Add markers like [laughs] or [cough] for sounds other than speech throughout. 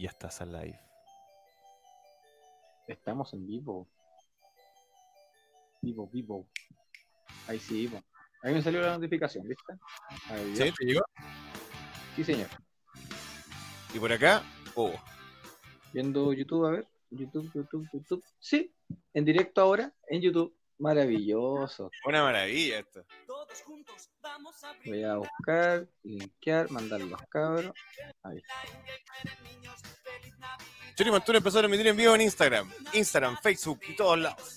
Ya estás al live. Estamos en vivo. Vivo, vivo. Ahí sí, vivo. Ahí me salió la notificación, ¿viste? Ahí, ¿Sí? ¿Te llegó? sí, señor. Y por acá, oh, Viendo YouTube, a ver. YouTube, YouTube, YouTube. Sí, en directo ahora, en YouTube. Maravilloso. una maravilla esto. Todos juntos vamos a Voy a buscar, linkear, mandar los cabros. Ahí. Chori Mantura empezó a emitir en vivo en Instagram, Instagram, Facebook y todos lados.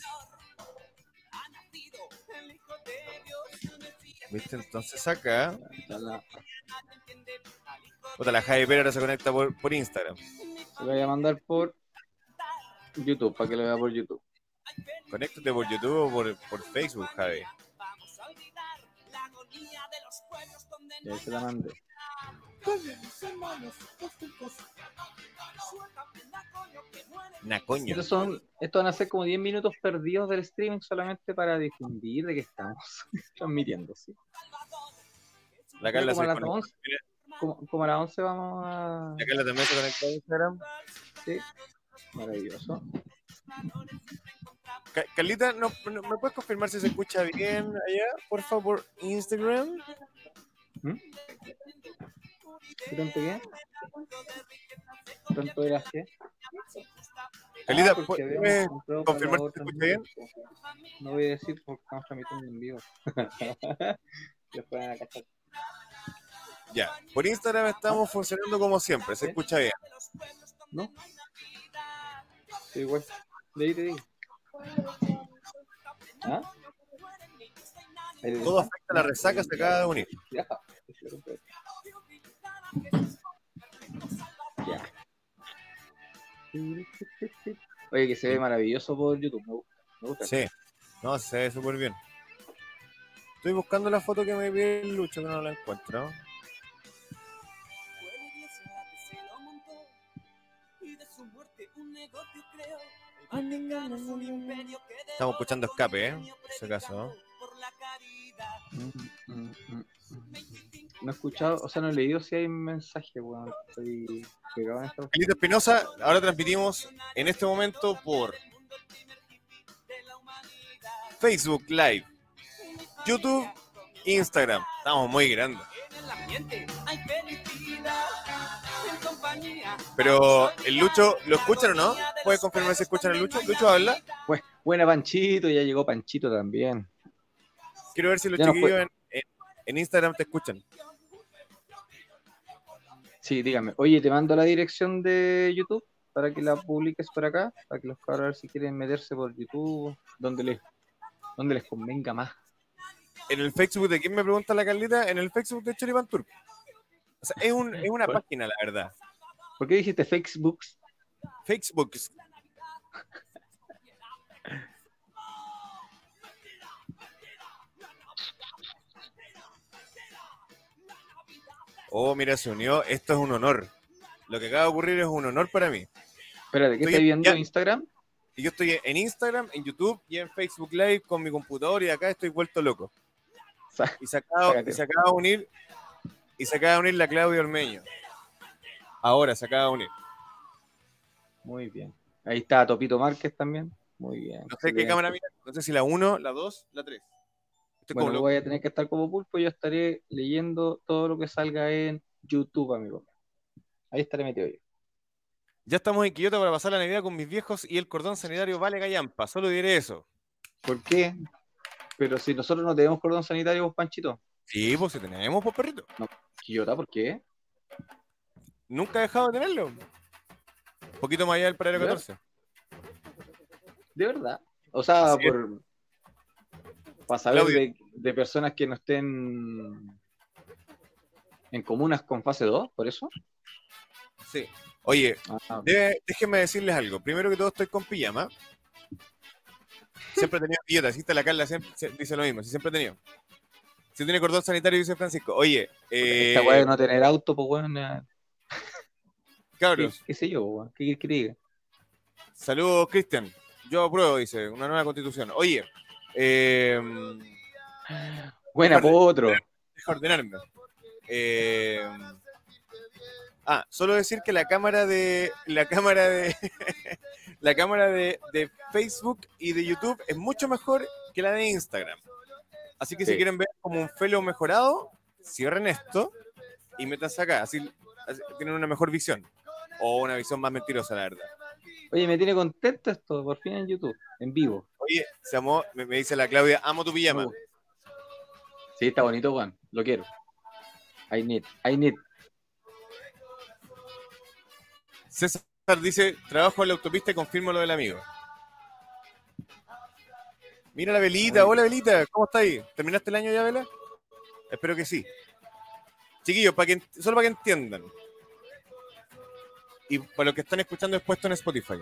¿Viste? Entonces acá, Ahí está la- puta, la Javi Pérez ahora se conecta por, por Instagram. Se lo voy a mandar por YouTube, para que lo vea por YouTube. Conéctate por YouTube o por, por Facebook, Javi. Y ahí se la mandé. Nacoño. Estos, son, estos van a ser como 10 minutos perdidos del streaming solamente para difundir de que estamos [laughs] transmitiendo. ¿sí? La Carla, como, se a las conectó- 11, como, como a las 11 vamos a... la Carla también se conectó a Instagram. Sí, maravilloso. Ca- Carlita, ¿no, no- ¿me puedes confirmar si se escucha bien allá? Por favor, Instagram. ¿Mm? ¿Qué tanto bien? ¿Tanto de las que? Carlita, Ah, porque ¿puedes confirmar se otra escucha bien? No voy a decir porque estamos transmitiendo en vivo. Después van a cachar. Ya, por Instagram estamos funcionando como siempre, se escucha bien. ¿No? Sí, igual. De ahí te digo. ¿Ah? Todo afecta a la resaca, se acaba de unir. Ya. Ya. Oye, que se ve maravilloso por YouTube. Me gusta. Me gusta. Sí, no, se ve súper bien. Estoy buscando la foto que me pide el Lucho, que no la encuentro. Estamos escuchando escape, ¿eh? Por si acaso, ¿no? Mm, mm, mm, mm. No he escuchado, o sea, no he leído si hay mensaje, weón. Estoy pegado en esta. Carlita Espinosa, ahora transmitimos en este momento por Facebook Live, YouTube, Instagram. Estamos muy grandes. Pero el Lucho, ¿lo escuchan o no? ¿Puedes confirmar si escuchan el Lucho? ¿Lucho habla? Pues, buena Panchito, ya llegó Panchito también. Quiero ver si los Ya no chiquillos en, en- en Instagram te escuchan. Sí, dígame. Oye, te mando la dirección de YouTube para que la publiques por acá, para que los cabros si quieren meterse por YouTube, donde les, donde les convenga más. En el Facebook de quién me pregunta la Carlita, en el Facebook de Choripan. O sea, es, un- es una página, la verdad. ¿Por qué dijiste Facebook? Facebook. Oh, mira, se unió. Esto es un honor. Lo que acaba de ocurrir es un honor para mí. Espérate, ¿qué Estoy- viendo en Instagram? Y yo estoy en Instagram, en YouTube y en Facebook Live con mi computador y acá estoy vuelto loco. Y se acaba, y se acaba de unir y se acaba de unir la Claudia Ormeño. Ahora se acaba de unir. Muy bien. Ahí está Topito Márquez también. Muy bien. No sé qué cámara mira. No sé si la 1, la 2, la 3. Bueno, loco. voy a tener que estar como pulpo. Yo estaré leyendo todo lo que salga en YouTube, amigo. Ahí estaré metido yo. Ya estamos en Quillota para pasar la Navidad con mis viejos y el cordón sanitario vale gallampa. Solo diré eso. ¿Por qué? Pero si nosotros no tenemos cordón sanitario, vos, Panchito. Sí, pues si tenemos, pues perrito. Quillota, ¿por qué? Nunca he dejado de tenerlo. Un poquito más allá del paralelo ¿Ya? 14. De verdad. O sea, por para saber de, de personas que no estén en comunas con fase 2, por eso. Sí. Oye, Ah, de- déjenme decirles algo. Primero que todo, estoy con pijama. Siempre he tenido Quillota. Así está la Carla, siempre, dice lo mismo. Sí, siempre he tenido. Si tiene cordón sanitario, dice Francisco. Oye, eh, esta weá de no tener auto, pues bueno, ¿qué, cabros, qué sé yo, weón? ¿Qué quieres que diga? saludos, Cristian. Yo apruebo, dice, una nueva constitución. Oye, eh, Buena, Vale. po otro. deja ordenarme. Eh, Ah, solo decir que la cámara de. La cámara de. [laughs] la cámara de, de Facebook y de YouTube es mucho mejor que la de Instagram. Así que si quieren ver como un felo mejorado, cierren esto y métanse acá. Así, así tienen una mejor visión. O una visión más mentirosa, la verdad. Oye, me tiene contento esto, por fin en YouTube, en vivo. Se amó, me, me dice la Claudia, amo tu pijama. Uh. Sí, está bonito, Juan. Lo quiero. I need, I need. César dice, trabajo en la autopista y confirmo lo del amigo. Mira la velita, hola velita, ¿cómo está ahí? ¿Terminaste el año ya, Vela? Espero que sí. Chiquillos, para que, solo para que entiendan. Y para los que están escuchando es puesto en Spotify.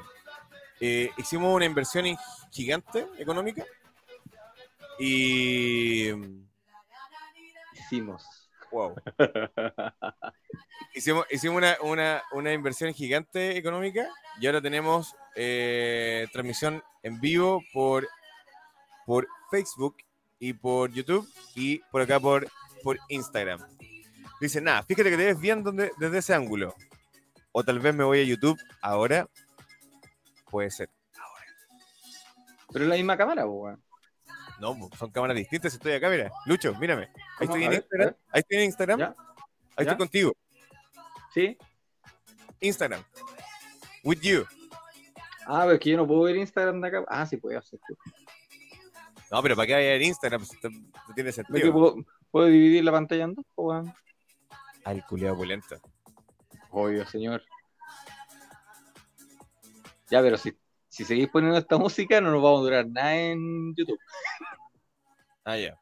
Eh, hicimos una inversión in- gigante económica. Y. Hicimos. Wow. [laughs] Hicimos, hicimos una, una, una inversión gigante económica y ahora tenemos eh, transmisión en vivo por, por Facebook y por YouTube y por acá por, por Instagram. Dice, nada, fíjate que te ves bien donde, desde ese ángulo. O tal vez me voy a YouTube ahora. Puede ser. Pero es la misma cámara, weón. No, son cámaras distintas. Estoy acá, mira. Lucho, mírame. Ahí estoy A en ver, a Instagram. Ahí estoy en Instagram. ¿Ya? Ahí ¿Ya? estoy contigo. ¿Sí? Instagram. With you. Ah, pero es que yo no puedo ver Instagram de acá. Ah, sí, puedo hacer. No, pero ¿para qué hay en Instagram? No tiene ¿Ves que sentido. puedo, puedo dividir la pantalla en dos? Al culiado opulento. Obvio, señor. Ya, pero si, si seguís poniendo esta música, no nos vamos a durar nada en YouTube. Ah, ya.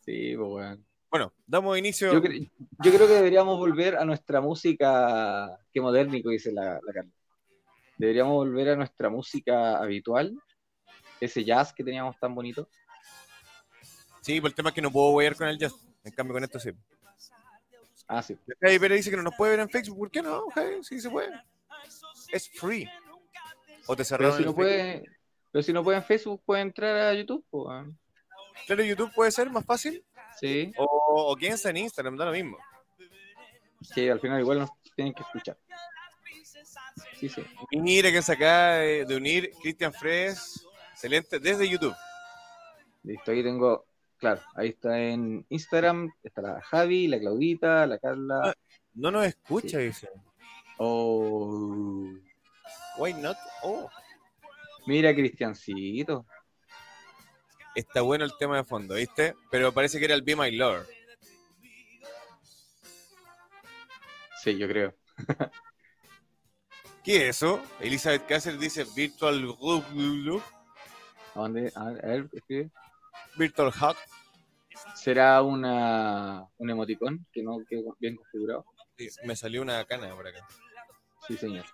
Sí, pues, weón. Bueno, damos inicio. Yo, cre- yo creo que deberíamos volver a nuestra música. Qué modernico, dice la, la Carla. Deberíamos volver a nuestra música habitual. Ese jazz que teníamos tan bonito. Sí, por el tema es que no puedo huear con el jazz. En cambio, con esto sí. Ah, sí. Javi Pérez dice que no nos puede ver en Facebook. ¿Por qué no, Javi? Sí se puede. Es free. O te Pero cerraron si el no Facebook. puede, pero si no puede en Facebook, puede entrar a YouTube. Claro, YouTube puede ser más fácil. Sí, O, o quédense en Instagram, da lo mismo. sí, al final igual nos tienen que escuchar. Sí, sí. Mira que se acaba de, unir Cristian Fres. Excelente. Desde YouTube. Listo, ahí tengo, claro, ahí está en Instagram, está la Javi, la Claudita, la Carla. No nos escucha, dice. Oh, Why not? Oh. mira, Cristiancito. Está bueno el tema de fondo, ¿viste? Pero parece que era el Be My Lord. Sí, yo creo. ¿Qué es eso? Elizabeth Cáceres dice Virtual Hug. ¿A dónde? A ver, escribe. Virtual Hug. ¿Será una, un emoticón que no quedó bien configurado? Sí, Me salió una cana por acá. Sí, señor.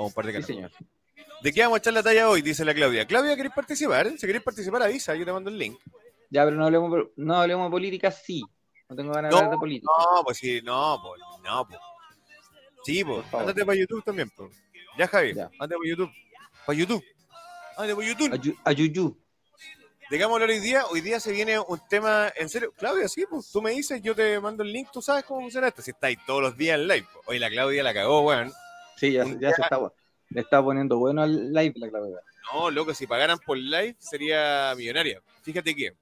O un par de Sí, señor. ¿De qué vamos a echar la talla hoy? Dice la Claudia. Claudia, ¿querés participar? Si querés participar, avisa. Yo te mando el link. Ya, pero no hablemos, no hablemos de política, sí. No tengo ganas de hablar de política. No, pues sí, no, pues, no, pues. Sí, pues, ándate para YouTube también, pues. Ya, Javi, Ya. ándate para YouTube. Para YouTube. Ándate para YouTube. Ayu- Ayuyú. Digamos hoy día, hoy día se viene un tema en serio. Claudia, sí, pues tú me dices, yo te mando el link, tú sabes cómo funciona esto. Si estáis todos los días en live. pues. Hoy la Claudia la cagó, weón. Sí, ya, ya se está, le está poniendo bueno al live la Claudia. No, loco, si pagaran por live sería millonaria. Fíjate que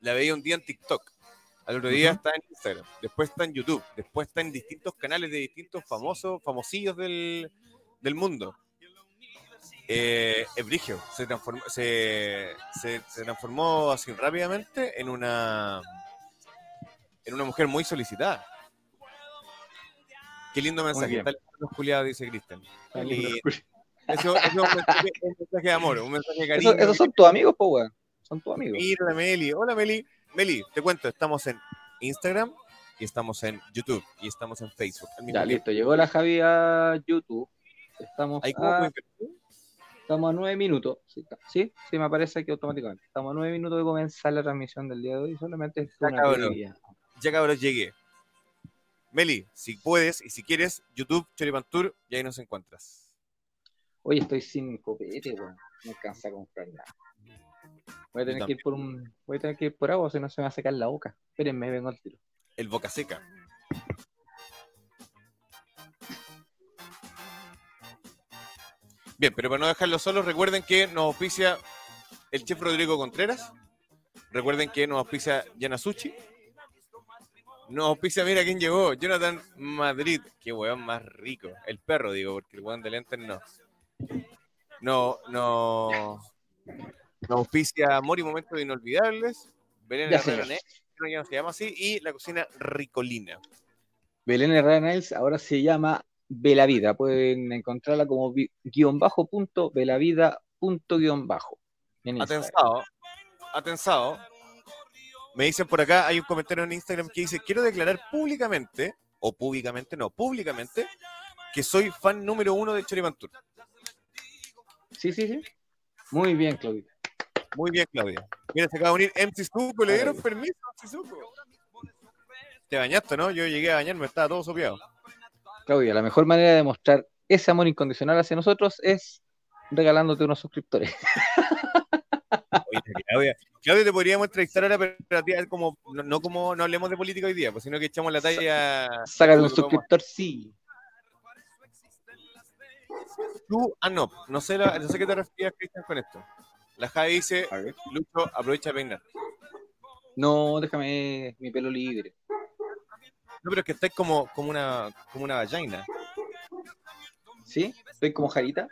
la veía un día en TikTok. Al otro día está en Instagram. Después está en YouTube. Después está en distintos canales de distintos famosos, famosillos del, del mundo. Eh, es brigio. Se transformó, se, se- se transformó así rápidamente en una en una mujer muy solicitada. Qué lindo mensaje. Tal dice Cristian. Eso es un mensaje, un mensaje de amor, un mensaje de cariño. esos son tus amigos, po, weón. Son tus amigos. Mira Meli. Hola Meli. Meli, te cuento, estamos en Instagram y estamos en YouTube y estamos en Facebook. Ya, listo. Llegó la Javi a YouTube. Estamos como a, estamos a nueve minutos. Sí, sí, sí, me aparece aquí automáticamente. Estamos a nueve minutos de comenzar la transmisión del día de hoy. Solamente es Ya, una cabrón. Ya cabros, llegué. Meli, si puedes y si quieres, YouTube, Choripantur, y ahí nos encuentras. Hoy estoy sin copete, weón. No alcanza a comprar nada. Voy a tener que ir por un. Voy a tener que ir por agua, si no se me va a secar la boca. Espérenme, vengo al tiro. El boca seca. Bien, pero para no dejarlos solos, recuerden que nos oficia el chef Rodrigo Contreras. Recuerden que nos auspicia Yanasuchi. Nos auspicia, mira quién llegó, Jonathan Madrid. Qué weón más rico. El perro, digo, porque el weón de lentes no. No, no. Nos auspicia Mori Momentos Inolvidables. Belén Ya, Herrera que ya no se llama así. Y la cocina Ricolina. Belén Herrera Niles ahora se llama Belavida. Pueden encontrarla como guion bajo punto Belavida punto guion bajo. Atensado, atensado. Me dicen por acá, hay un comentario en Instagram que dice, quiero declarar públicamente, o públicamente, no, públicamente, que soy fan número uno de Choripantur. Sí, sí, sí. Muy bien, Claudia. Muy bien, Claudia. Mira, se acaba de unir MC Zuko, le dieron permiso a MC Zuko. Te bañaste, ¿no? Yo llegué a bañarme, estaba todo sopeado. Claudia, la mejor manera de mostrar ese amor incondicional hacia nosotros es regalándote unos suscriptores. Oye, Claudia, Claudia, te podríamos entrevistar ahora, pero como, no, no como, no hablemos de política hoy día, pues, sino que echamos la talla. Sácate un suscriptor, sí. Tú, ah, no, no sé, la- no sé qué te refieres, Cristian, con esto. La Javi dice. Lucho, aprovecha de peinar. No, déjame mi pelo libre. No, pero es que estáis como, como una, como una vallaina. ¿Sí? Estoy como Jarita.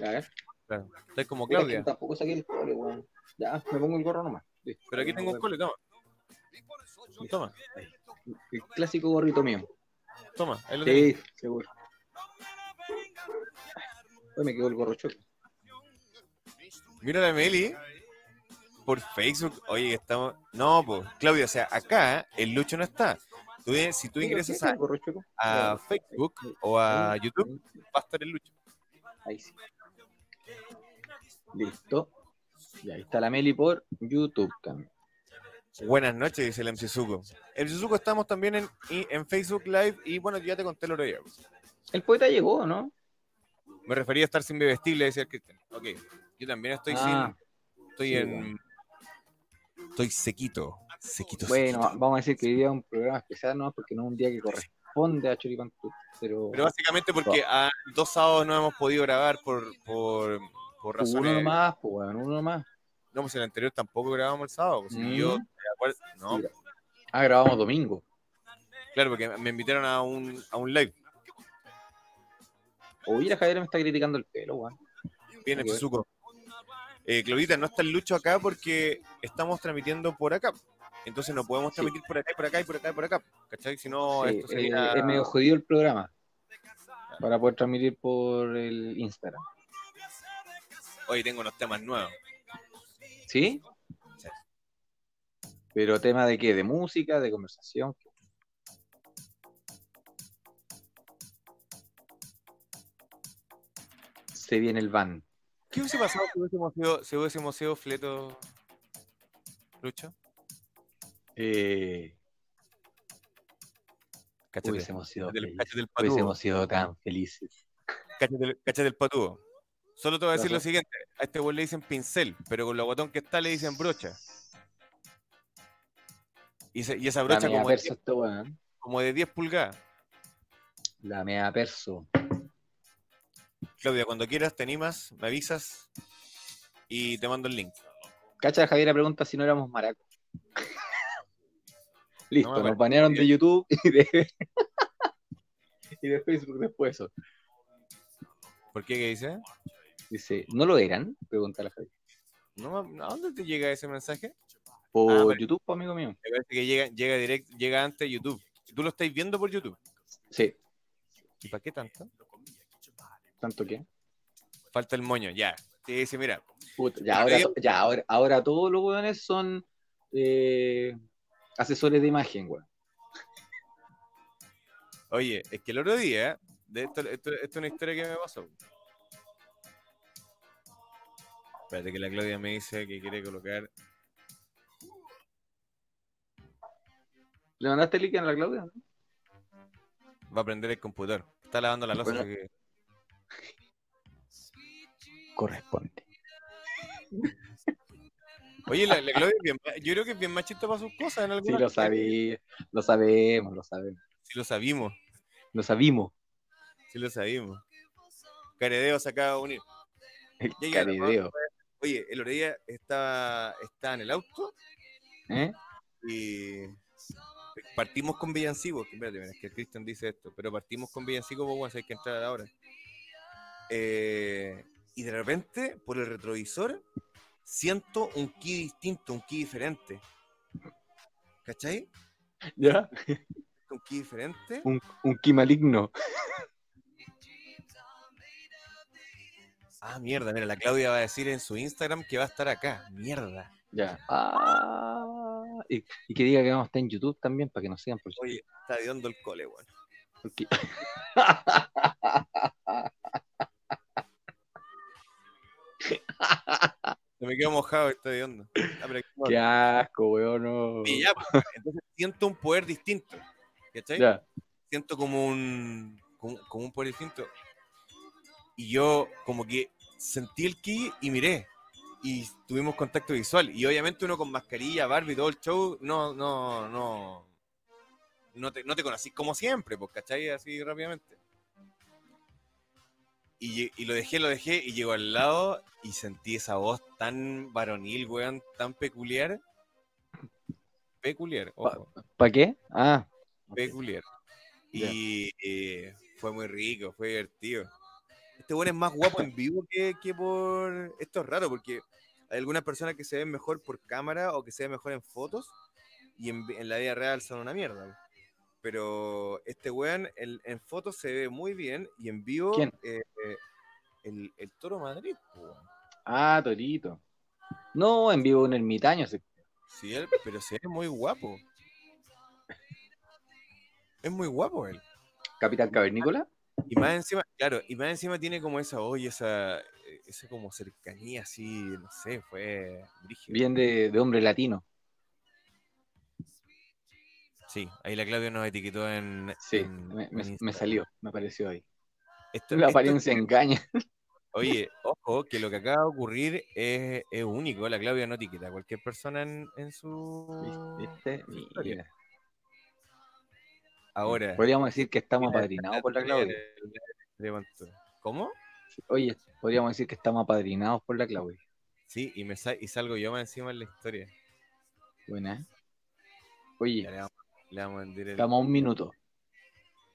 A ver. Claro. Estáis como Claudia. Tampoco saqué el cole, weón. Ya, me pongo el gorro nomás. Pero aquí tengo un cole, toma. Toma, El clásico gorrito mío. toma, ahí lo. Sí, seguro. Hoy me quedó el gorro choco. Mira la Meli por Facebook. Oye, estamos. No, pues, Claudia, o sea, acá el Lucho no está. Tú, si tú ingresas ¿Qué es a, a. Facebook o a YouTube, va a estar el Lucho. Ahí sí. Listo. Y ahí está la Meli por YouTube también. Buenas noches, dice el MC Zuko. El MC Zuko estamos también en, en Facebook Live y bueno, ya te conté lo de El poeta llegó, ¿no? Me refería a estar sin bebestible, decía el Cristian. Ok, yo también estoy Ah, sin. Estoy sí, en. Estoy sequito. Sequito, bueno, sequito. vamos a decir que hoy día es un programa especial, ¿no? Porque no es un día que corresponde a Choripan pero, Pero básicamente porque a dos sábados no hemos podido grabar por, por, por uno nomás, pues, bueno, uno nomás. No, pues el anterior tampoco grabamos el sábado. Pues, yo, Mm. acuerdo- no. Ah, grabamos domingo. claro, porque me invitaron a un, a un live. Oye, la Javiera me está criticando el pelo, weón. Viene. Chizuko. Eh, Claudita, no está el Lucho acá porque estamos transmitiendo por acá. Entonces no podemos Sí. transmitir por acá y por acá y por acá y por acá. ¿Cachai? Si no, Sí, esto sería. eh, es medio jodido el programa para poder transmitir por el Instagram. Hoy tengo unos temas nuevos. ¿Sí? Sí. ¿Pero tema de qué? ¿De música? ¿De conversación? Se viene el van. ¿Qué hubiese pasado si hubiésemos sido, si hubiésemos sido fleto, Lucho? Eh, Cáchate, hubiésemos sido cáchate el- cáchate. Hubiésemos sido tan felices. Cáchate, el- cáchate el patúo. Solo te voy a decir Ajá. lo siguiente. A este güey le dicen pincel, pero con lo botón que está le dicen brocha. Y, se- y esa brocha como de, perso este weón. como de 10 pulgadas. La mea perso. Claudia, cuando quieras te animas, me avisas y te mando el link. Cacha, Javiera pregunta si no éramos maracos. [laughs] Listo, No nos banearon de YouTube [laughs] y de, y de Facebook después eso. ¿Por qué? ¿Qué dice? Dice, ¿no lo eran? Pregunta la Javiera. No, ¿A dónde te llega ese mensaje? Por Ah, vale. YouTube, amigo mío. Me parece que llega, llega direct, llega antes de YouTube. ¿Tú lo estáis viendo por YouTube? Sí, ¿Y para qué tanto? tanto que. Falta el moño, ya. Sí, sí, mira. Puta, ya, ahora, ya ahora, ahora todos los weones son eh, asesores de imagen, weón. Oye, es que el otro día, de esto, esto, esto es una historia que me pasó. Espérate que la Claudia me dice que quiere colocar. ¿Le mandaste el link a la Claudia? Va a prender el computador. Está lavando la losa. Bueno. que- Corresponde. Oye, la, la Claudia es bien, yo creo que es bien machista para sus cosas en Sí, algunas lo sabía, lo sabemos, lo sabemos. Sí lo sabimos, Lo sabimos. sí lo sabimos. Caredeo se acaba de unir. El Ya llega, carideo. Oye, el día estaba, estaba en el auto ¿Eh? y partimos con Villancico. Espérate, es que Cristian dice esto, pero partimos con Villancico, pues bueno, hay que entrar ahora. Eh, y de repente, por el retrovisor, siento un ki distinto, un ki diferente. ¿Cachai? ¿Ya? Un ki diferente. Un, un ki maligno. Ah, mierda, mira, la Claudia va a decir en su Instagram que va a estar acá. Mierda. Ya. Ah, y, y que diga que vamos a estar en YouTube también para que nos sigan por Oye, está hediondo el cole, weón. porque- Se me quedo mojado, está hediondo. Ah. Qué [laughs] asco, weón. no. Y ya, pues, entonces siento un poder distinto. ¿Cachai? Ya. Siento como un, como, como un poder distinto. Y yo como que sentí el ki y miré. Y tuvimos contacto visual. Y obviamente uno con mascarilla, Barbie, todo el show, no, no, no. No te, no te conocí como siempre, pues, ¿cachai? Así rápidamente. Y, y lo dejé, lo dejé, y llego al lado y sentí esa voz tan varonil, weón, tan peculiar. Peculiar. ¿Para qué? Ah. peculiar. Y eh, fue muy rico, fue divertido. Este bueno es más guapo en vivo que, que por... Esto es raro porque hay algunas personas que se ven mejor por cámara o que se ven mejor en fotos y en, en la vida real son una mierda. Pero este weón en, en fotos se ve muy bien y en vivo ¿Quién? eh, eh, el, el Toro Madrid. weón. Ah, Torito. No, en vivo un ermitaño. se- Sí, él, pero se ve muy guapo. Es muy guapo él. Capitán Cavernícola. Y más encima, claro, y más encima tiene como esa olla, esa, eh, esa como cercanía así, no sé, fue brígido. Bien de, de hombre latino. Sí, ahí la Claudia nos etiquetó en. Sí, en- me, en me- salió, me apareció ahí. Esto- La esto- apariencia engaña. Oye, [laughs] ojo, que lo que acaba de ocurrir es, es único. La Claudia no etiqueta a cualquier persona en, en su. ¿Viste? Mira. Ahora. Podríamos decir que estamos apadrinados por la Claudia. ¿Cómo? Oye, podríamos decir que estamos apadrinados por la Claudia. Sí, y, me sa- y salgo yo más encima en la historia. Buena. Oye, le vamos, le vamos a el. estamos a un minuto.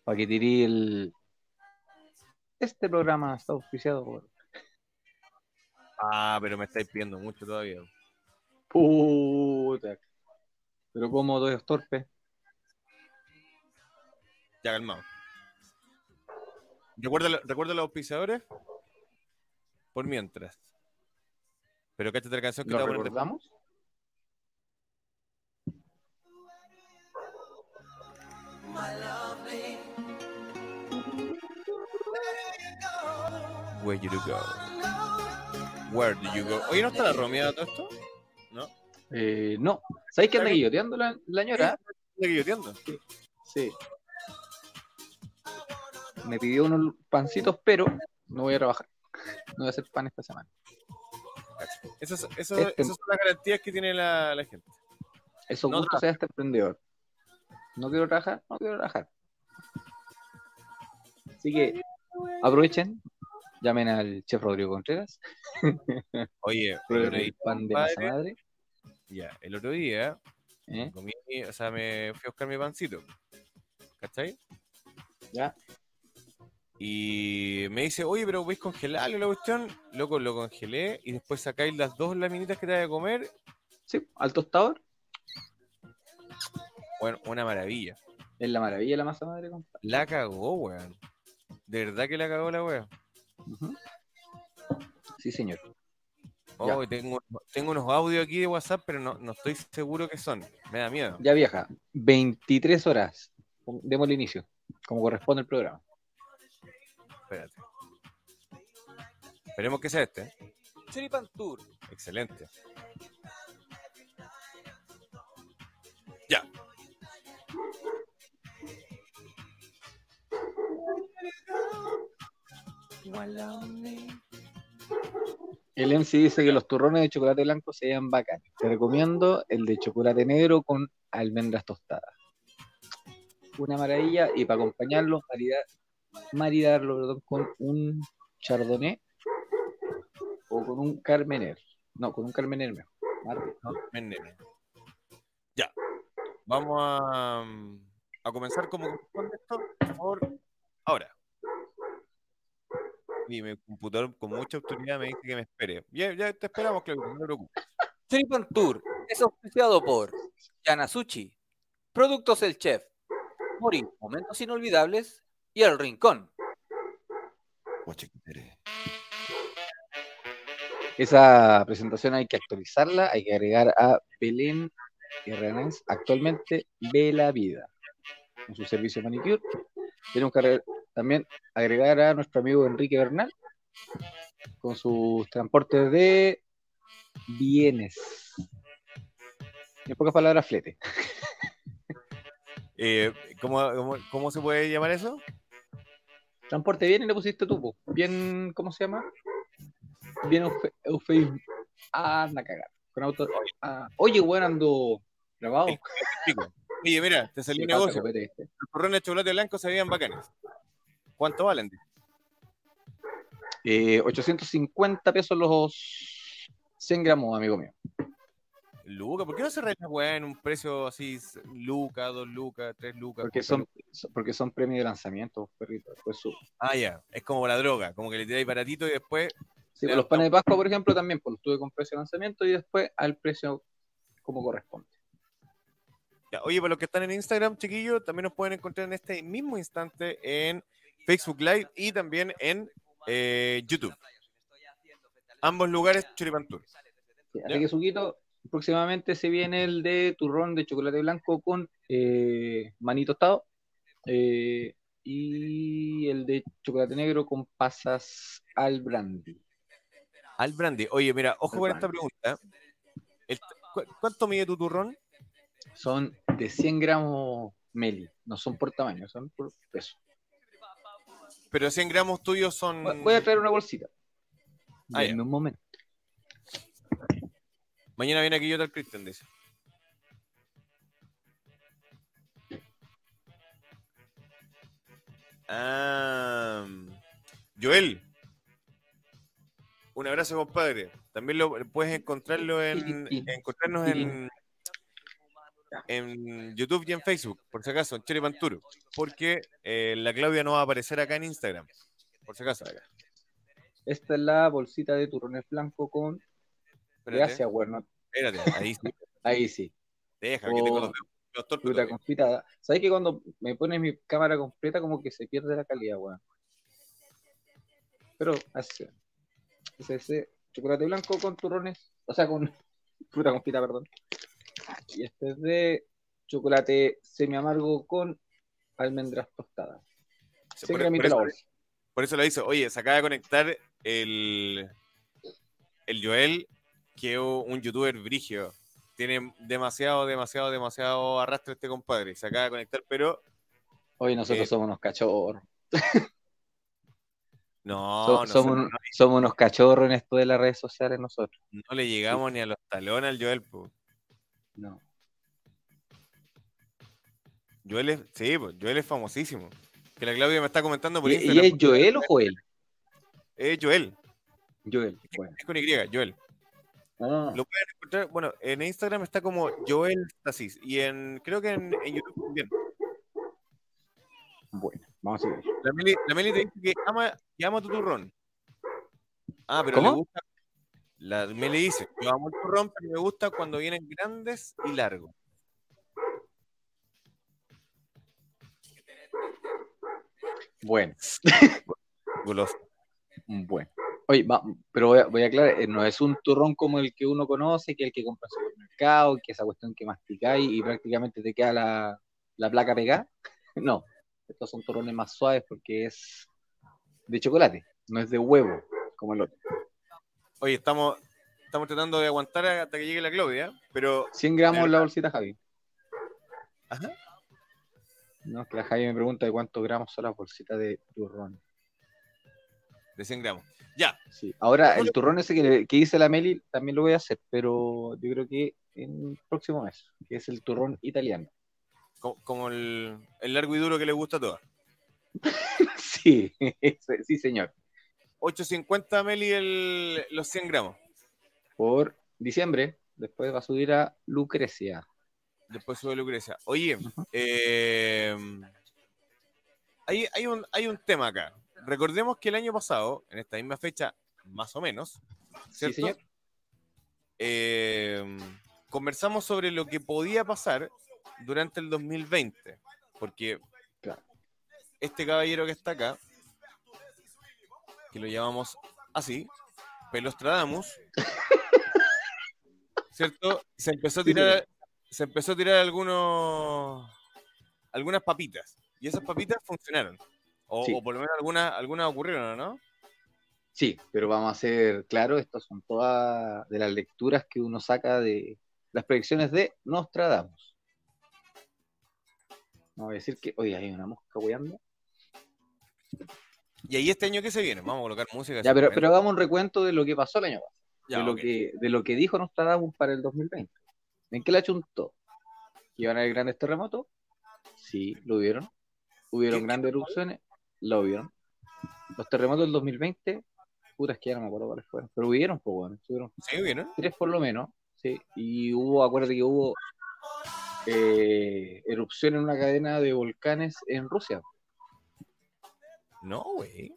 Para que tiré el. Este programa está auspiciado por. Ah, pero me estáis pidiendo mucho todavía. Puta. Pero como dos torpes. Ya calmado. Recuerda, recuerda los auspiciadores por mientras. Pero cáchate la canción que te ¿Lo voy a poner de- recordamos? Where you go? Where do you go? Oye, ¿no está la Romea todo esto? ¿No? Eh, no. ¿Sabéis que anda guilloteando la, la ñora? Sí. Me pidió unos pancitos, pero no voy a trabajar. No voy a hacer pan esta semana. Esas, esas, Este- esas son las garantías que tiene la, la gente. Eso No gusto sea este emprendedor. No quiero trabajar, no quiero trabajar. Así que aprovechen, llamen al chef Rodrigo Contreras, [laughs] Oye, el pan de masa madre. ya, el otro día ¿eh? comí, o sea, me fui a buscar mi pancito. ¿Cachai? ¿Ya? Y me dice, oye, pero ¿vais congelarlo la cuestión? Loco, lo congelé y después sacáis las dos laminitas que te voy a comer. Sí, al tostador. Bueno, una maravilla. Es la maravilla de la masa madre, compadre. La cagó, weón. De verdad que la cagó la weón. Sí, señor. Oh, tengo, tengo unos audios aquí de WhatsApp, pero no, no estoy seguro que son. Me da miedo. Ya vieja, 23 horas. Démosle inicio, como corresponde el programa. Espérate. Esperemos que sea este. ¿eh? Choripan Tour. Excelente. Ya. El MC dice que los turrones de chocolate blanco se vean bacanes. Te recomiendo el de chocolate negro con almendras tostadas. Una maravilla y para acompañarlo, maridar, maridarlo perdón, con un Chardonnay o con un Carmener. No, con un Carmener mejor. Ven, nene. Ya. Vamos a, a comenzar como corresponde esto, por favor. Ahora. Y mi computador con mucha autoridad me dice que me espere. Ya, ya te esperamos, Claudio, no te preocupes. Choripan Tour es auspiciado por Yanasuchi, Productos El Chef, Mori, Momentos Inolvidables y El Rincón. Esa presentación hay que actualizarla, hay que agregar a Belén Hernández, actualmente ve la vida en su servicio de manicure. Tenemos que agregar- también agregar a nuestro amigo Enrique Bernal con sus transportes de bienes. En pocas palabras, flete. Eh, ¿cómo, cómo, cómo se puede llamar eso? Transporte de bienes le pusiste tú, po. bien, ¿cómo se llama? Bien eufe- eufemismo. Ah, anda a cagar. Con auto. ah, Oye, weón, ando grabado. Oye, mira, te salió un negocio. copete, ¿viste? Los turrones de chocolate blanco se veían bacanes. ¿Cuánto valen? Eh, 850 pesos los 100 gramos, amigo mío. Luca, ¿por qué no se reta, weá, en un precio así, Luca, dos lucas, tres lucas? Porque son, porque son premios de lanzamiento, perrito. Después su- Ah, ya. Es como la droga, como que le tiráis baratito y después. Sí, pues los panes de Pascua, por ejemplo, también, pues los tuve con precio de lanzamiento y después al precio como corresponde. Ya. Oye, para los que están en Instagram, chiquillos, también nos pueden encontrar en este mismo instante en Facebook Live y también en eh, YouTube. Ambos lugares, Choripan Tour. Sí, Ya. así que Suquito, próximamente se viene el de turrón de chocolate blanco con eh, maní tostado eh, y el de chocolate negro con pasas al brandy. Al brandy. Oye, mira, ojo Al con esta pregunta. El- ¿cu- ¿Cuánto mide tu turrón? Son de 100 gramos meli, no son por tamaño, son por peso. Pero 100 gramos tuyos son. Voy- a traer una bolsita. Ah, ya. Denme un momento. Mañana viene aquí yo tal Cristian, dice. Ah, Joel. Un abrazo, compadre. También lo puedes encontrarlo en encontrarnos en, en YouTube y en Facebook, por si acaso, en Cherry Panturo. Porque eh, la Claudia no va a aparecer acá en Instagram. Por si acaso. Esta es la bolsita de turrones blanco con Espérate, gracias, bueno. espérate, ahí sí. [laughs] Ahí sí. Deja, que tengo los los torpes. ¿Sabes que cuando me pones mi cámara completa como que se pierde la calidad, weón? Pero así. Es ese chocolate blanco con turrones, o sea, con [laughs] fruta confita, perdón. Y este es de chocolate semi amargo con almendras tostadas. 100 por- por la eso-. Por eso lo hizo. Oye, se acaba de conectar el, el Joel, que es un youtuber brigio. Tiene demasiado, demasiado, demasiado arrastre este compadre. Se acaba de conectar, pero Hoy nosotros Eh, somos unos cachorros. [laughs] no, So- no, somos, no, somos unos cachorros en esto de las redes sociales nosotros. no le llegamos ni a los talones al Joel. po. No. Joel es, sí, po, Joel es famosísimo. Que la Claudia me está comentando por ¿Y, Instagram. y es Joel o Joel? Es Joel, Joel. Bueno. es con Y, Joel. No. Lo pueden encontrar, bueno, en Instagram está como Joel Stasis y en, creo que en, en YouTube también. Bueno, vamos a seguir. La Meli, la Meli te dice que ama, que ama tu turrón. Ah, pero ¿Cómo? le gusta. La Meli dice, yo amo el turrón, pero me gusta cuando vienen grandes y largos. Bueno. Goloso. Bueno. Oye, va- pero voy a, voy a aclarar, eh, no es un turrón como el que uno conoce, que es el que compra en el supermercado, que esa cuestión que masticáis y prácticamente te queda la, la placa pegada. [laughs] No, estos son turrones más suaves porque es de chocolate, no es de huevo, como el otro. Oye, estamos, estamos tratando de aguantar hasta que llegue la Claudia, pero 100 gramos la bolsita, Javi. Ajá. No, es que la Javi me pregunta de cuántos gramos son las bolsitas de turrón. De 100 gramos. Ya, Sí. Ahora, el turrón ese que, que dice la Meli también lo voy a hacer, pero yo creo que en el próximo mes, que es el turrón italiano. co- como el, el largo y duro que le gusta a todas. [laughs] Sí, sí, señor. 8.50 Meli el, los 100 gramos. Por diciembre, después va a subir a Lucrecia. Después sube Lucrecia. Oye, eh, hay, hay un, hay un tema acá. Recordemos que el año pasado, en esta misma fecha, más o menos, ¿cierto? señor. Eh, conversamos sobre lo que podía pasar durante el 2020. Porque Claro. este caballero que está acá, que lo llamamos así, Pelostradamus, [laughs] ¿cierto? Se empezó a Sí, tirar, se empezó a tirar algunos, algunas papitas. Y esas papitas funcionaron. O, Sí. o por lo menos algunas, algunas ocurrieron, ¿no? Sí, pero vamos a ser claros, estas son todas de las lecturas que uno saca de las predicciones de Nostradamus. No voy a decir que, oye, hay una mosca weando. Y ahí este año que se viene, vamos a colocar música. Ya, pero, pero hagamos un recuento de lo que pasó el año pasado, Ya, de, lo que, de lo que dijo Nostradamus para el 2020. ¿En qué la chuntó? ¿Iban a haber grandes terremotos? Sí, lo hubieron. ¿Hubieron ¿Qué- grandes erupciones? Lo hubieron. Los terremotos del 2020, puta, es que ya no me acuerdo cuáles fueron, pero hubieron, pues bueno, hubieron ¿Sí, vieron? tres por lo menos, sí. Y hubo, acuérdate que hubo eh, erupción en una cadena de volcanes en Rusia. No, güey.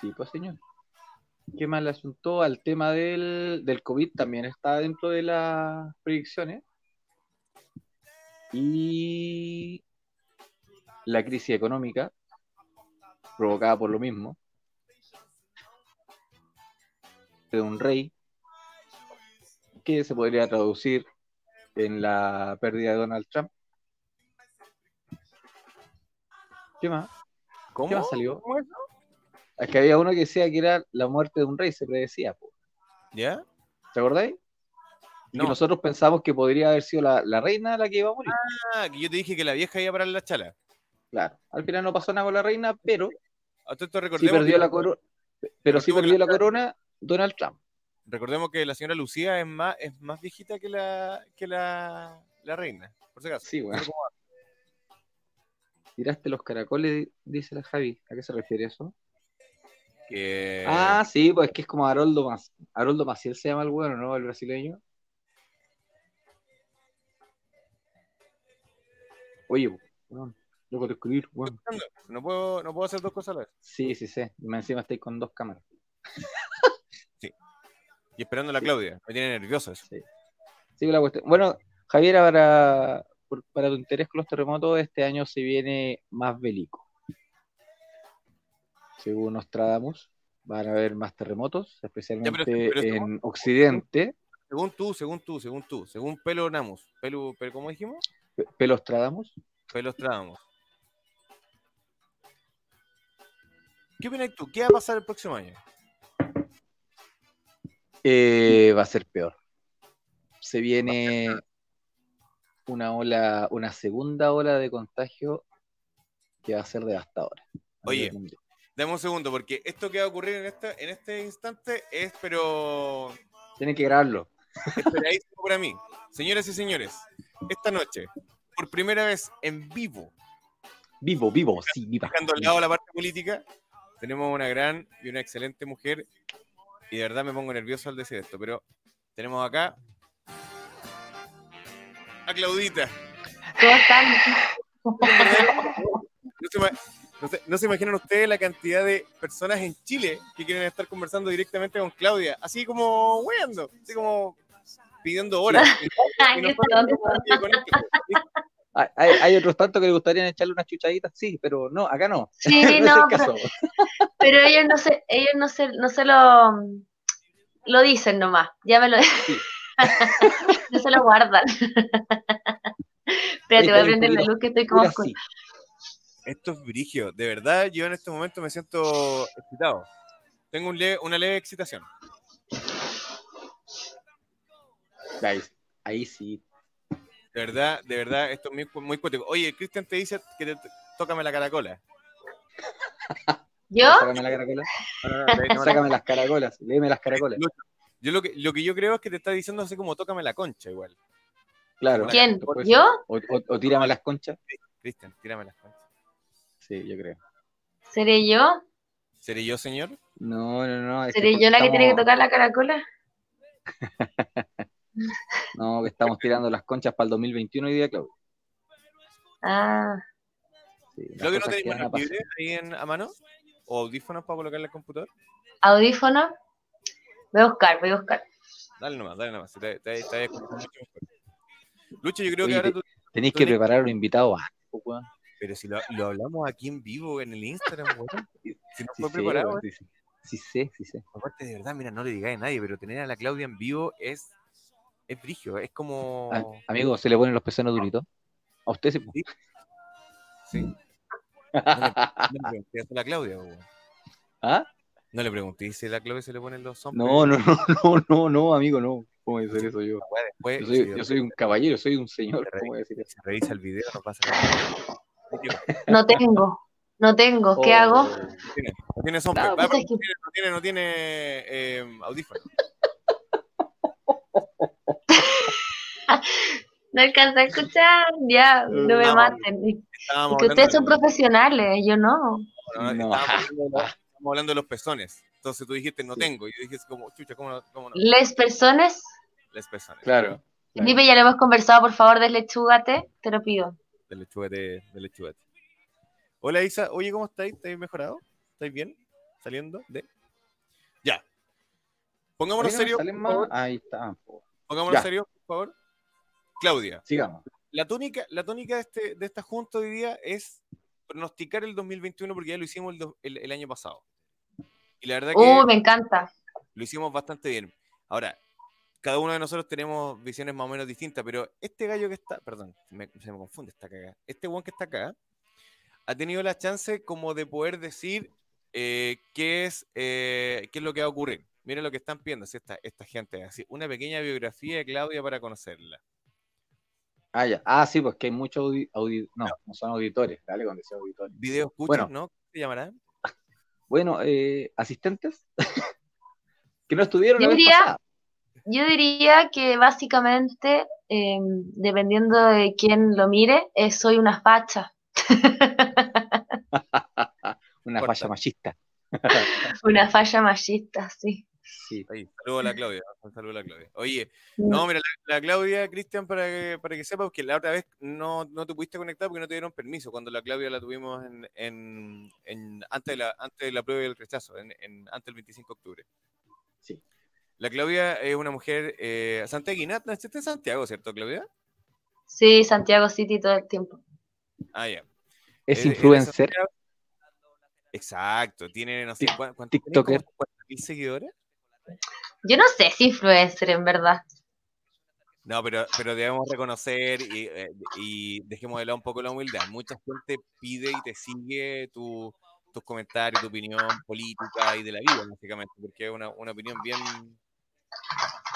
Sí, pues señor. ¿Qué más le asuntó al tema del, del COVID? También está dentro de las predicciones. Y la crisis económica, provocada por lo mismo, de un rey, que se podría traducir en la pérdida de Donald Trump. ¿Qué más? ¿Cómo? ¿Qué más salió? ¿Cómo es? Es que había uno que decía que era la muerte de un rey, se predecía. po. ¿Ya? ¿Te acordáis? No. nosotros pensamos que podría haber sido la, la reina la que iba a morir. Ah, que yo te dije que la vieja iba a parar la chala. Claro. Al final no pasó nada con la reina, pero esto sí perdió la corona. Pero sí perdió la- la corona Donald Trump. recordemos que la señora Lucía es más, es más viejita que la, que la, la reina, por si acaso. Sí, bueno. Tiraste los caracoles, dice la Javi. ¿A qué se refiere eso? Que... Ah, sí, pues que es como Haroldo Mas Haroldo Maciel se llama el bueno, ¿no? El brasileño. Oye, bueno, escribir, bueno. no, puedo, no puedo hacer dos cosas a la vez. Sí, sí, sí. Y más encima estáis con dos cámaras. [laughs] Y esperando a la Claudia. Me tiene nervioso eso. Sí, la cuestión. Bueno, Javier, para, para tu interés con los terremotos, este año se viene más bélico. Según Nostradamus, van a haber más terremotos, especialmente pero en Occidente. Según tú, según tú, según tú, según Pelo Namus. Pelo, pero ¿cómo dijimos? Pe- Pelostradamus. Pelostradamus. ¿Qué opinas tú? ¿Qué va a pasar el próximo año? eh, va a ser peor. Se viene una ola, una segunda ola de contagio que va a ser devastadora. Oye. Dame un segundo, porque esto que va a ocurrir en este, en este instante es, pero Tienen que grabarlo. esperadísimo para mí. Señoras y señores, esta noche, por primera vez en vivo, Vivo, vivo, sí, viva. dejando al lado la parte política, tenemos una gran y una excelente mujer. Y de verdad me pongo nervioso al decir esto, pero tenemos acá a Claudita. ¿Cómo están? No se, ima- no se- no se imaginan ustedes la cantidad de personas en Chile que quieren estar conversando directamente con Claudia, así como weando, así como pidiendo horas. [laughs] Y y. Hay, hay, otros tantos que le gustaría echarle unas chuchaditas, sí, pero no, acá no. Sí, [laughs] no, no, pero ellos no se, ellos no se, no se lo, lo dicen nomás. Ya me lo [laughs] no se lo guardan. Espérate, voy a prender la luz que estoy como sí. Esto es brigio. De verdad, yo en este momento me siento excitado. Tengo un leve- una leve excitación. Ahí, ahí sí. De verdad, de verdad, esto es muy, muy cuático. Oye, Cristian te dice que te, tócame la caracola. ¿Yo? Sácame la caracola. No, no, no, [laughs] no, no. Sácame las caracolas. Léeme las caracolas. Yo lo que, lo que yo creo es que te está diciendo así como tócame la concha igual. Claro. ¿Quién? Pues, ¿Yo? O, o- o tírame las conchas. Cristian, tírame las conchas. Sí, yo creo. ¿Seré yo? ¿Seré yo, señor? No, no, no. ¿Seré yo la que tiene que tocar la caracola? [laughs] No, que estamos tirando las conchas para el 2021 hoy día, Claudio. Ah, Sí, las ¿Claudio no tenéis a manos libres ahí en, a mano? ¿O audífonos para colocarle al computador? audífono. Voy a buscar, voy a buscar. Dale nomás, dale nomás. Te, te, te, te- mucho mejor. Lucho, yo creo que ahora tú... Tenéis que tenés- preparar un invitado po, weón. Pero si lo, lo hablamos aquí en vivo, en el Instagram, weón. Si no Sí fue sé, preparado, sí, sí. Sí sí. Aparte, de verdad, mira, no le digáis a nadie, pero tener a la Claudia en vivo es... Es brigio, es como... Ah, amigo, ¿se le ponen los pezones duritos? A usted sí. po. Sí. No le, no le pregunté eso a la Claudia, weón. ¿Ah? No le pregunté si a la Claudia se le ponen los hombres. No, no, no, [laughs] no, no, no, amigo, no. ¿Cómo voy a decir eso yo? Después, Yo soy, yo soy un caballero, soy un señor. ¿Cómo voy a decir eso? se revisa el video, no pasa nada. No tengo, no tengo. ¿Qué Oh. hago? No tiene, no tiene sombra. No, Ah, pues pero es que- no tiene, no tiene, no tiene eh, audífono. [laughs] No alcanza a escuchar. Ya, no me maten. Es Estábamos que ustedes son profesionales, yo no. no, no, estábamos [laughs] hablando de los- estábamos hablando de los pezones. Entonces tú dijiste no tengo. Y yo dije como, chucha, ¿cómo no? Cómo no? Les personas. Les pezones. Claro. claro. Felipe, ya lo hemos conversado, por favor, deslechúgate, te lo pido. Del lechugate, del lechugate. Hola Isa, oye, ¿cómo estáis? ¿Estáis mejorado? ¿Estáis bien? ¿Saliendo? de Ya. Pongámonos favor. Ahí está. po. Pongámonos Ya. serios, por favor. Claudia, Sigamos. la tónica, la tónica de, este, de esta junta hoy día es pronosticar el 2021 porque ya lo hicimos el, do- el- el año pasado. Y la verdad que Uh, me encanta. lo hicimos bastante bien. Ahora, cada uno de nosotros tenemos visiones más o menos distintas, pero este gallo que está, perdón, me- se me confunde esta cagada. Este one que está acá ha tenido la chance como de poder decir eh, qué, es, eh, qué es lo que va a ocurrir. Mira lo que están pidiendo así esta, esta gente, así, una pequeña biografía de Claudia para conocerla. Ah, ya. Ah, sí, pues que hay muchos audi- audi- No, no son auditores. Dale con ese auditores. Video escuchas, Bueno. ¿no? ¿Cómo se llamará? Bueno, eh, asistentes [laughs] que no estuvieron la Yo vez diría- pasada. Yo diría que básicamente, eh, dependiendo de quién lo mire, eh, soy una facha. [laughs] Una Corta. falla machista. [laughs] Una falla machista, sí. Sí. Ahí, saludo a la Claudia. Saludo a la Claudia. Oye, No, mira, la, la Claudia, Cristian, para que, para que sepas que la otra vez no, no te pudiste conectar porque no te dieron permiso cuando la Claudia la tuvimos en, en, en- antes, de la, antes de la prueba y el rechazo, en, en- antes del 25 de octubre. Sí. La Claudia es una mujer eh, santiaguina, naciste en Santiago, ¿cierto, Claudia? Sí, Santiago City todo el tiempo. Ah, ya. Es influencer. Exacto, tiene, no sé, ¿cuántos? TikToker. ¿Mil seguidores? Yo no sé si influencer, en verdad. No, pero, pero debemos reconocer y, eh, y dejemos de lado un poco la humildad. Mucha gente pide y te sigue tu- tus comentarios, tu opinión política y de la vida, básicamente, porque es una, una opinión bien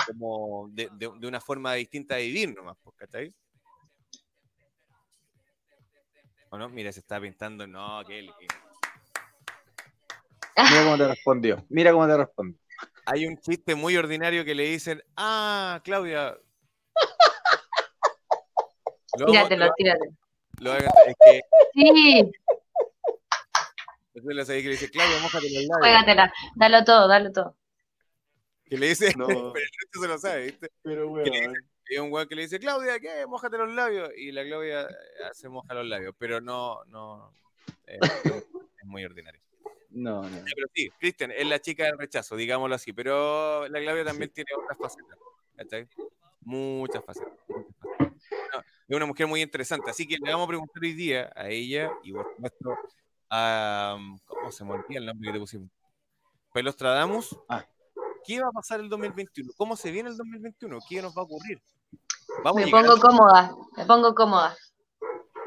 como de, de- de una forma distinta de vivir nomás, pues, ¿cachai? ¿O no? Mira, se está pintando, no, que él- Mira cómo te respondió. Mira cómo te respondió. Hay un chiste muy ordinario que le dicen, ah, Claudia. [laughs] Lo Tíratelo, lo- tíratelo. lo es que Sí, Entonces que le dice, Claudia, mójate los labios. juégatela. Dalo todo, dalo todo. Que le dice, No. [laughs] pero el resto se lo sabe, ¿viste? Pero, dice- Hay un weón que le dice, Claudia, ¿qué? Mójate los labios. Y la Claudia eh, se moja los labios, pero no, no. eh, es muy ordinario. No, no. Pero sí, Cristian es la chica del rechazo, digámoslo así. Pero la Claudia también tiene otras facetas. ¿cachai? Muchas facetas. muchas facetas. No, es una mujer muy interesante. Así que le vamos a preguntar hoy día a ella y por supuesto a. ¿Cómo se me olvida el nombre que te pusimos? Pelostradamus. Ah. ¿Qué va a pasar el 2021? ¿Cómo se viene el 2021? ¿Qué nos va a ocurrir? Vamos Me pongo cómoda, me pongo cómoda.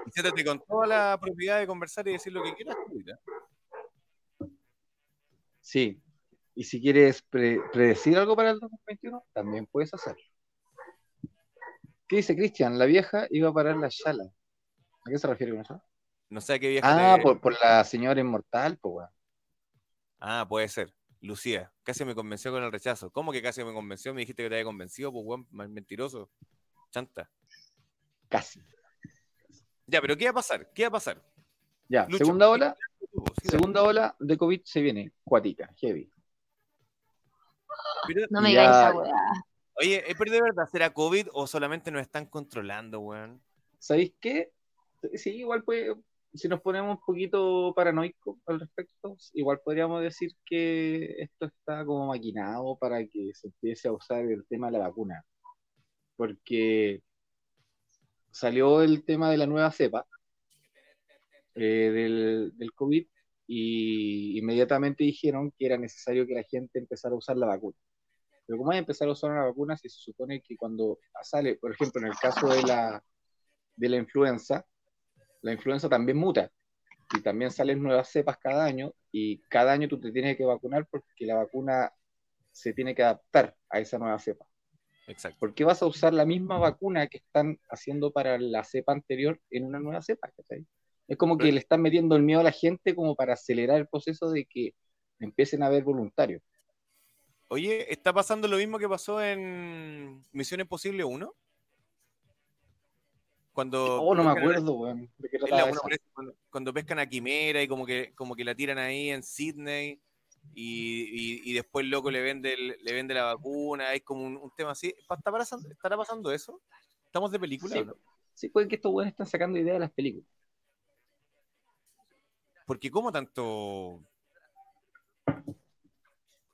y siéntate con toda la propiedad de conversar y decir lo que quieras. Julita. Sí. Y si quieres pre- predecir algo para el 2021, también puedes hacerlo. ¿Qué dice Cristian? La vieja iba a parar la sala. ¿A qué se refiere con eso? No sé a qué vieja Ah, te- por, por la señora inmortal, pues, weón. Ah, puede ser. Lucía, casi me convenció con el rechazo. ¿Cómo que casi me convenció? Me dijiste que te había convencido, pues, weón, mentiroso. Chanta. Casi. Ya, pero ¿qué va a pasar? ¿Qué va a pasar? Ya, Lucho. segunda ola. Segunda ola de COVID se viene, cuática, heavy. pero- No me digáis esa weá. Oye, ¿es pero de verdad será COVID o solamente nos están controlando, weón? ¿Sabéis qué? Sí, igual puede, si nos ponemos un poquito paranoicos al respecto, igual podríamos decir que esto está como maquinado para que se empiece a usar el tema de la vacuna. Porque salió el tema de la nueva cepa eh, del, del COVID y inmediatamente dijeron que era necesario que la gente empezara a usar la vacuna. Pero ¿cómo hay que empezar a usar una vacuna si se supone que cuando sale, por ejemplo, en el caso de la, de la influenza, la influenza también muta y también salen nuevas cepas cada año y cada año tú te tienes que vacunar porque la vacuna se tiene que adaptar a esa nueva cepa. Exacto. ¿Por qué vas a usar la misma vacuna que están haciendo para la cepa anterior en una nueva cepa? ¿cachai? Es como que le están metiendo el miedo a la gente como para acelerar el proceso de que empiecen a haber voluntarios. Oye, ¿está pasando lo mismo que pasó en Misión Imposible 1? Cuando Oh, no me acuerdo, weón. ¿De qué es cuando, cuando pescan a Quimera y como que, como que la tiran ahí en Sydney y, y- y después el loco le vende, el- le vende la vacuna, hay como un, un tema así. ¿Está pasando, ¿Estará pasando eso? ¿Estamos de película? Sí. o no? Sí, puede que estos weones están sacando ideas de las películas. Porque como tanto...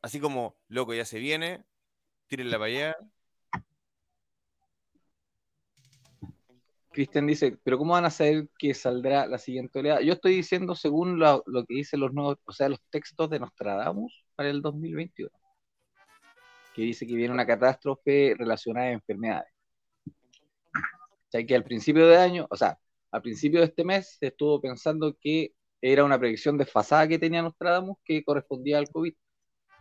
Así como, loco, ya se viene, tírenla para allá. Cristian dice, pero ¿cómo van a saber que saldrá la siguiente oleada? Yo estoy diciendo según lo, lo que dicen los nuevos, o sea, los textos de Nostradamus para el 2021, que dice que viene una catástrofe relacionada a enfermedades. O sea, que al principio de año, o sea, al principio de este mes se estuvo pensando que era una predicción desfasada que tenía Nostradamus que correspondía al COVID,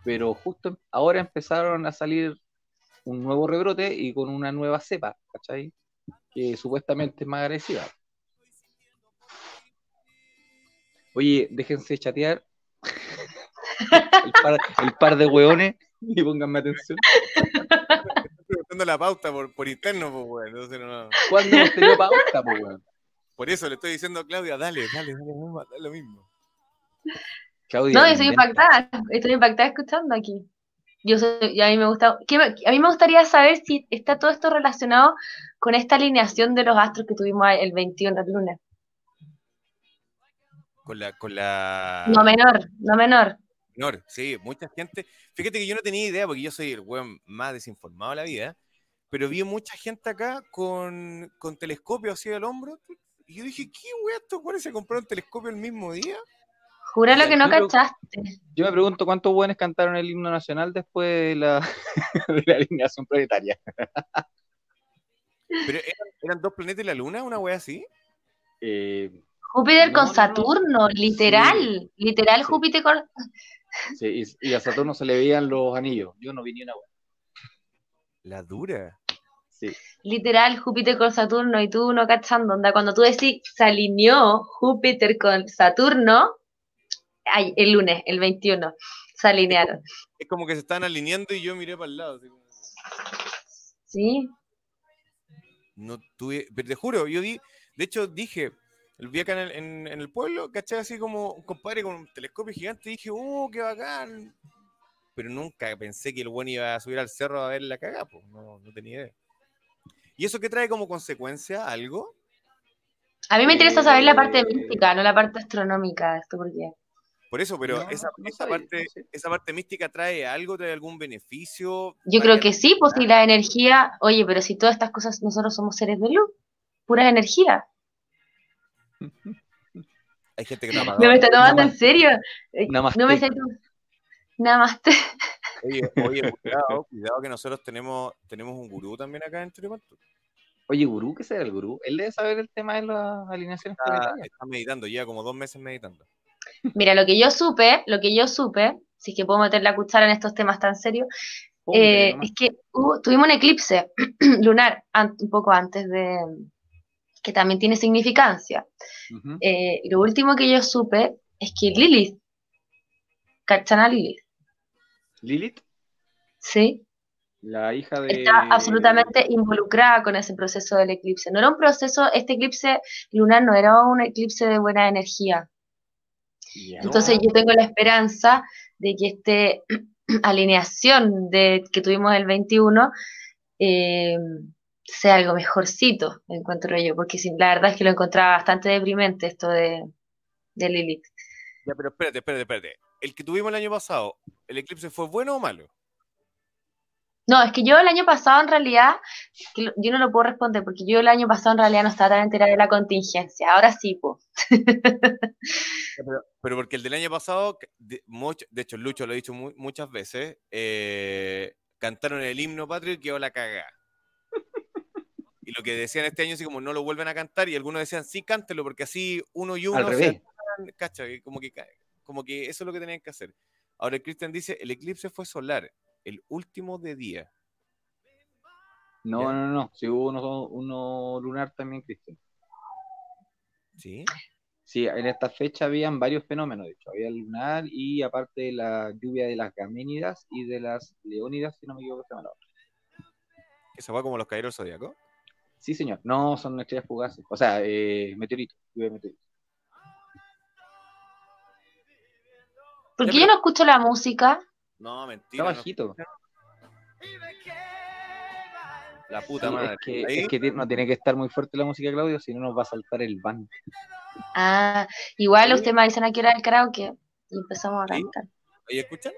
pero justo ahora empezaron a salir un nuevo rebrote y con una nueva cepa, ¿cachai? que supuestamente es más agresiva. Oye, déjense chatear. [laughs] El par, el par de hueones y pónganme atención. Estoy preguntando la pauta por, por interno, pues, weón. Entonces, no- ¿Cuándo hemos tenido pauta, po, weón? Por eso le estoy diciendo a Claudia, dale, dale, dale, dar lo mismo. Claudia, No, yo estoy impactada, estoy impactada escuchando aquí. Yo soy, y a mí me gusta, ¿qué me- a mí me gustaría saber si está todo esto relacionado con esta alineación de los astros que tuvimos el 21 de lunes. Con la, con la No menor, no menor. menor, sí, mucha gente. Fíjate que yo no tenía idea, porque yo soy el weón más desinformado de la vida, pero vi mucha gente acá con, con telescopio así al hombro. Y yo dije, ¿qué weón estos weones se compraron telescopio el mismo día? Júralo Ya, que no cachaste. Yo me pregunto cuántos hueones cantaron el himno nacional después de la, [laughs] de la alineación planetaria. [laughs] Pero eran, eran dos planetas y la luna, una wea así. Eh, Júpiter No, con no, no. Saturno, literal, literal Sí. Júpiter con... sí, y, y a Saturno se le veían los anillos. Yo no vi ni una hueá. La dura. Sí. Literal Júpiter con Saturno y tú no cachando, onda, cuando tú decís se alineó Júpiter con Saturno, ay, el lunes, el 21, se alinearon. Es como que se estaban alineando y yo miré para el lado. así como- ¿Sí? No tuve, pero te juro, yo vi, de hecho dije, el vi acá en el, en- en el pueblo, caché así como un compadre con un telescopio gigante y dije, oh, qué bacán. Pero nunca pensé que el buen iba a subir al cerro a ver la cagada, pues, no, no tenía idea. ¿Y eso qué trae como consecuencia? ¿Algo? A mí me interesa saber la parte Eh, mística, no la parte astronómica de esto, porque Por eso, pero No, esa, no esa sé, parte, no sé. esa parte mística trae algo, trae algún beneficio. yo ¿Va creo que sí, pues si la energía, oye, pero si todas estas cosas, nosotros somos seres de luz, pura energía. Hay gente que no ha [laughs] No me está tomando en Namaste. serio. Namaste. No me sé tú. Oye, oye, [laughs] cuidado, cuidado que nosotros tenemos, tenemos un gurú también acá en Choripanto. Oye, Gurú, ¿qué será el Gurú? Él debe saber el tema de las alineaciones Está, planetarias. está meditando, ya como dos meses meditando. Mira, lo que yo supe, lo que yo supe, si es que puedo meter la cuchara en estos temas tan serios, eh, es que hubo- tuvimos un eclipse [clears throat] lunar an- un poco antes de que también tiene significancia. Eh, y lo último que yo supe es que Lilith, ¿cachan a Lilith? Lilith, Sí, la hija de. está absolutamente involucrada con ese proceso del eclipse. No era un proceso, este eclipse lunar no era un eclipse de buena energía. Entonces yo tengo la esperanza de que esta [clears throat] alineación de, que tuvimos el 21 eh, sea algo mejorcito, encuentro yo, porque sí, la verdad es que lo encontraba bastante deprimente esto de, de Lilith. Ya, pero espérate, espérate, espérate. El que tuvimos el año pasado, ¿el eclipse fue bueno o malo? No, es que yo el año pasado en realidad, yo no lo puedo responder porque yo el año pasado en realidad no estaba tan enterada de la contingencia. Ahora sí, pues. [laughs] Pero, pero porque el del año pasado, de, mucho- de hecho, Lucho lo ha dicho mu- muchas veces, eh, cantaron el himno patrio y quedó la cagada. [laughs] Y lo que decían este año, así como no lo vuelven a cantar, y algunos decían, sí, cántelo, porque así uno y uno Al revés. agarran", cacha, como que, como que eso es lo que tenían que hacer. Ahora el Cristian dice, el eclipse fue solar, el último de día. No, Ya. no, no. Si hubo uno, uno lunar también, Cristian. ¿Sí? Sí, en esta fecha habían varios fenómenos, de hecho. Había el lunar y aparte de la lluvia de las gaménidas y de las leónidas, si no me equivoco, se llama. Esa va como los caídos zodiacos. Sí, señor. No, son estrellas fugaces. O sea, eh, meteoritos. Lluvia de meteoritos. ¿Por qué yo no escucho la música? No, Está mentira. no. bajito. La puta Sí, madre. es que, es que no tiene que estar muy fuerte la música, Claudio, si no nos va a saltar el ban. Ah, igual Sí. usted me dicen a qué hora el karaoke y empezamos a Sí. cantar. ¿ahí escuchan?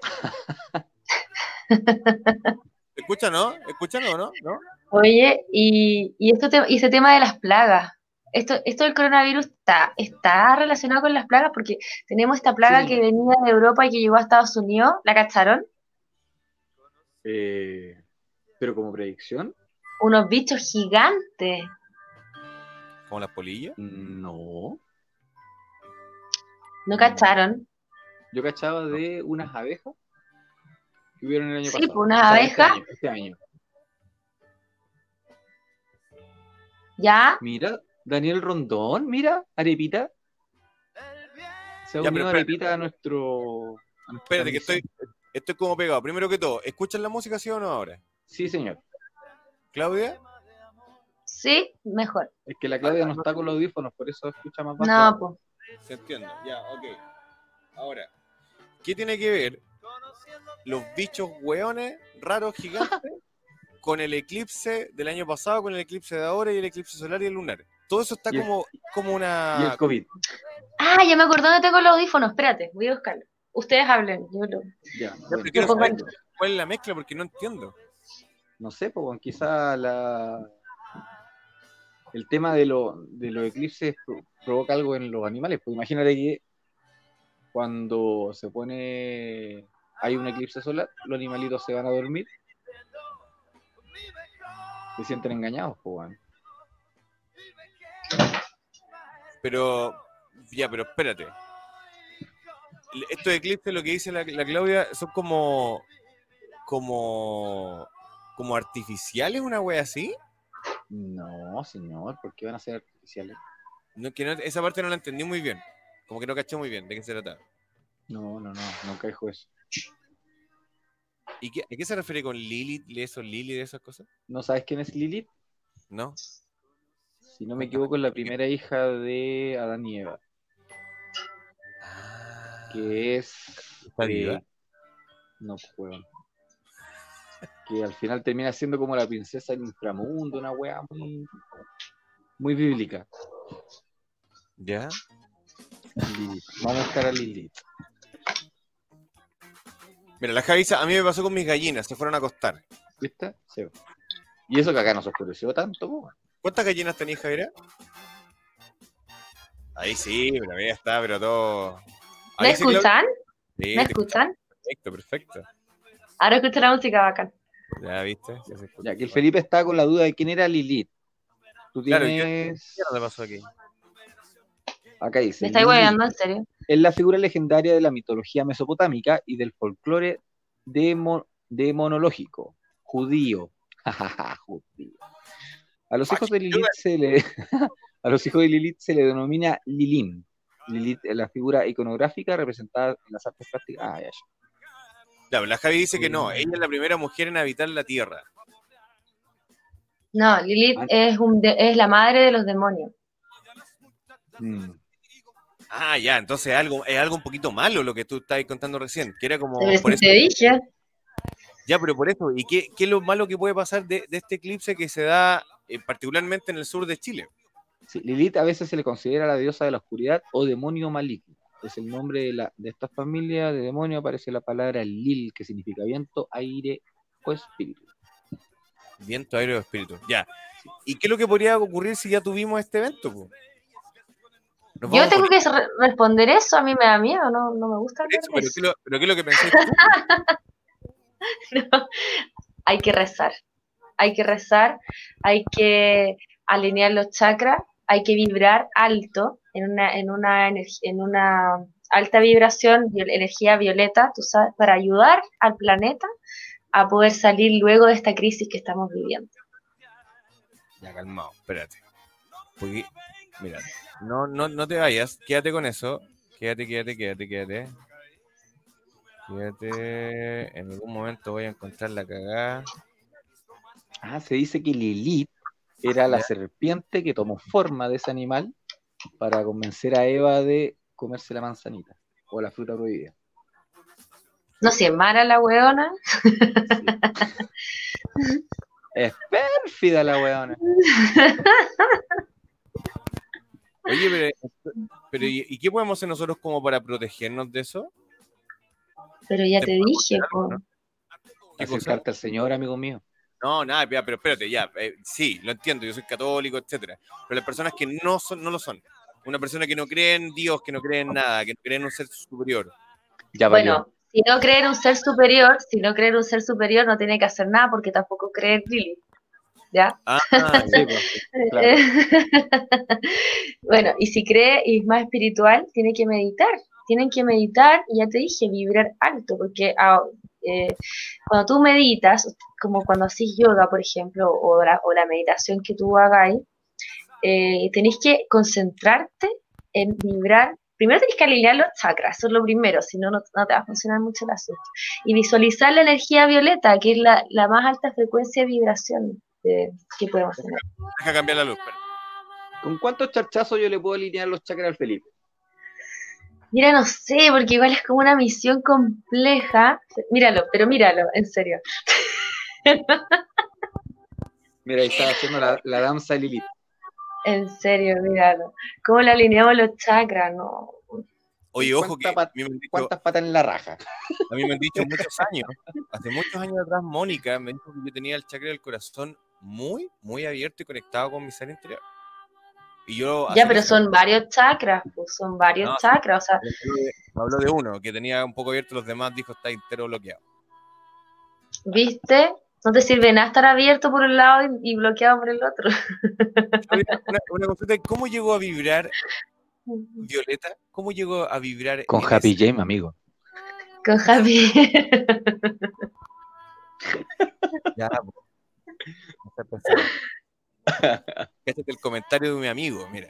[laughs] ¿Escuchan, no? ¿Escuchan o no? ¿No? Oye, y, y, esto te- y ese tema de las plagas. Esto, esto del coronavirus está, está relacionado con las plagas porque tenemos esta plaga Sí. que venía de Europa y que llegó a Estados Unidos. ¿La cacharon? Eh, pero como predicción, Unos bichos gigantes. Como las polillas. no. ¿No cacharon? Yo cachaba de unas abejas que hubieron el año Sí, pasado. pues, unas O sea, este abejas. año, este año. ¿Ya? Mira, Daniel Rondón, mira, Arepita. Se ha unido. Arepita a nuestro. a Espérate, que estoy, estoy como pegado. Primero que todo, ¿escuchan la música sí o no ahora? Sí, señor. ¿Claudia? Sí, mejor. Es que la Claudia no está con los audífonos, por eso escucha más bajo. No, pues. Se entiende. Ya, ok. Ahora, ¿qué tiene que ver los bichos hueones raros gigantes [laughs] con el eclipse del año pasado, con el eclipse de ahora y el eclipse solar y el lunar? Todo eso está Y el- como, como Y una... el COVID. Ah, ya me acordé dónde tengo los audífonos. Espérate, voy a buscarlo. Ustedes hablen. Yo lo... Ya, bueno. quiero saber cuál es la mezcla porque no entiendo. no sé, pues quizá la el tema de, lo, de los eclipses pro- provoca algo en los animales. Pues imagínate que cuando se pone hay un eclipse solar, los animalitos se van a dormir, se sienten engañados, pues Pero, ya, pero espérate. Estos eclipses, lo que dice la, la Claudia, son como, como, como artificiales, una wea así. No, señor, ¿por qué van a ser artificiales? No, que no- esa parte no la entendí muy bien. Como que no caché muy bien de qué se trata. No, no, no, nunca dijo eso. ¿Y qué, a qué se refiere con Lilith, de eso, Lili, de esas cosas? ¿No sabes quién es Lilith? ¿No? Si no me equivoco, es la primera hija de Adán y Eva, Ah, que es ¿Está eh? No, pues, weón. Que al final termina siendo como la princesa del inframundo, una weá muy, muy bíblica. ¿Ya? Lilith. Vamos a buscar a Lilith. Mira, la Javi dice, a mí me pasó con mis gallinas, se fueron a acostar. ¿Viste? Sí. Y eso que acá no se oscureció tanto, po. ¿Cuántas gallinas tenías, Javiera? Ahí sí, pero ya está, pero todo... ¿Me sí, escuchan? Sí, ¿Me escuchan? Perfecto, perfecto. Ahora escucho la música bacán. Ya viste. Ya se. Ya que el Felipe está con la duda de quién era Lilith. Tú Claro, tienes. ¿Qué le pasó aquí? Acá dice. ¿Me estáis hueveando en serio? Es la figura legendaria de la mitología mesopotámica y del folclore demo- demonológico judío. [laughs] Judío. A los hijos de Lilith se le [laughs] a los hijos de Lilith se le denomina Lilim. Lilith es la figura iconográfica representada en las artes plásticas. Ah, ya, ya. La Javi dice que no, ella es la primera mujer en habitar la Tierra. No, Lilith Ah. es, un de- es la madre de los demonios. Mm. Ah, ya, entonces algo, es algo un poquito malo lo que tú estabas contando recién, que era como... Pero por eso- te dije. ya, pero por eso, ¿y qué, qué es lo malo que puede pasar de, de este eclipse que se da eh, particularmente en el sur de Chile? Sí, Lilith a veces se le considera la diosa de la oscuridad o demonio maligno. Es el nombre de, la, de esta familia de demonio, aparece la palabra Lil, que significa viento, aire o espíritu. Viento, aire o espíritu. Ya. ¿Y qué es lo que podría ocurrir si ya tuvimos este evento? po? Yo tengo que re- responder eso, a mí me da miedo, no, no me gusta eso, pero, eso. ¿qué es lo, pero ¿qué es lo que pensáis? [laughs] No, hay que rezar, hay que rezar, hay que alinear los chakras, hay que vibrar alto en una, en una, en una alta vibración, energía violeta, tú sabes, para ayudar al planeta a poder salir luego de esta crisis que estamos viviendo. Ya, calmado, espérate. Porque, mira, no, no, no te vayas, quédate con eso. Quédate, quédate, quédate, quédate. Quédate. En algún momento voy a encontrar la cagada. Ah, se dice que Lilith era la serpiente que tomó forma de ese animal para convencer a Eva de comerse la manzanita o la fruta prohibida. No sé, mala la weona. Es pérfida la weona. Oye, pero, pero ¿y, y qué podemos hacer nosotros como para protegernos de eso? Pero ya Te dije. ¿no? ¿Qué cosa? Acercarte al Señor, amigo mío. No, nada, pero espérate, ya. eh, sí, lo entiendo, yo soy católico, etcétera. Pero las personas que no son, no lo son. Una persona que no cree en Dios, que no cree en nada, que no cree en un ser superior. Ya. Bueno, si no cree en un ser superior, si no cree en un ser superior, no tiene que hacer nada porque tampoco cree en Lilith. ¿Ya? Ah, [laughs] Sí, pues, claro. [laughs] bueno, y si cree y es más espiritual, tiene que meditar. Tienen que meditar, y ya te dije, vibrar alto, porque ah, eh, cuando tú meditas, como cuando haces yoga, por ejemplo, o la, o la meditación que tú hagáis, eh, tenéis que concentrarte en vibrar. Primero tenés que alinear los chakras, eso es lo primero, si no, no te va a funcionar mucho el asunto. Y visualizar la energía violeta, que es la, la más alta frecuencia de vibración de- que podemos tener. deja cambiar la luz. ¿Con cuántos charchazos yo le puedo alinear los chakras al Felipe? Mira, no sé, porque igual es como una misión compleja. Míralo, pero míralo, en serio. [laughs] Mira, ahí estaba haciendo la, la danza de Lilith. En serio, míralo. ¿Cómo le alineamos los chakras? No. Oye, ojo que ¿Cuánta a pat- mí, me han dicho, ¿Cuántas patas en la raja? a mí me han dicho muchos años, hace muchos años atrás, Mónica me dijo que yo tenía el chakra del corazón muy, muy abierto y conectado con mi ser interior. Y yo... Ya, pero son varios chakras, pues son varios No, chakras. O sea, habló de- uno que tenía un poco abierto, los demás dijo está entero bloqueado. ¿viste? No te sirve nada estar abierto por un lado y, y bloqueado por el otro. Una, una consulta, ¿cómo llegó a vibrar [laughs] Violeta? ¿Cómo llegó a vibrar Con Happy ese- Jam, amigo. Con Javi. [laughs] Ya, po. [laughs] Pesado. Cáchate el comentario de mi amigo, mira.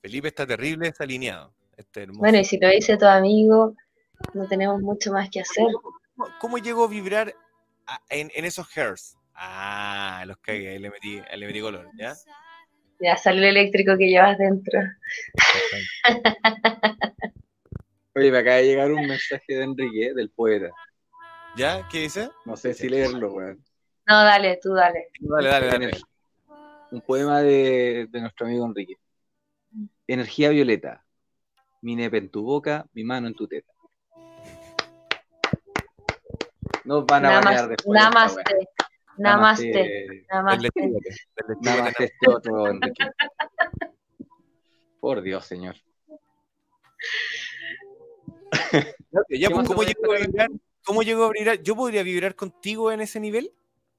Felipe está terrible desalineado. Este hermoso. bueno, y si lo dice tu amigo, no tenemos mucho más que hacer. ¿Cómo, cómo llegó a vibrar a- en, en esos hairs? Ah, los cagué, ahí le metí, ahí le metí color, ¿ya? Ya sale el eléctrico que llevas dentro. Oye, me acaba de llegar un mensaje de Enrique, del poeta. ¿Ya? ¿Qué dice? No sé si leerlo, weón. No, dale, tú dale. Dale, dale, dale. Un poema de, de nuestro amigo Enrique. Energía violeta. Mi nepe en tu boca, mi mano en tu teta. Nos van a bañar después. de namaste, weá. namaste, Namaste. namaste. Este otro, Enrique. Por Dios, señor. Ya, ¿Qué pues, ¿cómo llegó a vibrar? ¿Cómo llegó a vibrar? ¿Yo podría vibrar contigo en ese nivel?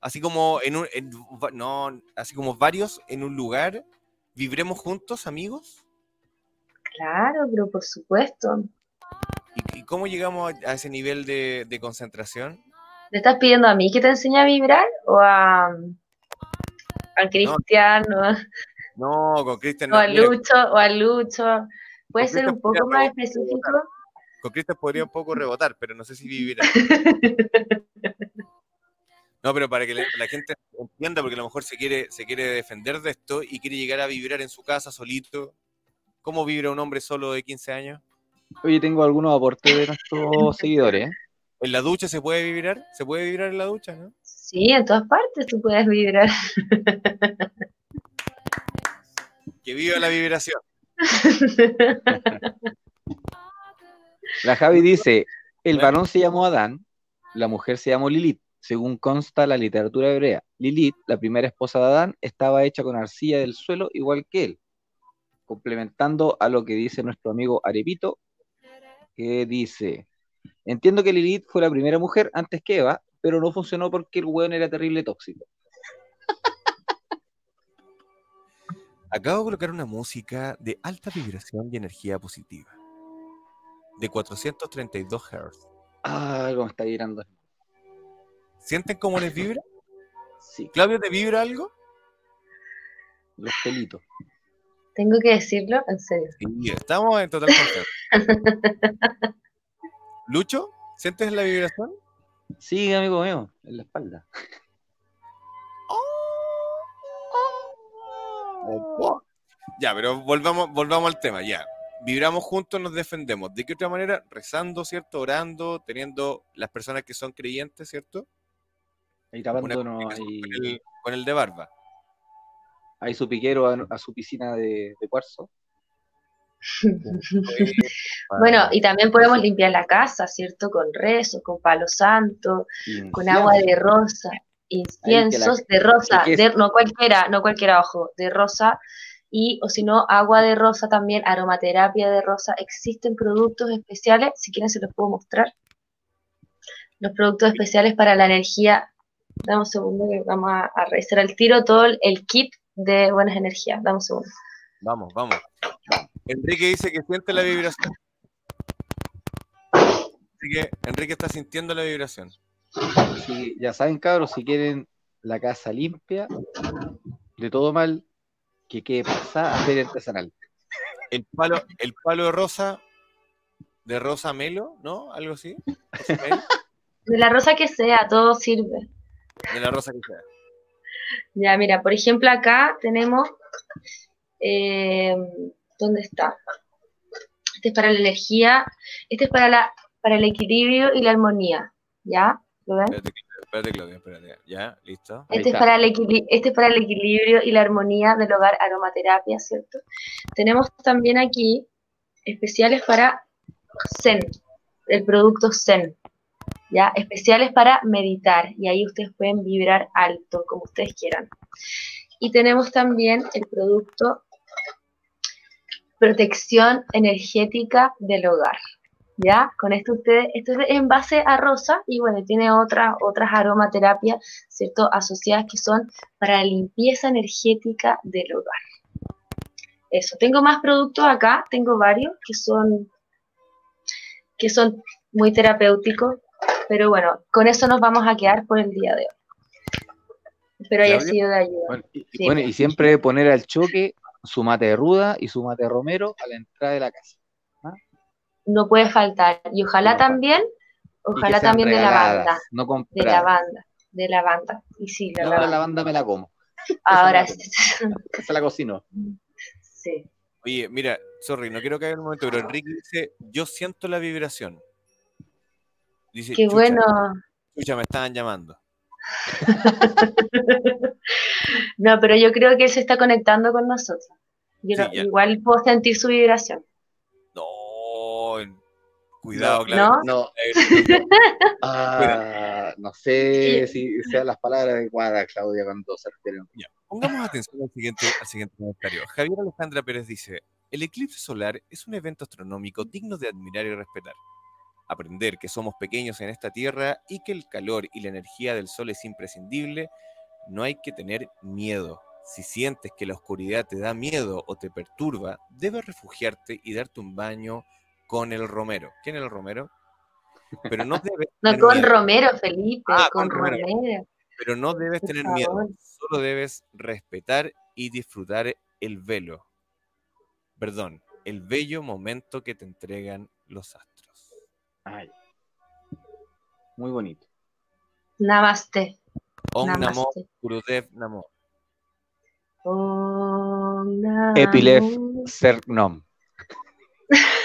Así como en un, en no, así como varios en un lugar, vibremos juntos, amigos. Claro, pero por supuesto. ¿Y, y cómo llegamos a, a ese nivel de, de concentración? ¿Le estás pidiendo a mí que te enseñe a vibrar o a, a Cristian o, No, con Cristian o no, a mira, Lucho o a Lucho? ¿Puede ser un poco más rebotar, específico? con Cristian podría un poco rebotar, pero no sé si vibrar. [laughs] No, pero para que la, la gente entienda, porque a lo mejor se quiere, se quiere defender de esto y quiere llegar a vibrar en su casa solito. ¿Cómo vibra un hombre solo de 15 años? Oye, tengo algunos aportes de nuestros seguidores. ¿eh? ¿En la ducha se puede vibrar? ¿Se puede vibrar en la ducha, no? Sí, en todas partes tú puedes vibrar. Que viva la vibración. La Javi dice, el varón se llamó Adán, la mujer se llamó Lilith. Según consta la literatura hebrea, Lilith, la primera esposa de Adán, estaba hecha con arcilla del suelo igual que él. Complementando a lo que dice nuestro amigo Arepito, que dice, entiendo que Lilith fue la primera mujer antes que Eva, pero no funcionó porque el hueón era terrible tóxico. Acabo de colocar una música de alta vibración y energía positiva. De 432 Hz. Ah, algo me está vibrando. ¿Sienten cómo les vibra? Sí, ¿Claudio te vibra algo? los pelitos. Tengo que decirlo en serio. Sí, estamos en total confianza. [laughs] Lucho, ¿sientes la vibración? Sí, amigo mío, en la espalda. [laughs] Ya, pero volvamos, volvamos al tema, ya. Vibramos juntos, nos defendemos. ¿De qué otra manera? Rezando, ¿cierto? Orando, teniendo las personas que son creyentes, ¿cierto? Ahí tapándonos ahí, con, el, con el de barba. ahí su piquero a, a su piscina de, de cuarzo. [laughs] Bueno, y también podemos limpiar la casa, ¿cierto? Con rezos, con palo santo, con agua de rosa, inciensos de rosa, que es- de- no cualquiera, no cualquiera, ojo, de rosa, y o si no, agua de rosa también, aromaterapia de rosa. Existen productos especiales, si quieren se los puedo mostrar. Los productos especiales para la energía. Dame un segundo que vamos a, a revisar al tiro todo el, el kit de buenas energías. Dame un segundo. Vamos, vamos. Enrique dice que siente la vibración. Así que Enrique está sintiendo la vibración. Ya saben, cabros, si quieren la casa limpia, de todo mal, que quede pasada a feria artesanal. El palo, el palo de rosa, de rosa melo, ¿no? Algo así. [laughs] De la rosa que sea, todo sirve. De la rosa que sea. Ya, mira, por ejemplo, acá tenemos. eh, ¿Dónde está? Este es para la energía. Este es para, la, para el equilibrio y la armonía. ¿Ya? ¿Lo ven? Espérate, espérate, Claudia, espérate. Ya, listo. Este es, para el este es para el equilibrio y la armonía del hogar, aromaterapia, ¿cierto? Tenemos también aquí especiales para Zen, el producto Zen, Especiales para meditar, y ahí ustedes pueden vibrar alto, como ustedes quieran. Y tenemos también el producto protección energética del hogar. ¿Ya? Con esto ustedes, esto es en base a rosa y bueno, tiene otras otras aromaterapias, ¿cierto? Asociadas que son para la limpieza energética del hogar. Eso, tengo más productos acá, tengo varios que son que son muy terapéuticos, pero bueno, con eso nos vamos a quedar por el día de hoy. Espero haya sido de ayuda. Bueno, y, Sí. bueno, y siempre poner al choque su mate de ruda y su mate de romero a la entrada de la casa. No puede faltar. Y ojalá No. también, ojalá también de regaladas, lavanda, No de compradas. lavanda, de lavanda. Y sí, la No, la lavanda. lavanda me la como. Ahora sí. [laughs] Esa la cocino. sí. Oye, mira, sorry, no quiero caer en un momento, pero Enrique dice, yo siento la vibración. Dice, Qué "Chucha, bueno. Chucha, me estaban llamando. [laughs] No, pero yo creo que él se está conectando con nosotros. Yo Sí, no- ya. igual puedo sentir su vibración. No, cuidado, No, claro. No, [laughs] Eh, ah, no sé si sean las palabras adecuadas, Claudia, cuando se refieren. Pongamos atención al siguiente, al siguiente comentario. Javier Alejandra Pérez dice, el eclipse solar es un evento astronómico digno de admirar y respetar. Aprender que somos pequeños en esta Tierra y que el calor y la energía del Sol es imprescindible, no hay que tener miedo. Si sientes que la oscuridad te da miedo o te perturba, debes refugiarte y darte un baño con el romero. ¿Quién es el romero? Pero no debes [laughs] No con miedo. Romero, Felipe, Ah, con, con Romero. Romero. Pero no debes Por tener favor. miedo, solo debes respetar y disfrutar el velo. Perdón, el bello momento que te entregan los astros. Ay. Muy bonito. Namaste. Om Namaste. Namo Gurudev Namo. Om Namo. Epilef Sernom. [laughs]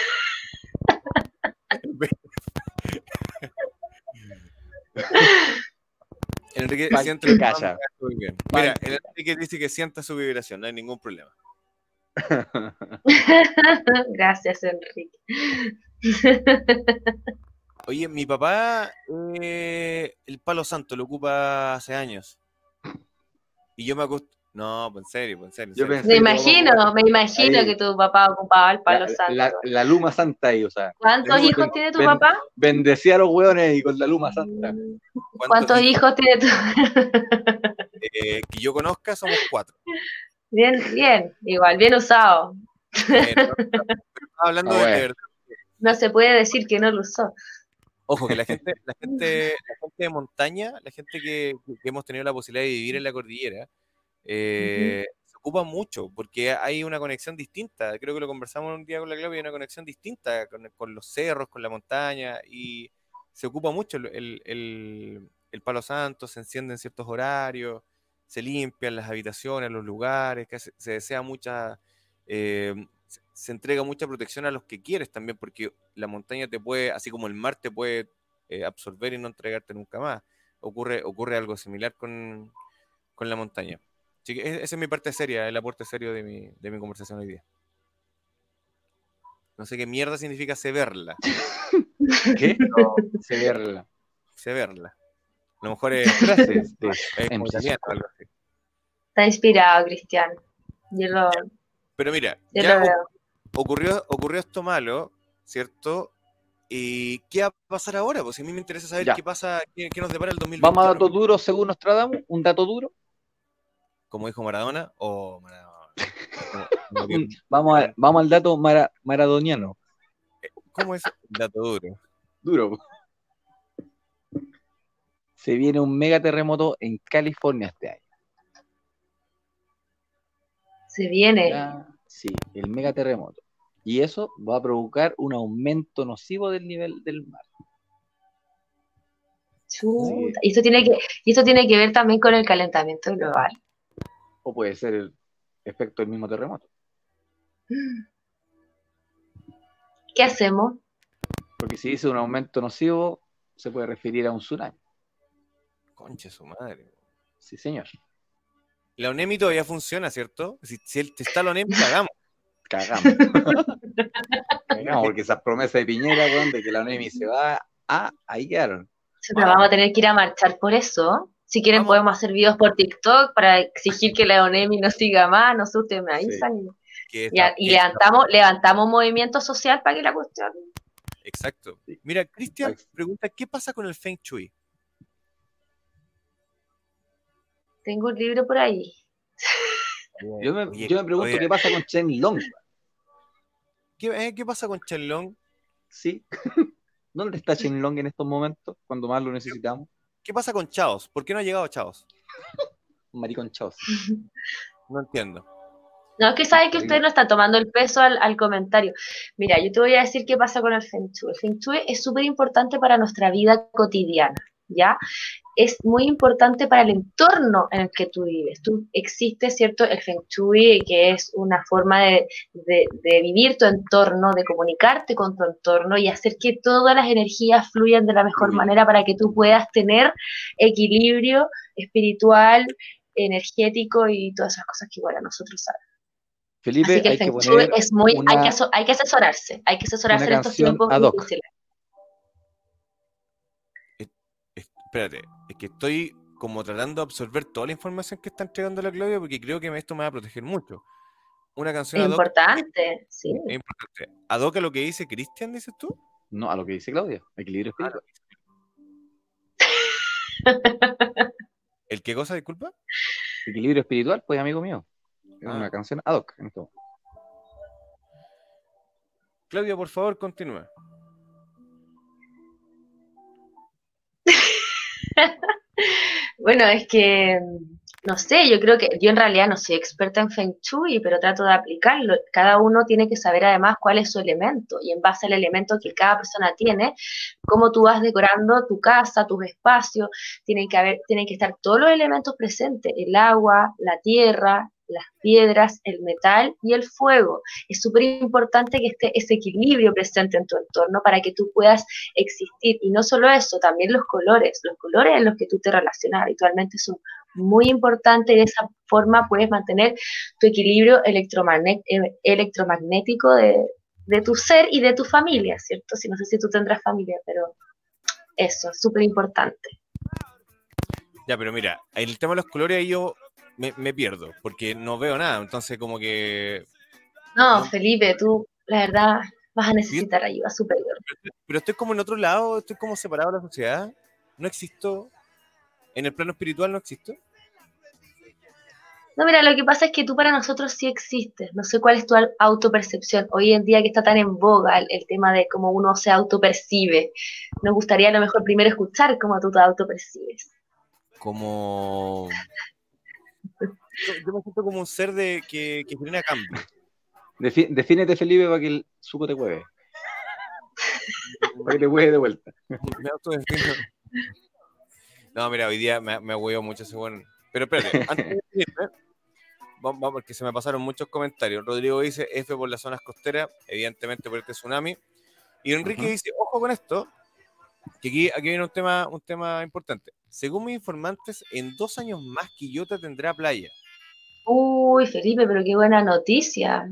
Enrique siente Muy bien. Mira, el Enrique dice que sienta su vibración, no hay ningún problema. [laughs] [laughs] Gracias, Enrique. Oye, mi papá eh, el palo santo lo ocupa hace años. Y yo me acostumbro. No, pues en serio, pues en serio. en Yo serio. pensé- Me imagino, como- me imagino ahí. que tu papá ocupaba el palo La, santo. la- la luma santa ahí, o sea, ¿Cuántos hijos tiene tu papá? bendecía a los hueones y con la luma santa. ¿Cuántos hijos tiene tu [laughs] eh, que yo conozca somos cuatro. Bien, bien, igual, bien usado. Hablando Ah, de, verdad. No se puede decir que no lo usó. Ojo, que la [laughs] gente, la gente, la gente de montaña, la gente que, que hemos tenido la posibilidad de vivir en la cordillera, eh, se ocupa mucho porque hay una conexión distinta. Creo que lo conversamos un día con la Claudia, hay una conexión distinta con, con los cerros, con la montaña y se ocupa mucho el, el- el- el palo santo, se enciende en ciertos horarios, se limpian las habitaciones, los lugares, que se, se desea mucha, eh, se, entrega mucha protección a los que quieres también, porque la montaña te puede, así como el mar te puede eh, absorber y no entregarte nunca más. Ocurre, ocurre algo similar con, con la montaña. Así que e- esa es mi parte seria, el aporte serio de mi, de mi conversación hoy día. No sé qué mierda significa severla. [laughs] ¿Qué? Severla. Severla. A lo mejor [laughs] es, es algo así. Está inspirado, Cristian. Yo lo, Pero mira, ya ocurrió, ocurrió esto malo, ¿cierto? ¿Y qué va a pasar ahora? Pues a mí me interesa saber Ya. qué pasa, qué, qué nos depara el 2021. Vamos a datos duros según Nostradamus, un dato duro. Como dijo Maradona, o Maradona. [laughs] Vamos, a- vamos al dato mara- maradoniano. ¿Cómo es? Dato duro. Duro. Se viene un megaterremoto en California este año. Se viene. Ya, Sí, el megaterremoto. Y eso va a provocar un aumento nocivo del nivel del mar. Chuta. Y esto tiene que, y esto tiene que ver también con el calentamiento global. O puede ser el efecto del mismo terremoto. [gasps] ¿Qué hacemos? Porque si dice un aumento nocivo, se puede referir a un tsunami. Concha su madre. Sí, señor. La ONEMI todavía funciona, ¿cierto? Si, si el- está la ONEMI, cagamos. [laughs] Cagamos. Cagamos, porque esas promesas de Piñera, weón, de que la ONEMI se va a, ahí quedaron. Chuta, vamos a tener que ir a marchar por eso. Si quieren Vamos. podemos hacer videos por TikTok para exigir que la ONEMI no siga más, no sé, ustedes me avisan. y- levantamos, levantamos un movimiento social para que la cuestión. Exacto. Mira, Cristian pregunta, ¿qué pasa con el Feng Shui? Tengo un libro por ahí. Yo me, Oye, yo me pregunto oye, qué pasa con Chen Long. ¿qué, eh, qué pasa con Chenlong? ¿Sí? [laughs] ¿Dónde está Chen Long en estos momentos, cuando más lo necesitamos? ¿Qué pasa con Chaos? ¿Por qué no ha llegado Chaos? Maricón chaos. [laughs] No entiendo. No, es que sabe que usted no está tomando el peso al, al comentario. Mira, yo te voy a decir qué pasa con el Feng Shui. El Feng Shui es súper importante para nuestra vida cotidiana, ¿ya? Es muy importante para el entorno en el que tú vives. Tú existe, ¿cierto? El Feng Shui, que es una forma de, de- de vivir tu entorno, de comunicarte con tu entorno y hacer que todas las energías fluyan de la mejor manera para que tú puedas tener equilibrio espiritual, energético y todas esas cosas que igual a nosotros sabemos. Felipe, Así que el hay que Feng Shui poner es muy, hay, que hay que asesorarse, hay que asesorarse en estos tiempos difíciles. Espérate, es que estoy como tratando de absorber toda la información que está entregando la Claudia porque creo que esto me va a proteger mucho. Una canción Es ad hoc importante, sí. es importante. ¿Ad hoc a lo que dice Cristian, dices tú? No, a lo que dice Claudia, equilibrio espiritual. [laughs] ¿El qué cosa, disculpa? Equilibrio espiritual, pues, amigo mío. Es Ah. una canción ad hoc. en momento. Claudia, por favor, continúa. [laughs] Bueno, es que, no sé, yo creo que yo en realidad no soy experta en Feng Shui, pero trato de aplicarlo. Cada uno tiene que saber además cuál es su elemento y en base al elemento que cada persona tiene, cómo tú vas decorando tu casa, tus espacios, tienen que haber, tienen que estar todos los elementos presentes, el agua, la tierra, las piedras, el metal y el fuego. Es súper importante que esté ese equilibrio presente en tu entorno para que tú puedas existir. Y no solo eso, también los colores. Los colores en los que tú te relacionas habitualmente son muy importantes y de esa forma puedes mantener tu equilibrio eh, electromagnético de, tu ser y de tu familia, ¿cierto? Si no sé si tú tendrás familia, pero eso, súper importante. Ya, pero mira, el tema de los colores yo me, me pierdo, porque no veo nada. Entonces, como que. No. Felipe, tú, la verdad, vas a necesitar ayuda superior. Pero estoy como en otro lado, estoy como separado de la sociedad. No existo. En el plano espiritual no existo. No, mira, lo que pasa es que tú para nosotros sí existes. No sé cuál es tu au- autopercepción. Hoy en día que está tan en boga el, el tema de cómo uno se autopercibe. Nos gustaría a lo mejor primero escuchar cómo tú te autopercibes. Como. Yo, me siento como un ser de que, que genera cambio. Defi- defínete, Felipe, para que el suco te hueve. para que te hueve de vuelta. Me autodefino. No, mira, hoy día me, me huevo mucho ese buen. Pero espérate, antes de [laughs] irme, vamos, vamos, porque se me pasaron muchos comentarios. Rodrigo dice F por las zonas costeras, evidentemente por este tsunami. Y Enrique dice, ojo con esto, que aquí, aquí viene un tema, un tema importante. Según mis informantes, en dos años más Quillota tendrá playa. Uy, Felipe, pero qué buena noticia.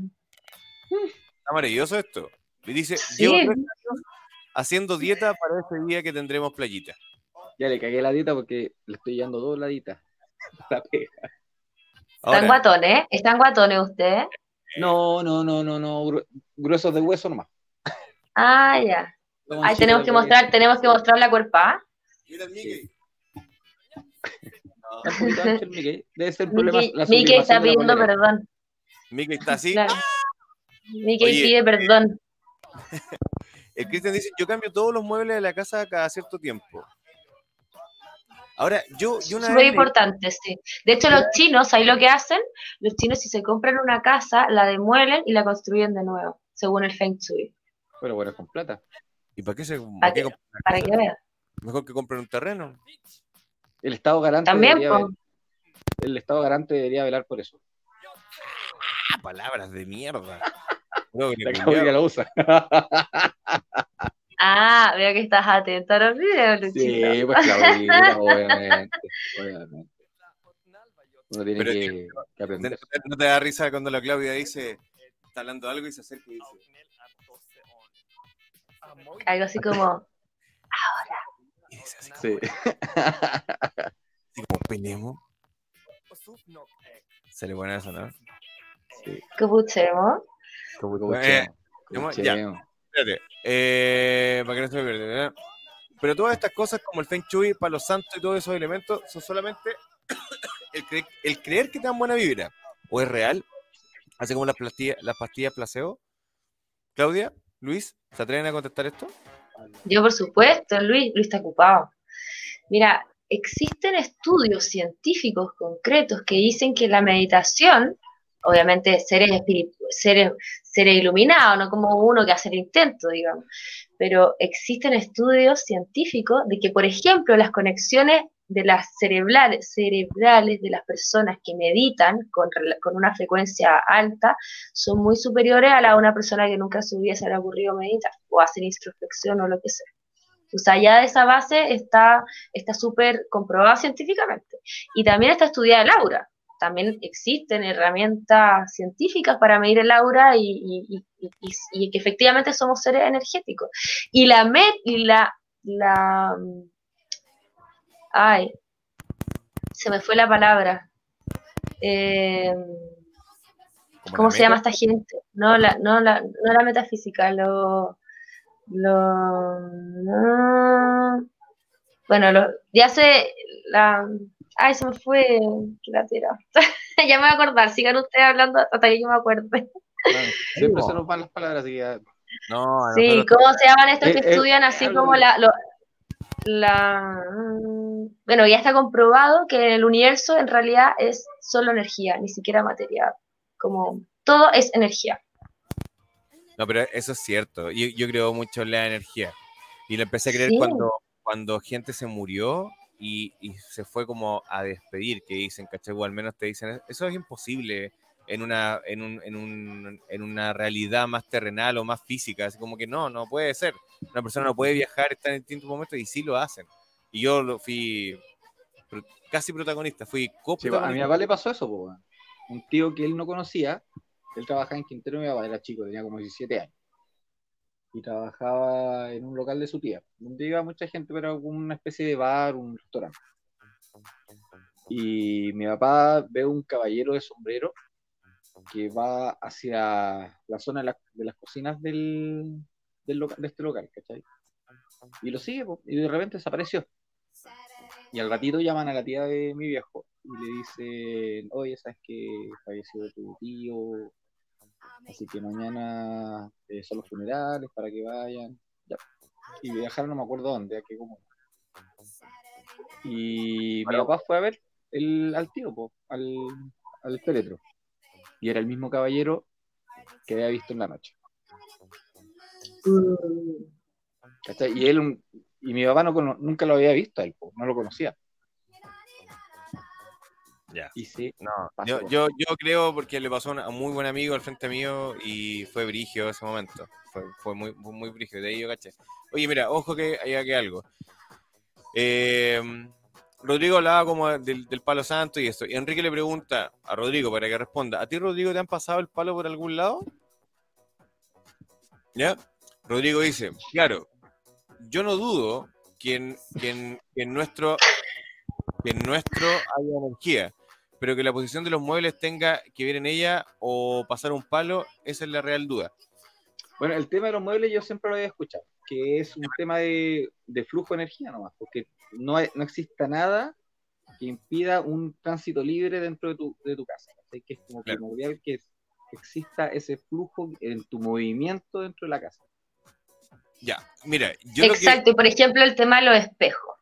Está maravilloso esto. Y dice, Sí. llevo tres años haciendo dieta para ese día que tendremos playita. Ya le cagué la dieta porque le estoy llevando dos laditas. [laughs] La pega. Están guatones, están guatones ustedes. No, no, no, no, no. gru- Gruesos de hueso nomás. Ah, ya. Ahí tenemos que mostrar, tenemos que mostrar la cuerpa. mira el Mickey. Está un poquito ancho el Mickey. Debe ser un problema. Mickey, la Mickey está sublimación de la pidiendo perdón. Mickey está así. Claro. Mickey Oye, pide perdón. [laughs] El Cristian dice, yo cambio todos los muebles de la casa cada cierto tiempo. Ahora, yo, yo una vez leí- importante, sí. De hecho, los chinos, ahí lo que hacen, los chinos si se compran una casa, la demuelen y la construyen de nuevo, según el Feng Shui, Pero bueno, es con plata. ¿Y para qué se ¿Para para que vean. Mejor que compren un terreno. El Estado garante También, debería, po. el Estado garante debería velar por eso. Ah, palabras de mierda. [laughs] Que La usa. [laughs] Ah, veo que estás atento a los videos, Luchito. Sí, pues Claudia, [laughs] obviamente. obviamente. Uno tiene Pero que, que ¿No aprender. te- ¿No te da risa cuando la Claudia dice, está hablando algo y se acerca y dice, Algo así como, y dice así, Sí. así como pelemos? Se le pone eso, ¿no? ¿qué puchemos? Como Eh, chemo, ¿cómo? como Ya. chemo. Espérate, eh, para que no se me pierda. ¿eh? Pero todas estas cosas como el Feng Shui, Palo Santo y todos esos elementos son solamente [coughs] el, cre- el creer que te dan buena vibra. ¿O es real? Así como las pastillas, las pastillas placebo. Claudia, Luis, ¿se atreven a contestar esto? Yo, por supuesto, Luis, Luis está ocupado. Mira, existen estudios científicos concretos que dicen que la meditación, obviamente seres, seres, seres iluminados, no como uno que hace el intento, digamos, pero existen estudios científicos de que, por ejemplo, las conexiones de las cerebrales, cerebrales de las personas que meditan con, con una frecuencia alta son muy superiores a la de una persona que nunca se ha ocurrido meditar o hacer introspección o lo que sea. O sea, ya de esa base está está súper comprobada científicamente. Y también está estudiada el aura. También existen herramientas científicas para medir el aura y, y- y- que efectivamente somos seres energéticos. Y la met y la, la ay, se me fue la palabra. Eh, Como ¿Cómo se llama esta gente? No la, no la, no la metafísica, lo, lo, no. bueno, lo, ya sé, la, ay, se me fue, que la tira. ya me voy a acordar, sigan ustedes hablando hasta que yo me acuerde. Siempre se nos van las palabras, así que ya- No, Sí, ¿cómo se llaman estos Eh, que eh, estudian así como la, lo- la, bueno, ya está comprobado que el universo en realidad es solo energía, ni siquiera materia, como todo es energía. No, pero eso es cierto. Yo, yo creo mucho en la energía. Y lo empecé a creer Sí. cuando, cuando gente se murió y, y se fue como a despedir, que dicen, ¿cachai? O al menos te dicen, eso es imposible en una, en, un, en, un, en una realidad más terrenal o más física, así como que no, no puede ser. Una persona no puede viajar, estar en distintos momentos y sí lo hacen. Y yo lo fui pro- casi protagonista, fui Sí, a mi coprotagonista. papá le pasó eso, po, un tío que él no conocía, él trabajaba en Quintero, mi papá era chico, tenía como 17 años. Y trabajaba en un local de su tía, donde iba mucha gente, pero una especie de bar, un restaurante. Y mi papá ve un caballero de sombrero que va hacia la zona de, la- de las cocinas del, del loca- de este local, ¿cachai? Y lo sigue, po, y de repente desapareció. Y al ratito llaman a la tía de mi viejo y le dicen, oye, ¿sabes que falleció tu tío? Así que mañana eh, son los funerales para que vayan. Ya. Y viajaron, no me acuerdo dónde, a qué comuna. Y mi papá fue a ver el, al tío, po, al, al féretro. Y era el mismo caballero que había visto en la noche. Mm. ¿cachai? Y él, un- y mi papá no, nunca lo había visto a él, no lo conocía. Ya. Y sí, No, yo, yo, yo creo porque le pasó a un- a un muy buen amigo al frente mío y fue brigio ese momento. Fue, fue muy, muy, muy brigio, de ahí yo caché. Oye, mira, ojo que hay aquí algo. Eh, Rodrigo hablaba como del, del palo santo y esto. Y Enrique le pregunta a Rodrigo para que responda. ¿A ti, Rodrigo, te han pasado el palo por algún lado? ¿Ya? Rodrigo dice, claro, yo no dudo que en, que en- que en nuestro, que en nuestro haya energía, pero que la posición de los muebles tenga que ver en ella o pasar un palo, esa es la real duda. Bueno, el tema de los muebles yo siempre lo había escuchado, que es un tema de, de flujo de energía nomás, porque no, hay- no exista nada que impida un tránsito libre dentro de tu, de tu casa. ¿cachai? Que es como Claro. primordial que exista ese flujo en tu movimiento dentro de la casa. Ya, mira, yo que... Exacto, y por ejemplo el tema de los espejos.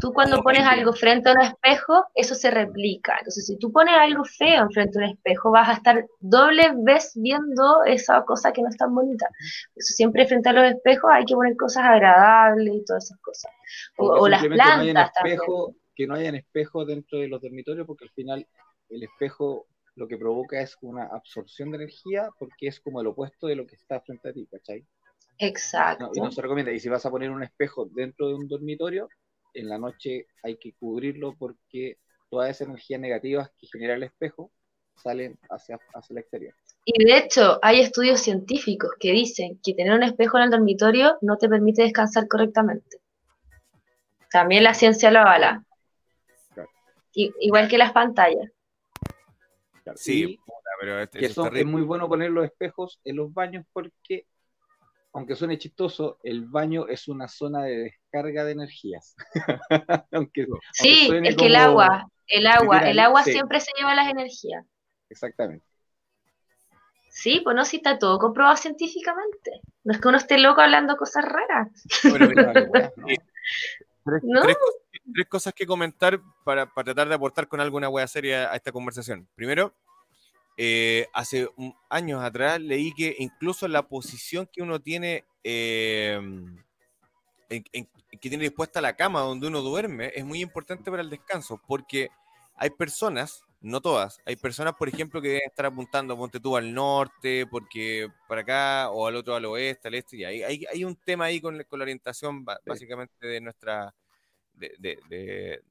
Tú cuando Oh, pones algo frente a un espejo, eso se replica. Entonces, si tú pones algo feo enfrente a un espejo, vas a estar doble vez viendo esa cosa que no es tan bonita. Eso siempre frente a los espejos hay que poner cosas agradables y todas esas cosas. O, las no plantas también. que no hayan espejos dentro de los dormitorios, porque al final el espejo lo que provoca es una absorción de energía, porque es como el opuesto de lo que está frente a ti, ¿cachai? Exacto. No, y no se recomienda. Y si vas a poner un espejo dentro de un dormitorio, en la noche hay que cubrirlo porque toda esa energía negativa que genera el espejo salen hacia, hacia el exterior. Y de hecho, hay estudios científicos que dicen que tener un espejo en el dormitorio no te permite descansar correctamente. También la ciencia lo avala. Claro. Igual que las pantallas. Claro. Sí, Y pero este- que eso son- es muy bueno poner los espejos en los baños porque, aunque suene chistoso, el baño es una zona de descarga de energías. aunque, [laughs] aunque Sí, suene es que el agua, el agua, el agua sí. siempre se lleva las energías. Exactamente. Sí, pues no, si está todo comprobado científicamente. No es que uno esté loco hablando cosas raras. Bueno, mira, No, qué [laughs] wea, ¿no? tres, ¿No? tres cos- tres cosas que comentar para, para tratar de aportar con alguna wea seria a esta conversación. Primero, eh, hace un- años atrás leí que incluso la posición que uno tiene, eh, en- en- que tiene dispuesta la cama donde uno duerme, es muy importante para el descanso, porque hay personas, no todas, hay personas, por ejemplo, que deben estar apuntando, ponte tú al norte, porque para acá, o al otro al oeste, al este, y hay, hay, hay un tema ahí con, con la orientación Sí. básicamente de nuestra, de, de, de-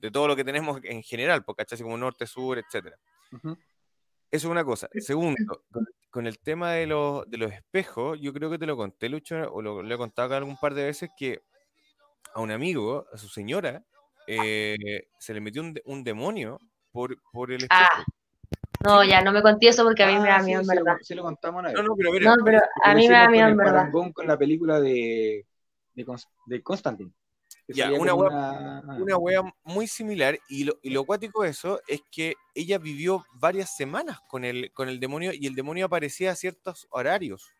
de- todo lo que tenemos en general, porque Así como norte, sur, etcétera. Ujú. Eso es una cosa. Segundo, con, el tema de los, de los espejos, yo creo que te lo conté, Lucho, o lo, lo he contado acá algún par de veces, que a un amigo, a su señora, eh, se le metió un, un demonio por, por el espejo. Ah, no, ya no me conté eso porque a mí me Ah, da miedo, sí, en sí lo- verdad. sí lo contamos una vez. No, no, pero mira, No, pero a Lo mí me da miedo, en verdad. con la película de, de, de Constantine. Ya, una wea- una wea muy similar y lo, y lo cuático de eso es que ella vivió varias semanas con el, con el demonio y el demonio aparecía a ciertos horarios.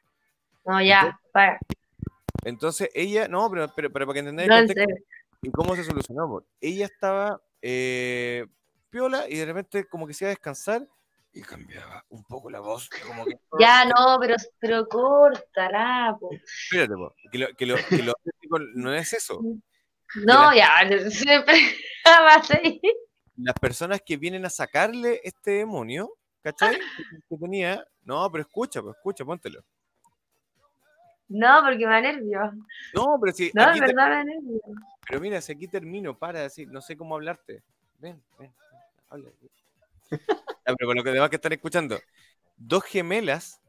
No, ya, para. Entonces ella, no, pero, pero, pero para que entendáis No, en y cómo se solucionó. Ella estaba eh, piola y de repente como que se iba a descansar y cambiaba un poco la voz. Como que, Ya, no, pero, pero po. Espérate, po, que lo, que lo, que lo [laughs] auténtico no es eso. No, ya, [laughs] [laughs] siempre las personas que vienen a sacarle este demonio, ¿cachai? Que tenía. No, pero escucha, pues escucha, póntelo. No, porque me da nervio. No, pero si. No, en verdad me da nervio. pero mira, si aquí termino, para de decir, no sé cómo hablarte. Ven, ven, ven, habla. [laughs] Pero con lo que demás que están escuchando, dos gemelas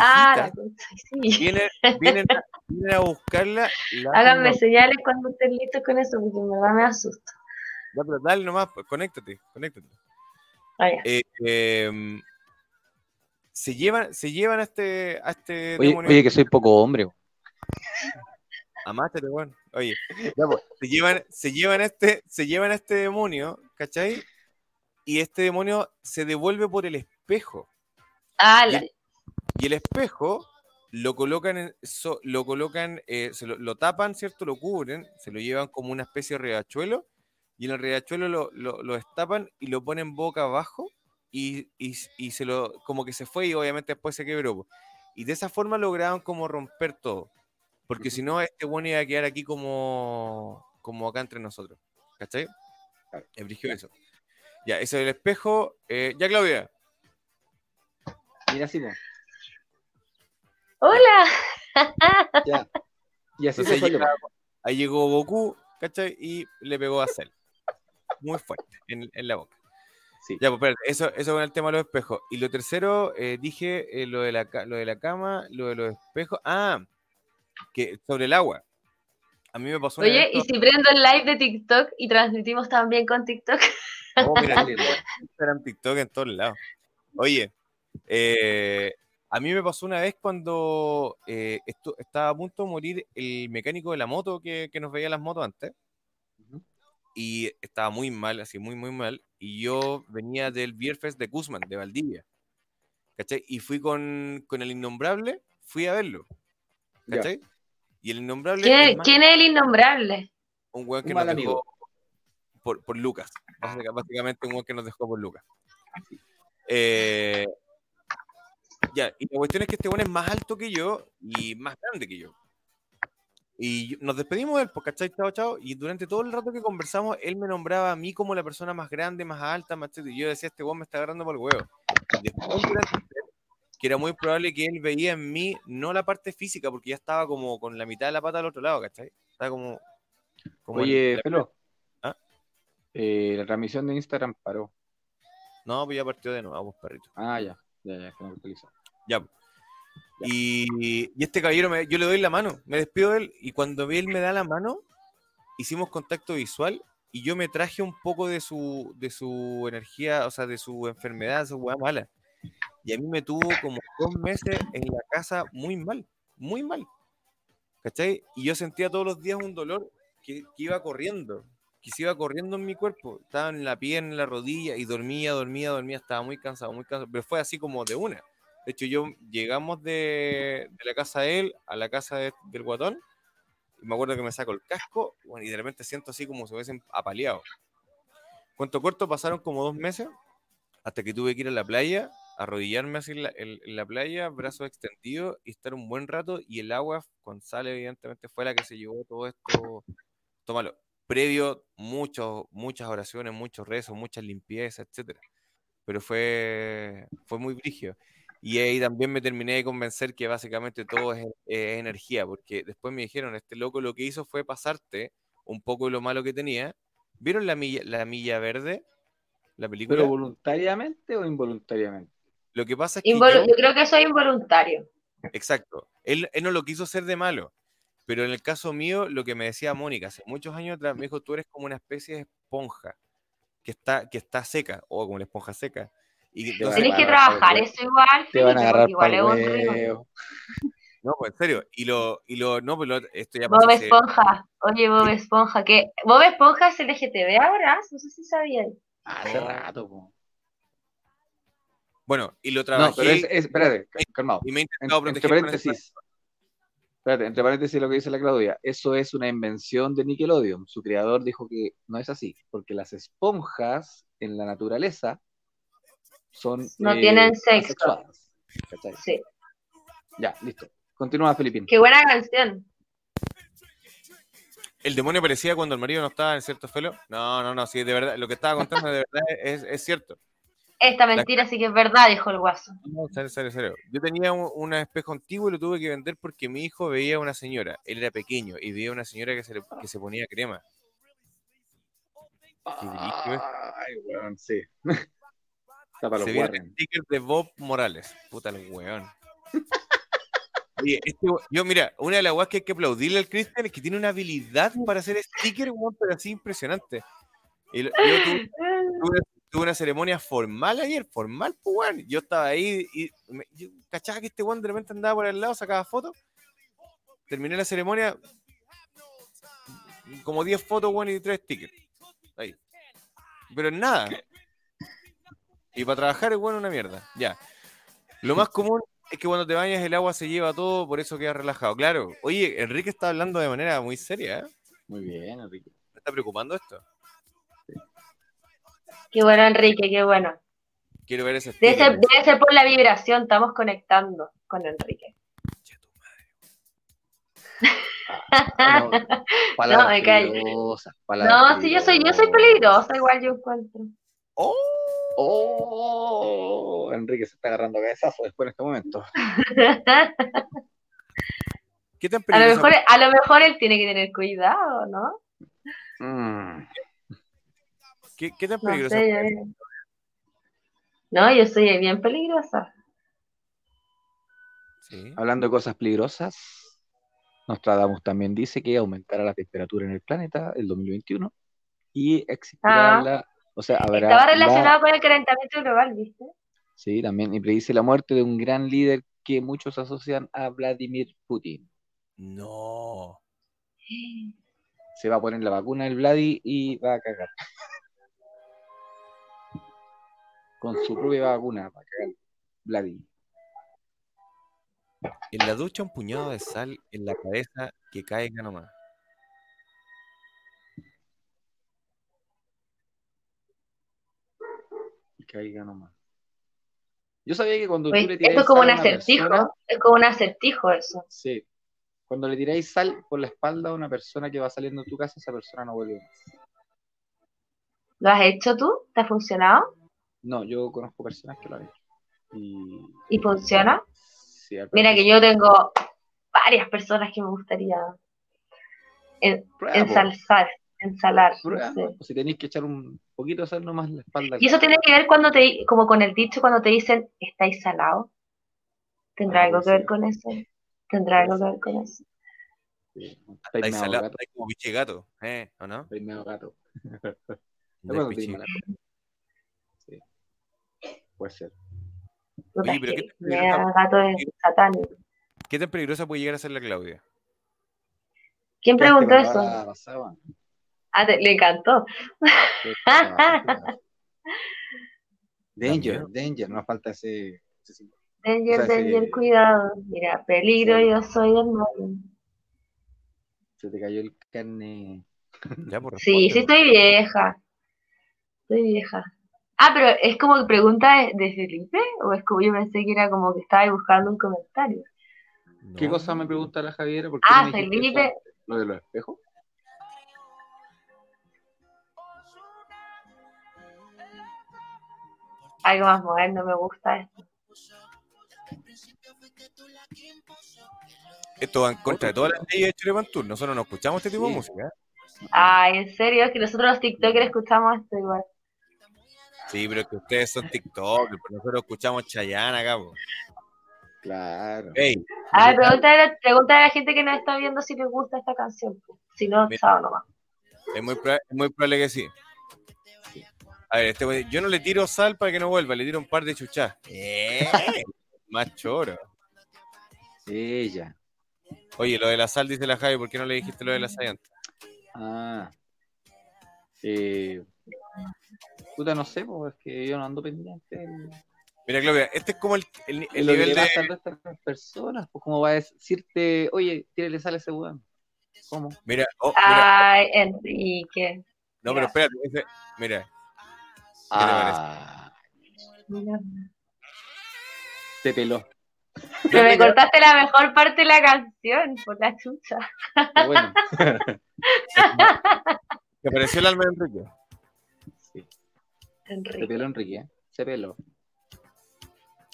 Ah, viejitas concha, sí. vienen, vienen, a, [laughs] vienen a buscarla. la Háganme señales cuando estén listos con eso, porque en verdad me asusta. Ya, pero dale nomás, pues, conéctate, conéctate. Ah. Eh, em, se llevan, se llevan a este, a este Oye, demonio. oye, que soy poco hombre. weón. Amáchate, weón. Oye, ya, pues, se llevan, se llevan a este, se llevan a este demonio, ¿cachai? Y este demonio se devuelve por el espejo. Ah, y la- Y el espejo lo colocan, en, so- lo colocan, eh, se lo, lo tapan, ¿cierto? Lo cubren, se lo llevan como una especie de riachuelo, y en el riachuelo lo, lo, lo destapan y lo ponen boca abajo, y, y, y se lo, como que se fue, y obviamente después se quebró. Y de esa forma lograron como romper todo. Porque si no, este bueno iba a quedar aquí como, como acá entre nosotros. ¿Cachai? Brígido eso. Ya, eso del espejo. eh, ya, Claudia. Mira, po. Hola. Ya. Y así Entonces se fue. llega- ahí llegó Goku, ¿cachai? Y le pegó a Cell. Muy fuerte en, en la boca. Sí. Ya, pues espérate, eso, eso con el tema de los espejos. Y lo tercero, eh, dije eh, lo, de la, lo de la cama, lo de los espejos. Ah, que sobre el agua. A mí me pasó una Oye, ¿y si prendo el live de TikTok y transmitimos también con TikTok? Oh, mira, [laughs] Instagram, TikTok en todos lados. Oye, eh, a mí me pasó una vez cuando eh, esto, estaba a punto de morir el mecánico de la moto que, que nos veía las motos antes. Y estaba muy mal, así muy, muy mal. Y yo venía del Beer Fest de Guzmán, de Valdivia. ¿Cachai? Y fui con, con el Innombrable, fui a verlo. ¿Cachai? Y el Innombrable ¿Quién, es quién es el innombrable? un weón Un que mal nos amigo. dejó por, por Lucas. Básica- Básicamente un weón que nos dejó por Lucas. Eh, ya, y la cuestión es que este weón es más alto que yo y más grande que yo. Y nos despedimos de él, pues, ¿cachai? Chao, chao. Y durante todo el rato que conversamos, él me nombraba a mí como la persona más grande, más alta, más etcétera. Y yo decía, este weón me está agarrando por el huevo. Y después que era muy probable que él veía en mí no la parte física, porque ya estaba como con la mitad de la pata al otro lado, ¿cachai? Estaba como... como Oye, la- Pelo. ¿Ah? Eh, la transmisión de Instagram paró. No, pues ya partió de nuevo, pues, perrito. Ah, ya. Ya, ya, que no. Ya. pues. Y, y este caballero, me- yo le doy la mano, me despido de él, y cuando él me da la mano, hicimos contacto visual, y yo me traje un poco de su, de su energía, o sea, de su enfermedad, su hueá mala. Y a mí me tuvo como dos meses en la casa muy mal, muy mal. ¿Cachai? Y yo sentía todos los días un dolor que, que iba corriendo, que se iba corriendo en mi cuerpo. Estaba en la pierna, en la rodilla, y dormía, dormía, dormía, estaba muy cansado, muy cansado. Pero fue así como de una. De hecho, yo llegamos de, de la casa de él a la casa de- del guatón. Y me acuerdo que me saco el casco bueno, y de repente siento así como si hubiesen apaleado. Cuento corto, pasaron como dos meses hasta que tuve que ir a la playa, arrodillarme así en la, en- en la playa, brazos extendidos y estar un buen rato. Y el agua con sal, evidentemente, fue la que se llevó todo esto. Tómalo. Previo, muchos, muchas oraciones, muchos rezos, muchas limpiezas, etcétera. Pero fue, fue muy brígido. Y ahí también me terminé de convencer que básicamente todo es, es energía, porque después me dijeron, este loco lo que hizo fue pasarte un poco de lo malo que tenía. ¿Vieron la milla, la milla verde? La película. ¿Pero voluntariamente o involuntariamente? lo que pasa es que yo creo que soy involuntario. Exacto. Él, él no lo quiso hacer de malo. Pero en el caso mío, lo que me decía Mónica hace muchos años atrás, me dijo, tú eres como una especie de esponja que está, que está seca, o como una esponja seca. Y Tenés que trabajar eso igual, Te van a agarrar igual es un no, pues en serio. Y lo, y lo, no, pues lo- esto ya Bob Esponja, oye Bob Esponja, que Bob Esponja es LGTB ahora, no sé si sabían. Hace rato, po. Bueno, y lo No, trabajé pero es, es- espérate, calmado. y me he En- intentado entre proteger paréntesis. Espérate, entre paréntesis lo que dice la Claudia. Eso es una invención de Nickelodeon. Su creador dijo que no es así, porque las esponjas en la naturaleza son No eh, tienen sexo. Sí. Ya, listo. Continúa, Filipín. Qué buena canción. ¿El demonio aparecía cuando el marido no estaba en cierto felo? No, no, no, sí, de verdad, lo que estaba contando de verdad es, es cierto. Esta mentira sí que es verdad, dijo el guaso. No, serio, serio, serio. Yo tenía un, un espejo antiguo y lo tuve que vender porque mi hijo veía a una señora. Él era pequeño y veía a una señora que se, le- que se ponía crema. Ay, weón, sí. Para Se viene el sticker de Bob Morales. Puta el weón. [laughs] Oye, este yo, mira, una de las weas que hay que aplaudirle al Cristian es que tiene una habilidad para hacer sticker, weón, pero así impresionante. Y yo tuve, [laughs] tuve- tuve una ceremonia formal ayer, formal, pues, weón. Yo estaba ahí y me, yo cachaba que este weón de repente andaba por el lado, sacaba fotos. Terminé la ceremonia, como 10 fotos, weón, y 3 stickers. Ahí. Pero en nada. Y para trabajar es bueno una mierda. Ya. Lo más común es que cuando te bañas el agua se lleva todo, por eso quedas relajado. Claro. Oye, Enrique está hablando de manera muy seria, ¿eh? Muy bien, Enrique. ¿Me está preocupando esto? Qué bueno, Enrique, qué bueno. Quiero ver ese Debe ser, debe ser por la vibración, estamos conectando con Enrique. Ah, [laughs] no, palabras me callo. No, sí, yo soy, yo soy peligrosa, igual yo encuentro. ¡Oh! Oh, Enrique se está agarrando cabezazo después en este momento. [laughs] ¿Qué tan A lo, mejor, a lo mejor él tiene que tener cuidado, ¿no? Mm, ¿Qué, qué tan No peligrosa? sé, yo- No, yo soy bien peligrosa. Sí. Hablando de cosas peligrosas, Nostradamus también dice que aumentará la temperatura en el planeta el 2021 y existirá Ah. la, o sea, habrá Estaba la- relacionado con el calentamiento global, ¿viste? sí, también, y predice la muerte de un gran líder que muchos asocian a Vladimir Putin. No. [gasps] Se va a poner la vacuna del Vladi y va a cagar. [laughs] Con su propia vacuna va a cagar. Vladi. En la ducha un puñado de sal en la cabeza que caiga nomás. Caiga nomás. Yo sabía que cuando tú le esto tiráis es como sal un acertijo, persona- es como un acertijo eso. Sí. Cuando le tiráis sal por la espalda a una persona que va saliendo de tu casa, esa persona no vuelve más. ¿Lo has hecho tú? ¿Te ha funcionado? No, yo conozco personas que lo han hecho. Y, ¿Y funciona? sí, Mira que yo tengo varias personas que me gustaría en- ensalzar, ensalar. no sé. Si tenéis que echar un poquito sal nomás la espalda. Y eso tiene que ver cuando te, como con el dicho cuando te dicen, ¿estáis salado? ¿Tendrá Ah, algo que ver con eso? ¿Tendrá algo que ver con eso? Sí, Estáis salado, gato. está como biche gato, ¿eh? ¿O no? Estáis medio gato. [laughs] Sí. Puede ser. Oye, pero ¿qué gato satánico. ¿Qué tan peligrosa puede llegar a ser la Claudia? ¿Quién preguntó eso? bala pasada. Ah, te- le encantó. Danger, danger, nos falta ese. ese. Danger, O sea, danger, cuidado. Mira, peligro, Sí. yo soy el malo. Se te cayó el carne. [laughs] Ya, por Sí, sí estoy vieja. Estoy vieja. Ah, pero es como que pregunta de, de Felipe, o es como yo pensé que era como que estaba buscando un comentario. ¿Qué No. cosa me pregunta la Javiera? ¿Por qué Ah, Felipe. ¿Lo de los espejos? Algo más moderno, me gusta esto. Esto va en contra de todas las leyes de Chulepantur. Nosotros no escuchamos este tipo de música. ¿eh? Ay, en serio, es que nosotros los TikTokers escuchamos esto igual. Sí, pero es que ustedes son TikTok, pero nosotros escuchamos Chayanne acá. po. Claro. Ey, Ah, pregúntale, a- pregúntale a la gente que nos está viendo si les gusta esta canción. pues. Si no, Mira. chao nomás. es muy, es muy probable que sí. A ver, este güey, yo no le tiro sal para que no vuelva, le tiro un par de chuchas. Eh, más choro. Ella. Oye, lo de la sal, dice la Javi, ¿por qué no le dijiste lo de la sal antes? Ah. Eh, puta, no sé, pues es que yo no ando pendiente. Mira, Claudia, este es como el, el- de el lo que nivel le de. pasa al resto de las personas, pues cómo va a decirte, oye, tírale sal a ese weón. ¿Cómo? Mira, oh, mira, Ay, Enrique. no, pero espérate, mira, Ah, te peló. Pero me cortaste la mejor parte de la canción, por la chucha. Pero bueno. Que apareció el alma de Enrique. Sí, se peló Enrique, ¿eh? Se peló.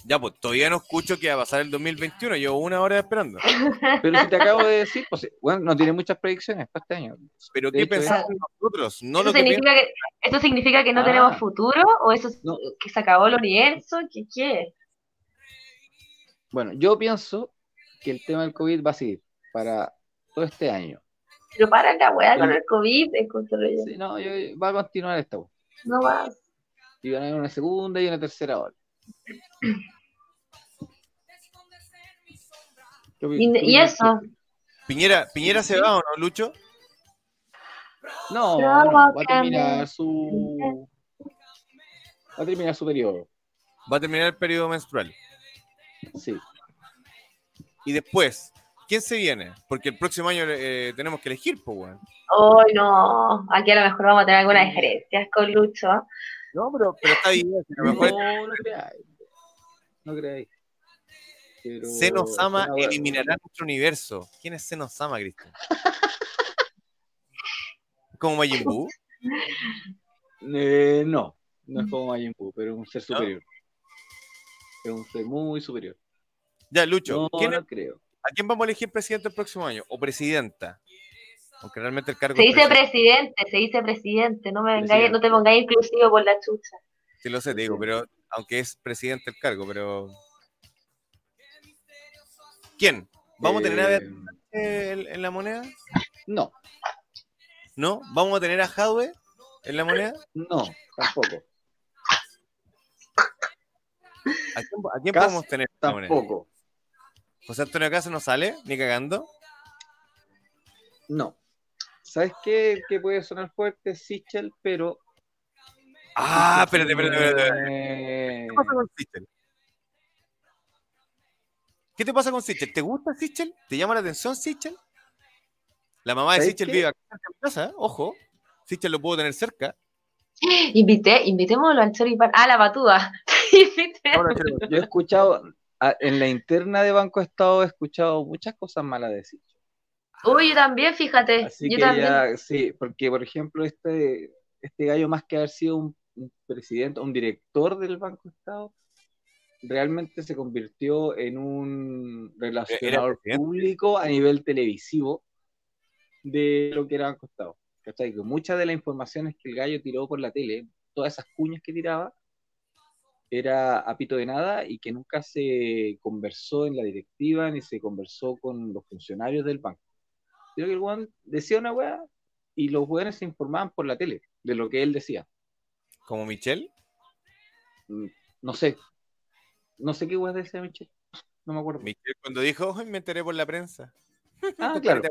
Ya, pues todavía no escucho que va a pasar el 2021. Llevo una hora esperando. Pero si te acabo de decir, pues, bueno, no tiene muchas predicciones para este año. Pero De ¿qué pensamos nosotros? No ¿Eso lo que significa que, ¿Esto significa que no Ah. tenemos futuro? ¿O eso es- No. que se acabó el universo? ¿Qué qué? Bueno, yo pienso que el tema del COVID va a seguir para todo este año. Pero para la weá con el COVID. Sí, no, yo- va a continuar esta. wea. No más. Y van a haber una segunda y una tercera hora. ¿Qué opi- Y, eso? Piñera, ¿Piñera se va o no, Lucho? No, va a terminar su. Va a terminar su periodo. Va a terminar el periodo menstrual. Sí. Y después, ¿quién se viene? Porque el próximo año eh, tenemos que elegir, pues, weón. oh no, aquí a lo mejor vamos a tener algunas diferencias con Lucho. No, pero, pero está bien. si a lo mejor No, no creáis. No creáis. Pero- Senosama wea- eliminará nuestro universo. ¿Quién es Senosama, Cristian? [laughs] ¿Como Majin Buu? Eh, no, no es como Majin Buu, pero es un ser ¿No? superior. Es un ser muy superior. Ya, Lucho, No, ¿quién- no creo. ¿a quién vamos a elegir presidente el próximo año? ¿O presidenta? Aunque realmente el cargo Se dice presidente. presidente, se dice presidente, no me vengáis, no te pongáis inclusivo por la chucha. Sí, lo sé, te digo, pero aunque es presidente el cargo, pero. ¿Quién? ¿Vamos a tener a Eh, Beatriz en, en la moneda? No, ¿No? ¿Vamos a tener a Jadwe en la moneda? no, tampoco. ¿A quién, a quién Cas podemos tener en la moneda? Tampoco. ¿José Antonio Casa no sale? ¿Ni cagando? No. ¿Sabes qué? Que puede sonar fuerte, Sichel, pero. Ah, espérate, espérate, espérate. espérate. Eh, ¿Qué pasa con Sichel? ¿Qué te pasa con Sichel? ¿Te gusta Sichel? ¿Te llama la atención Sichel? La mamá de ¿Sabes Sichel qué? vive acá en mi casa, ¿eh? ojo. Sichel lo puedo tener cerca. [gasps] Invité, invitémoslo al choripán. Ah, la quiero- [laughs] Yo he escuchado, en la interna de Banco Estado he escuchado muchas cosas malas de Sichel. Uy, yo también, fíjate. Así yo que también. ya, sí, porque por ejemplo, este, este gallo, más que haber sido un, un presidente, un director del Banco Estado, realmente se convirtió en un relacionador público a nivel televisivo de lo que era Banco Estado. ¿Cachai? Que muchas de las informaciones que el gallo tiró por la tele, todas esas cuñas que tiraba, era a pito de nada y que nunca se conversó en la directiva ni se conversó con los funcionarios del banco. Creo que el weón decía una weá y los weones se informaban por la tele de lo que él decía. ¿Como Michelle? Mm, No sé. No sé qué weá decía Michelle. No me acuerdo. Michelle cuando dijo, "Ay, me enteré por la prensa. Ah, [laughs] claro.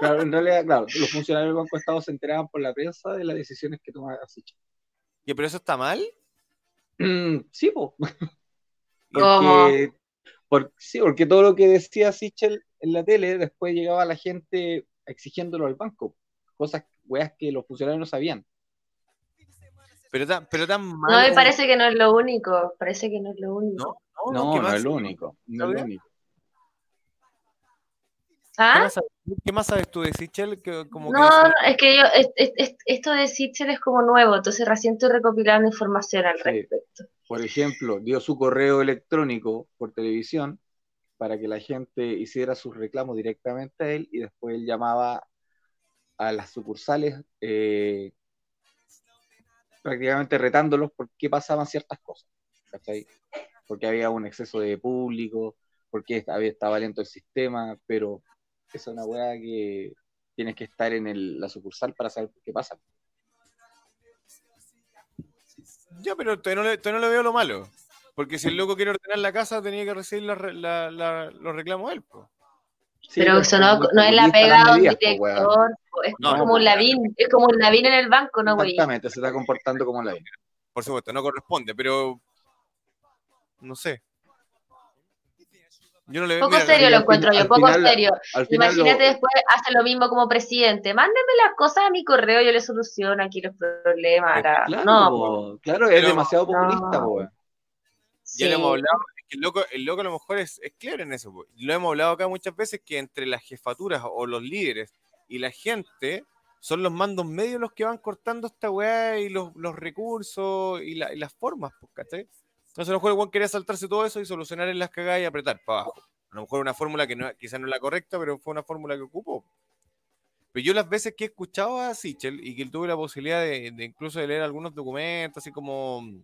Claro, en realidad, claro, los funcionarios del Banco de Estado se enteraban por la prensa de las decisiones que tomaba Sichel. ¿Y pero eso está mal? Sí, po. ¿Cómo? Porque, por- sí, porque todo lo que decía Sichel en la tele, después llegaba la gente exigiéndolo al banco. Cosas, weas que los funcionarios no sabían. Pero tan, pero tan mal. No, me parece que no es lo único. Parece que no es lo único. No, No, es lo único. No es lo ¿Sabes? único. ¿Qué ¿Ah? más, sabes, qué más sabes tú de Sichel? Que, como que No, es que yo, es- es- es- esto de Sichel es como nuevo, entonces recién estoy recopilando información al Sí. respecto. Por ejemplo, dio su correo electrónico por televisión para que la gente hiciera sus reclamos directamente a él y después él llamaba a las sucursales eh, prácticamente retándolos por qué pasaban ciertas cosas. ¿cachai? Porque había un exceso de público, porque había, estaba lento el sistema, pero es una weá que tienes que estar en el- la sucursal para saber qué pasa. Ya, pero todavía no, no le veo lo malo. Porque si el loco quiere ordenar la casa, tenía que recibir la re- la- la- los reclamos él. po. Sí, pero eso no, es la pega de un director, es No, como no, un Lavín, es como un Lavín en el banco, ¿no, güey? Exactamente, se está comportando como la Por supuesto, no corresponde, pero. No sé. Yo no le veo. Poco mira, serio lo encuentro yo, poco final- serio. Lo- Imagínate después hace lo mismo como presidente. Mándenme las cosas a mi correo, yo le soluciono aquí los problemas. acá. Claro, no, po, claro, es Pero- demasiado populista, po, weón. Ya sí. lo hemos hablado, es que el loco, el loco a lo mejor es, es claro en eso. Lo hemos hablado acá muchas veces que entre las jefaturas o los líderes y la gente son los mandos medios los que van cortando esta weá y los, los recursos y, la- y las formas, ¿cachai? Entonces a lo mejor el weón quería saltarse todo eso y solucionar en las cagadas y apretar para abajo. A lo mejor una fórmula que no, quizás no es la correcta, pero fue una fórmula que ocupó. Pero yo las veces que he escuchado a Sichel y que tuve la posibilidad de, de incluso de leer algunos documentos, así como mm,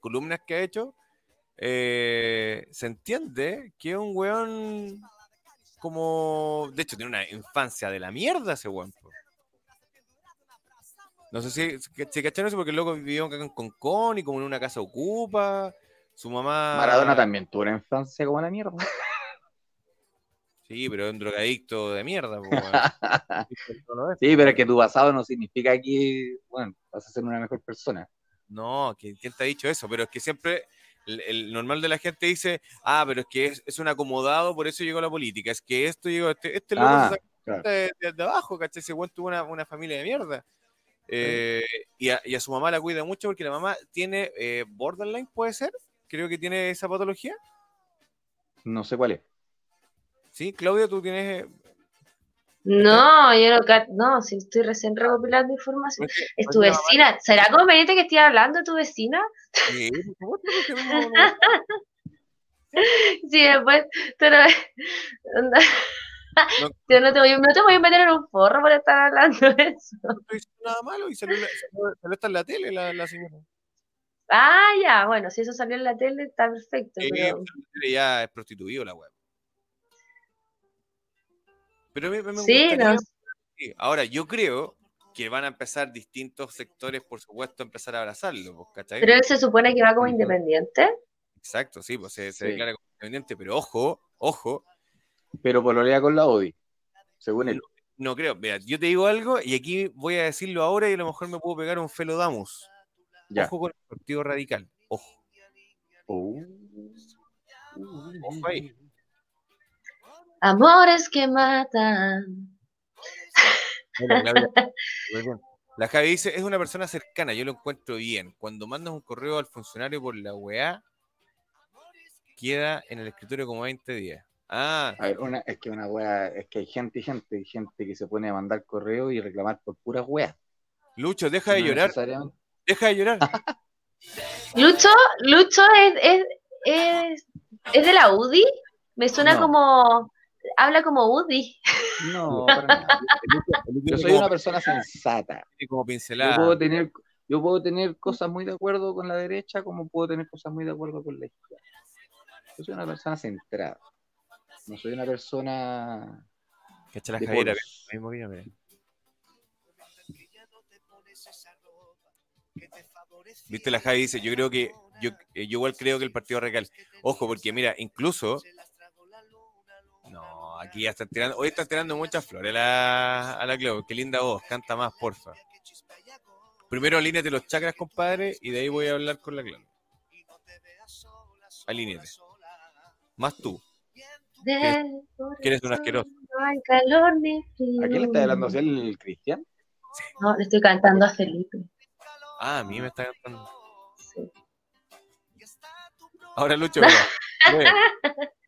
columnas que ha hecho, eh, se entiende que es un weón como... De hecho, tiene una infancia de la mierda ese weón. po. No sé si, si cacharon eso porque el loco vivió en Concón y como en una casa ocupa. Su mamá... Maradona también tuvo una infancia como la mierda. [laughs] Sí, pero es un drogadicto de mierda. [laughs] Sí, pero es que tu pasado no significa que, bueno, vas a ser una mejor persona. No, ¿quién, quién te ha dicho eso? Pero es que siempre el, el normal de la gente dice, ah, pero es que es, es un acomodado, por eso llegó a la política. Es que esto llegó, este, este loco Ah, sacó claro. de, de- de abajo, ¿cachai? Ese weón tuvo una, una familia de mierda. Eh, y, a, y a su mamá la cuida mucho porque la mamá tiene eh, borderline, puede ser. Creo que tiene esa patología. No sé cuál es. Sí, Claudia, tú tienes. Eh, No, yo no, no, si estoy recién recopilando información. Es tu mamá- vecina. ¿Será conveniente que esté hablando de tu vecina? Sí, no- no- [laughs] Sí, después, pero, onda, No. yo no te, voy, no te voy a meter en un forro por estar hablando de eso. no estoy diciendo nada malo y salió, salió, salió hasta en la tele la, la señora. Ah, ya, bueno, si eso salió en la tele está perfecto. Sí, pero- ya es prostituido la web. Pero me, me Sí, gustaría- no, sí. Ahora, yo creo que van a empezar distintos sectores, por supuesto, a empezar a abrazarlo, pues, ¿cachai? pero él se supone que va como independiente. Exacto, sí, pues se, se Sí. declara como independiente, pero ojo, ojo, Pero pololea con la Odi, según él. no creo. Mira, yo te digo algo y aquí voy a decirlo ahora y a lo mejor me puedo pegar un felodamus. Ya. Ojo con el partido radical, ojo, Oh. ojo ahí. Amores que matan. [laughs] Muy bien. La Javi dice, es una persona cercana, yo lo encuentro bien. Cuando mandas un correo al funcionario por la weá, queda en el escritorio como 20 días. Ah, A ver, una, es que una wea, es que hay gente y gente, hay gente que se pone a mandar correo y reclamar por puras weas. Lucho, deja de No llorar, deja de llorar. [laughs] Lucho, Lucho es, es, es, es de la UDI. Me suena No. como. Habla como UDI. No, para nada. Yo soy [laughs] una persona sensata. como Yo pincelada. puedo tener, yo puedo tener cosas muy de acuerdo con la derecha, como puedo tener cosas muy de acuerdo con la izquierda. Yo soy una persona centrada. No soy una persona Cacha la polos. mismo vino, mira. Viste, la Javi dice, yo creo que, yo, eh, yo igual creo que el partido radical, ojo, porque mira, incluso, aquí ya están tirando, hoy están tirando muchas flores a la, a la Clau, qué linda voz, canta más, porfa. Primero alíneate los chakras, compadre, y de ahí voy a hablar con la Clau. Alíneate. Más tú. De que eres un asqueroso. ¿A quién le está hablando así el Cristian? No, le estoy cantando a Felipe. Ah, a mí me está cantando. Sí. Ahora Lucho, mira. [laughs]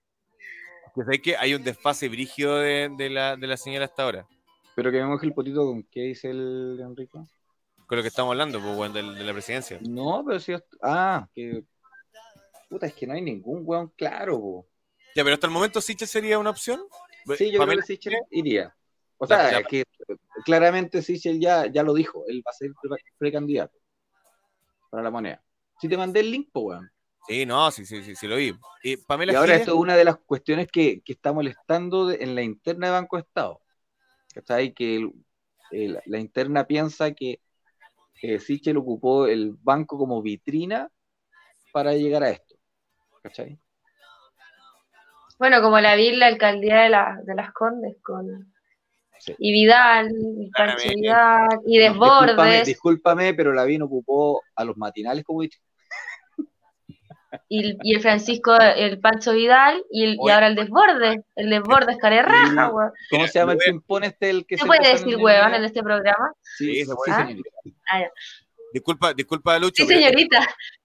Que sabes que hay un desfase brígido de, de la, de la señora hasta ahora. Pero que me moje el potito con qué dice el Enrique. Con lo que estamos hablando, pues, weón, del- de, la presidencia. No, pero si Ah, que. Puta, es que no hay ningún weón claro, po. Ya, pero hasta el momento Sichel sería una opción. Sí, yo Pamela- creo que Sichel iría. O sea, que claramente Sichel ya, ya lo dijo, él va a ser pre- precandidato para la moneda. Si te mandé el link, pues, weón. Sí, no, sí, sí, sí, sí lo vi. Y Pamela Y ahora Giles- esto es una de las cuestiones que, que está molestando de- en la interna de Banco Estado. ¿Cachai? Que el- el- la interna piensa que eh, Sichel ocupó el banco como vitrina para llegar a esto. ¿Cachai? Bueno, como la vi en la alcaldía de, la, de las Condes con. Sí. Y Vidal, y Pancho Claramente. Vidal, y No, discúlpame, Desbordes, discúlpame, pero Lavín ocupó a los matinales como vitrina. Y, y el Francisco, el Pancho Vidal, y, el, y ahora el Desbordes. El Desbordes, carerraja, weón. ¿Cómo se llama el impone este el que ¿Se se puede decir eliminar? en este programa? Sí, se puede. señorita. Ah. Disculpa, disculpa, Lucho. Sí, pero señorita.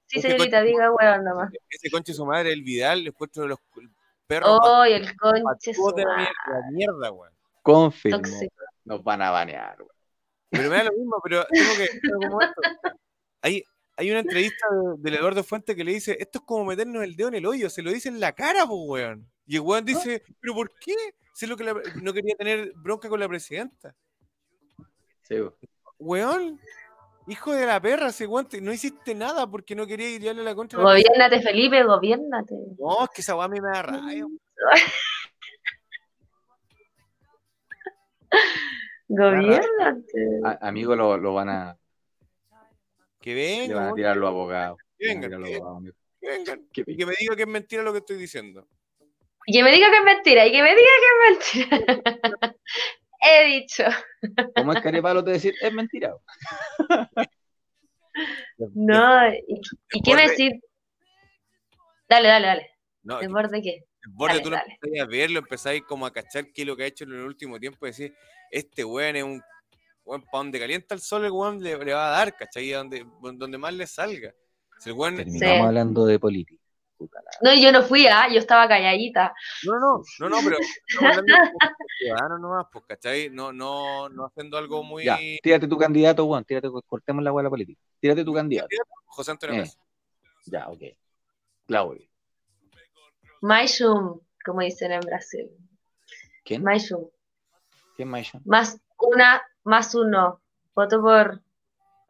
Sí, Ese señorita, diga weón nomás. Ese conche su madre, el Vidal, le encuentro de los perros más Oh, el conche su mier- la mierda, weón. Confirmo. tóxico. Nos van a banear, weón. Pero me da lo mismo, pero tengo que. tengo como esto. Hay, hay una entrevista de- del Eduardo Fuente que le dice: Esto es como meternos el dedo en el hoyo, se lo dice en la cara, pues, weón. Y el weón dice: ¿Pero por qué? Si es lo que la- no quería tener bronca con la presidenta. Sí, weón. Weón, hijo de la perra, ese weón, te- no hiciste nada porque no quería irle a la contra. de la Gobiérnate, Felipe, gobiérnate. No, es que esa weá a mí me da rabia. [laughs] Gobiérnate. A- amigo, lo, lo van a, Que le vengan, van a weón, tirar los abogados. que Le van a vengan, tirar los que, abogados, que vengan. Qué Y que me diga que es mentira lo que estoy diciendo. Y que me diga que es mentira, y que me diga que es mentira. [laughs] He dicho. ¿Cómo es carepalo te decir? Es mentira. [laughs] No, ¿y, y qué me decir? Dale, dale, dale. No, ¿Desborde qué? El borde Dale, tú lo dale. empezáis a verlo, empezáis como a cachar qué es lo que ha hecho en el último tiempo y decir, este weón es un weón para donde calienta el sol, el weón le, le va a dar, ¿cachai? A donde, donde más le salga. Si el weón- Terminamos Sí. hablando de política. No, yo no fui, ah, yo estaba calladita. No, no, no, no, pero [laughs] ciudadanos nomás, pues, ¿cachai? No, no, no haciendo algo muy... Ya, tírate tu candidato, Juan. Tírate, cortemos la hueá política. Tírate tu candidato. José Antonio Eh. Ya, ok. Claudio. Maishum, como dicen en Brasil. ¿Quién? Maishum. ¿Quién Maisha? Más una, más uno. Voto por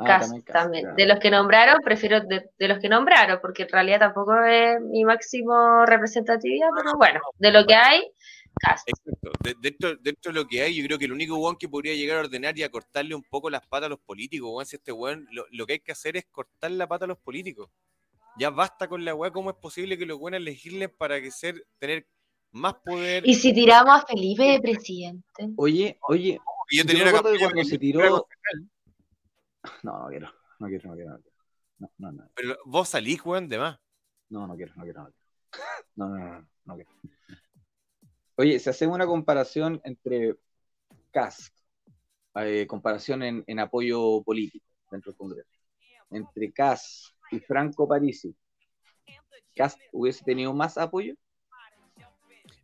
Ah, Cast Cast, también. De los que nombraron, prefiero de, de los que nombraron, porque en realidad tampoco es mi máximo representatividad, pero bueno, de lo que hay, Cast. Exacto. De- dentro, dentro de lo que hay, yo creo que el único weón que podría llegar a ordenar y a cortarle un poco las patas a los políticos, weón, si este weón, lo, lo que hay que hacer es cortar la pata a los políticos. Ya basta con la weá, ¿cómo es posible que los buenos legislen para que ser, tener más poder? Y si tiramos a Felipe de presidente. Oye, oye, yo yo tenía me una campaña cuando se tiró. No, no quiero. No quiero, no quiero. No, no, no. Pero vos salís, weón, de más. No, no quiero, no quiero, no quiero. No, no, no, no, no quiero. Oye, si hacemos una comparación entre CAST, eh, comparación en, en apoyo político dentro del Congreso, entre CAST y Franco Parisi, ¿CAST hubiese tenido más apoyo?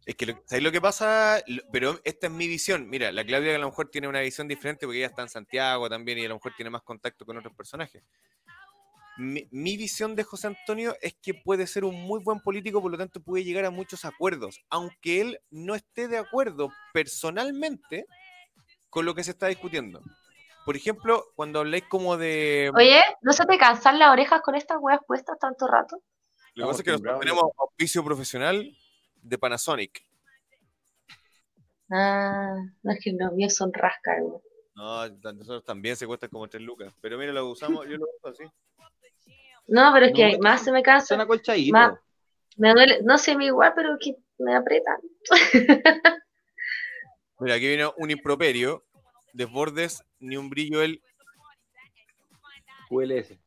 Es que, lo- ¿sabéis lo que pasa? Pero esta es mi visión. Mira, la Claudia a lo mejor tiene una visión diferente porque ella está en Santiago también y a lo mejor tiene más contacto con otros personajes. Mi, mi visión de José Antonio es que puede ser un muy buen político, por lo tanto puede llegar a muchos acuerdos, aunque él no esté de acuerdo personalmente con lo que se está discutiendo. Por ejemplo, cuando habláis como de... Oye, ¿no se te cansan las orejas con estas weas puestas tanto rato? Lo que pasa es que nosotros tenemos auspicio profesional de Panasonic. Ah, no es que los míos son rascas. No, nosotros también se cuestan como 3 lucas. Pero mira, lo usamos, yo lo uso así. No, pero es No, que más se me cansa. acolchaditos. Ma- Me duele, no sé, me igual, pero que me apretan. [laughs] Mira, aquí viene un improperio. Desbordes, ni un brillo él. QLS.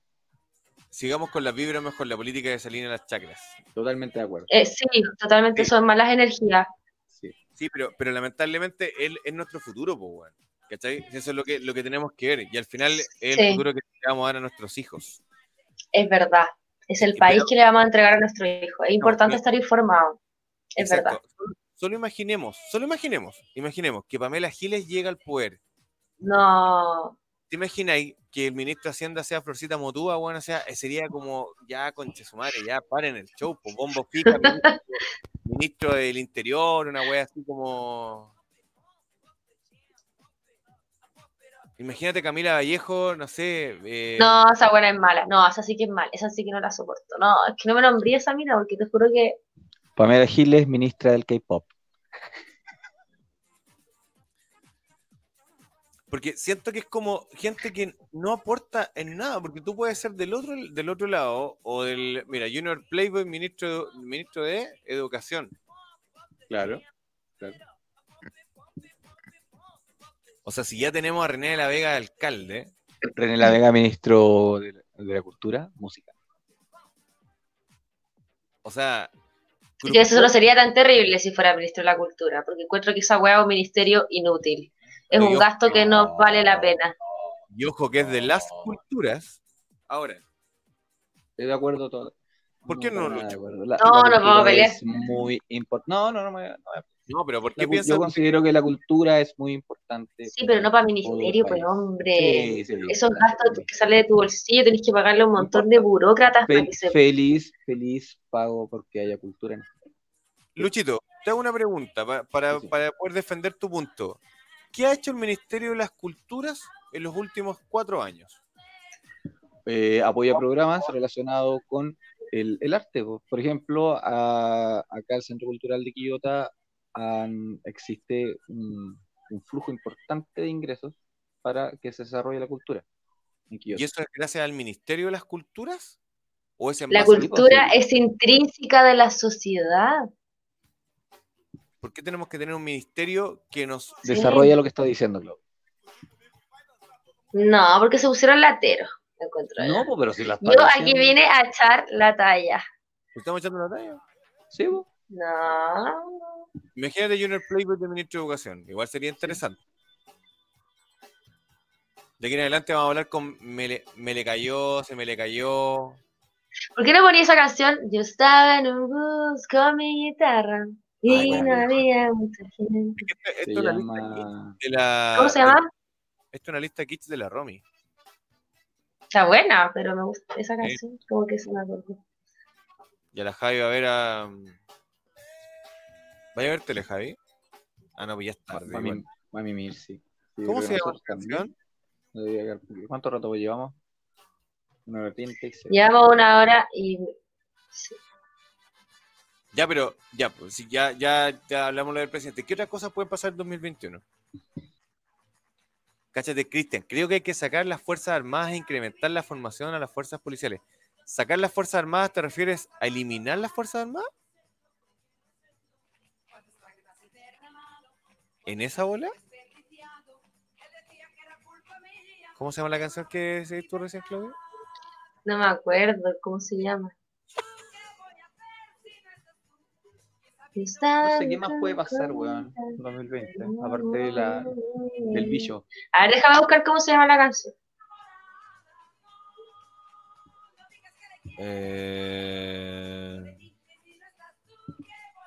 Sigamos con las vibras, mejor la política de salir en las chacras. Totalmente de acuerdo. Eh, sí, totalmente Sí. son malas energías. Sí. Sí, pero, pero lamentablemente él es nuestro futuro, pues, weón. ¿Cachai? Eso es lo que, lo que tenemos que ver. Y al final es el Sí. futuro que le vamos a dar a nuestros hijos. Es verdad. Es el país pero- que le vamos a entregar a nuestro hijo. Es importante estar informado. Es Exacto. verdad. Solo, solo imaginemos, solo imaginemos, imaginemos que Pamela Giles llega al poder. No. ¿Te imagináis que el ministro de Hacienda sea Florcita Motúa, bueno, o sea, sería como, ya, conche su madre, ya, paren el show, pues, bombo fica, ministro, [laughs] ministro del Interior, una wea así como... Imagínate Camila Vallejo, no sé... eh, No, esa buena es mala. No, esa sí que es mala. Esa sí que no la soporto. No, es que no me nombré esa mina porque te juro que. Pamela Giles, ministra del K-pop. Porque siento que es como gente que no aporta en nada, porque tú puedes ser del otro, del otro lado, o del, mira, Junior Playboy, ministro, ministro de Educación. Claro. O sea, si ya tenemos a René de la Vega de alcalde, René La Vega, ministro de la, de la Cultura, Música. o sea... Que eso no sería tan terrible si fuera ministro de la cultura, porque encuentro que esa weá es un ministerio inútil. Es un gasto que no vale la pena. Y ojo que es de las culturas. Ahora, Estoy de acuerdo todo. ¿Por qué no lucha? La- No, la no vamos a pelear. Es muy importante. No, no, no me. no No, pero ¿por La qué piensas yo considero que la cultura es muy importante. Sí, pero no para el ministerio, pues hombre. Sí, sí, Esos claro. gastos que sale de tu bolsillo, tenés que pagarle a un montón de burócratas para que se... feliz, feliz pago porque haya cultura en Luchito, te hago una pregunta pa- para, Sí, sí. para poder defender tu punto. ¿Qué ha hecho el Ministerio de las Culturas en los últimos cuatro años? eh, apoya programas relacionados con el, el arte. po. Por ejemplo, a- acá el Centro Cultural de Quillota existe un, un flujo importante de ingresos para que se desarrolle la cultura en Quillota. ¿Y eso es gracias al Ministerio de las Culturas? ¿O es en La cultura es intrínseca de la sociedad. ¿Por qué tenemos que tener un ministerio que nos... Desarrolla lo que está diciendo, Claudio. No, porque se pusieron lateros. No, pero si la está Yo aquí vine a echar la talla. ¿Estamos echando la talla? Sí, po. No. Imagínate Junior Playboy de Ministro de Educación. Igual sería interesante. De aquí en adelante vamos a hablar con me le, me le cayó, se me le cayó. ¿Por qué no ponía esa canción? Yo estaba en un bus con mi guitarra y Ay, no había mucha gente. Esto, esto Se es una lista llama... de la, ¿Cómo se llama? Esto es una lista kits de la Romy. Está buena, pero me gusta esa canción. Como que se me acordó. Y a la Javi va a ver a. ¿Vaya a ver tele, Javi? Ah, no, pues ya es tarde. Mami, igual. Mami Mir, sí. Sí, ¿Cómo se llama la canción? ¿Cuánto rato llevamos? Una hora. Llevamos una hora y. Ya, pero, ya, pues, si ya, ya, ya hablamos del presidente. ¿Qué otras cosas pueden pasar en 2021? Cáchate, Cristian. Creo que hay que sacar las Fuerzas Armadas e incrementar la formación a las fuerzas policiales. ¿Sacar las Fuerzas Armadas te refieres a eliminar las Fuerzas Armadas? ¿En esa bola? ¿Cómo se llama la canción que se tú recién, Claudio? No me acuerdo cómo se llama. No sé qué más puede pasar, weón, en 2020, aparte de la, del bicho. A ver, déjame buscar cómo se llama la canción. Eh...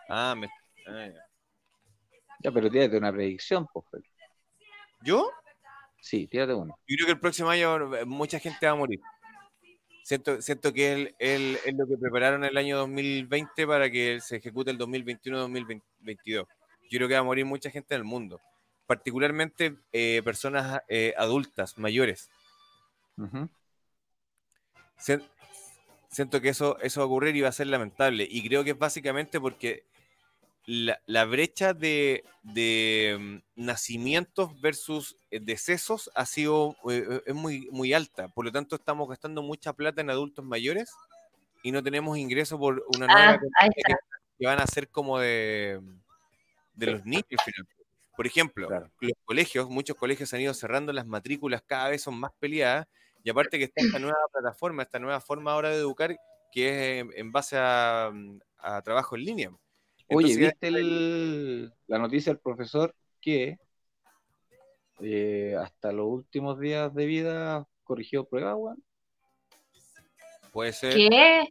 Ah, me... ah, ya. Pero tírate una predicción, pues. ¿Yo? Sí, tírate una. Yo creo que el próximo año eh, mucha gente va a morir. Siento, siento que es, lo que prepararon el año 2020 para que se ejecute el 2021-2022. Yo creo que va a morir mucha gente en el mundo, particularmente eh, personas eh, adultas, mayores. Ujú. Sien- Siento que eso, eso va a ocurrir y va a ser lamentable. Y creo que es básicamente porque la, la brecha de, de, mm, nacimientos versus eh, decesos ha sido eh, es muy, muy alta. Por lo tanto, estamos gastando mucha plata en adultos mayores y no tenemos ingresos por una nueva Ah, ahí está. que van a ser como de, de los niños. Por ejemplo, Claro. los colegios, muchos colegios han ido cerrando las matrículas, cada vez son más peleadas, y aparte que está esta nueva plataforma, esta nueva forma ahora de educar, que es en, en base a, a trabajo en línea. Oye, Entonces, ¿viste el- la noticia del profesor que eh, hasta los últimos días de vida corrigió pruebas, weón? puede ser. ¿Qué?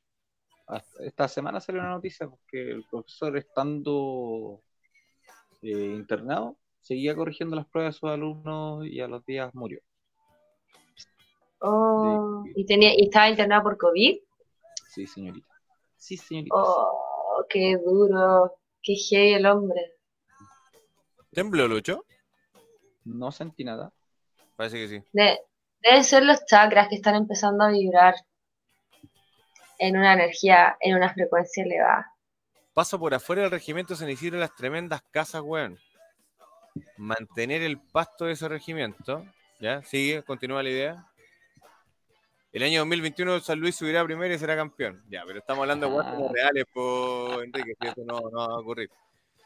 Hasta- Esta semana salió una noticia porque el profesor estando eh, internado seguía corrigiendo las pruebas de sus alumnos y a los días murió. Oh, ¿y, tenía, ¿Y estaba internado por COVID? Sí, señorita. Sí, señorita. Oh, qué duro. Qué heavy el hombre. ¿Tembló, Lucho? No sentí nada. Parece que sí. De- deben ser los chakras que están empezando a vibrar en una energía, en una frecuencia elevada. Paso por afuera del regimiento San Isidro las tremendas casas, weón. Mantener el pasto de ese regimiento. ¿Ya? Sigue, continúa la idea. El año 2021 San Luis subirá primero y será campeón. Ya, pero estamos hablando de Ah. reales, por Enrique, si eso no, no va a ocurrir.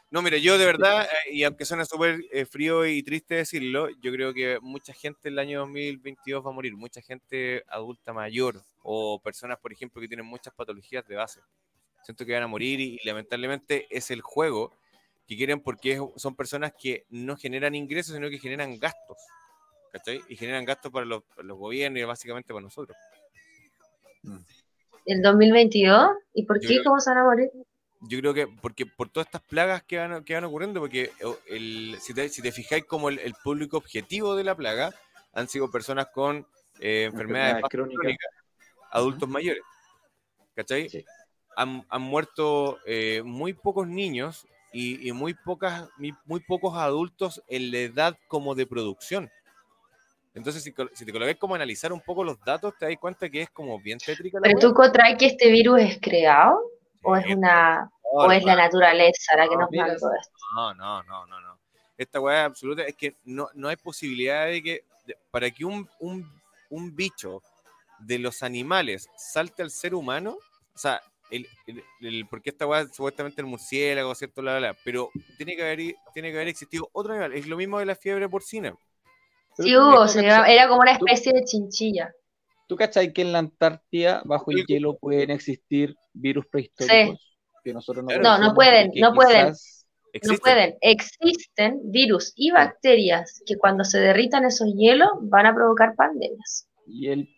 No, mira, yo de verdad, eh, y aunque suena súper eh, frío y triste decirlo, yo creo que mucha gente el año 2022 va a morir, mucha gente adulta mayor o personas, por ejemplo, que tienen muchas patologías de base. Siento que van a morir y, y lamentablemente es el juego que quieren porque son personas que no generan ingresos, sino que generan gastos. ¿Cachai? Y generan gastos para los, para los gobiernos y básicamente para nosotros. ¿El 2022? ¿Y por Yo qué? creo- ¿Cómo se van a morir? Yo creo que porque por todas estas plagas que van, que van ocurriendo, porque el, si, te, si te fijáis como el, el público objetivo de la plaga han sido personas con eh, enfermedades crónicas. adultos mayores. ¿Cachai? Sí. Han, han muerto eh, muy pocos niños y, y muy, pocas, muy, muy pocos adultos en la edad como de producción. Entonces, si, si te colocas como a analizar un poco los datos, te das cuenta que es como bien tétrica la Pero tú encontrás que este virus es creado o es una o es la naturaleza la que No, nos mandó esto. No, no, no, no, no. Esta weá absoluta es que no, no hay posibilidad de que, de- para que un, un, un bicho de los animales salte al ser humano, o sea, el, el- el- porque esta weá supuestamente el murciélago, ¿cierto? Bla, bla, bla, pero tiene que, haber, tiene que haber existido otro animal. Es lo mismo de la fiebre porcina. Sí hubo, ¿tú se cachai- llama- era como una especie de chinchilla. ¿Tú cachai que en la Antártida, bajo el Sí. hielo, pueden existir virus prehistóricos que nosotros no. No, no pueden, no pueden. quizás- No pueden. Existen virus y bacterias que cuando se derritan esos hielos van a provocar pandemias. Y, el,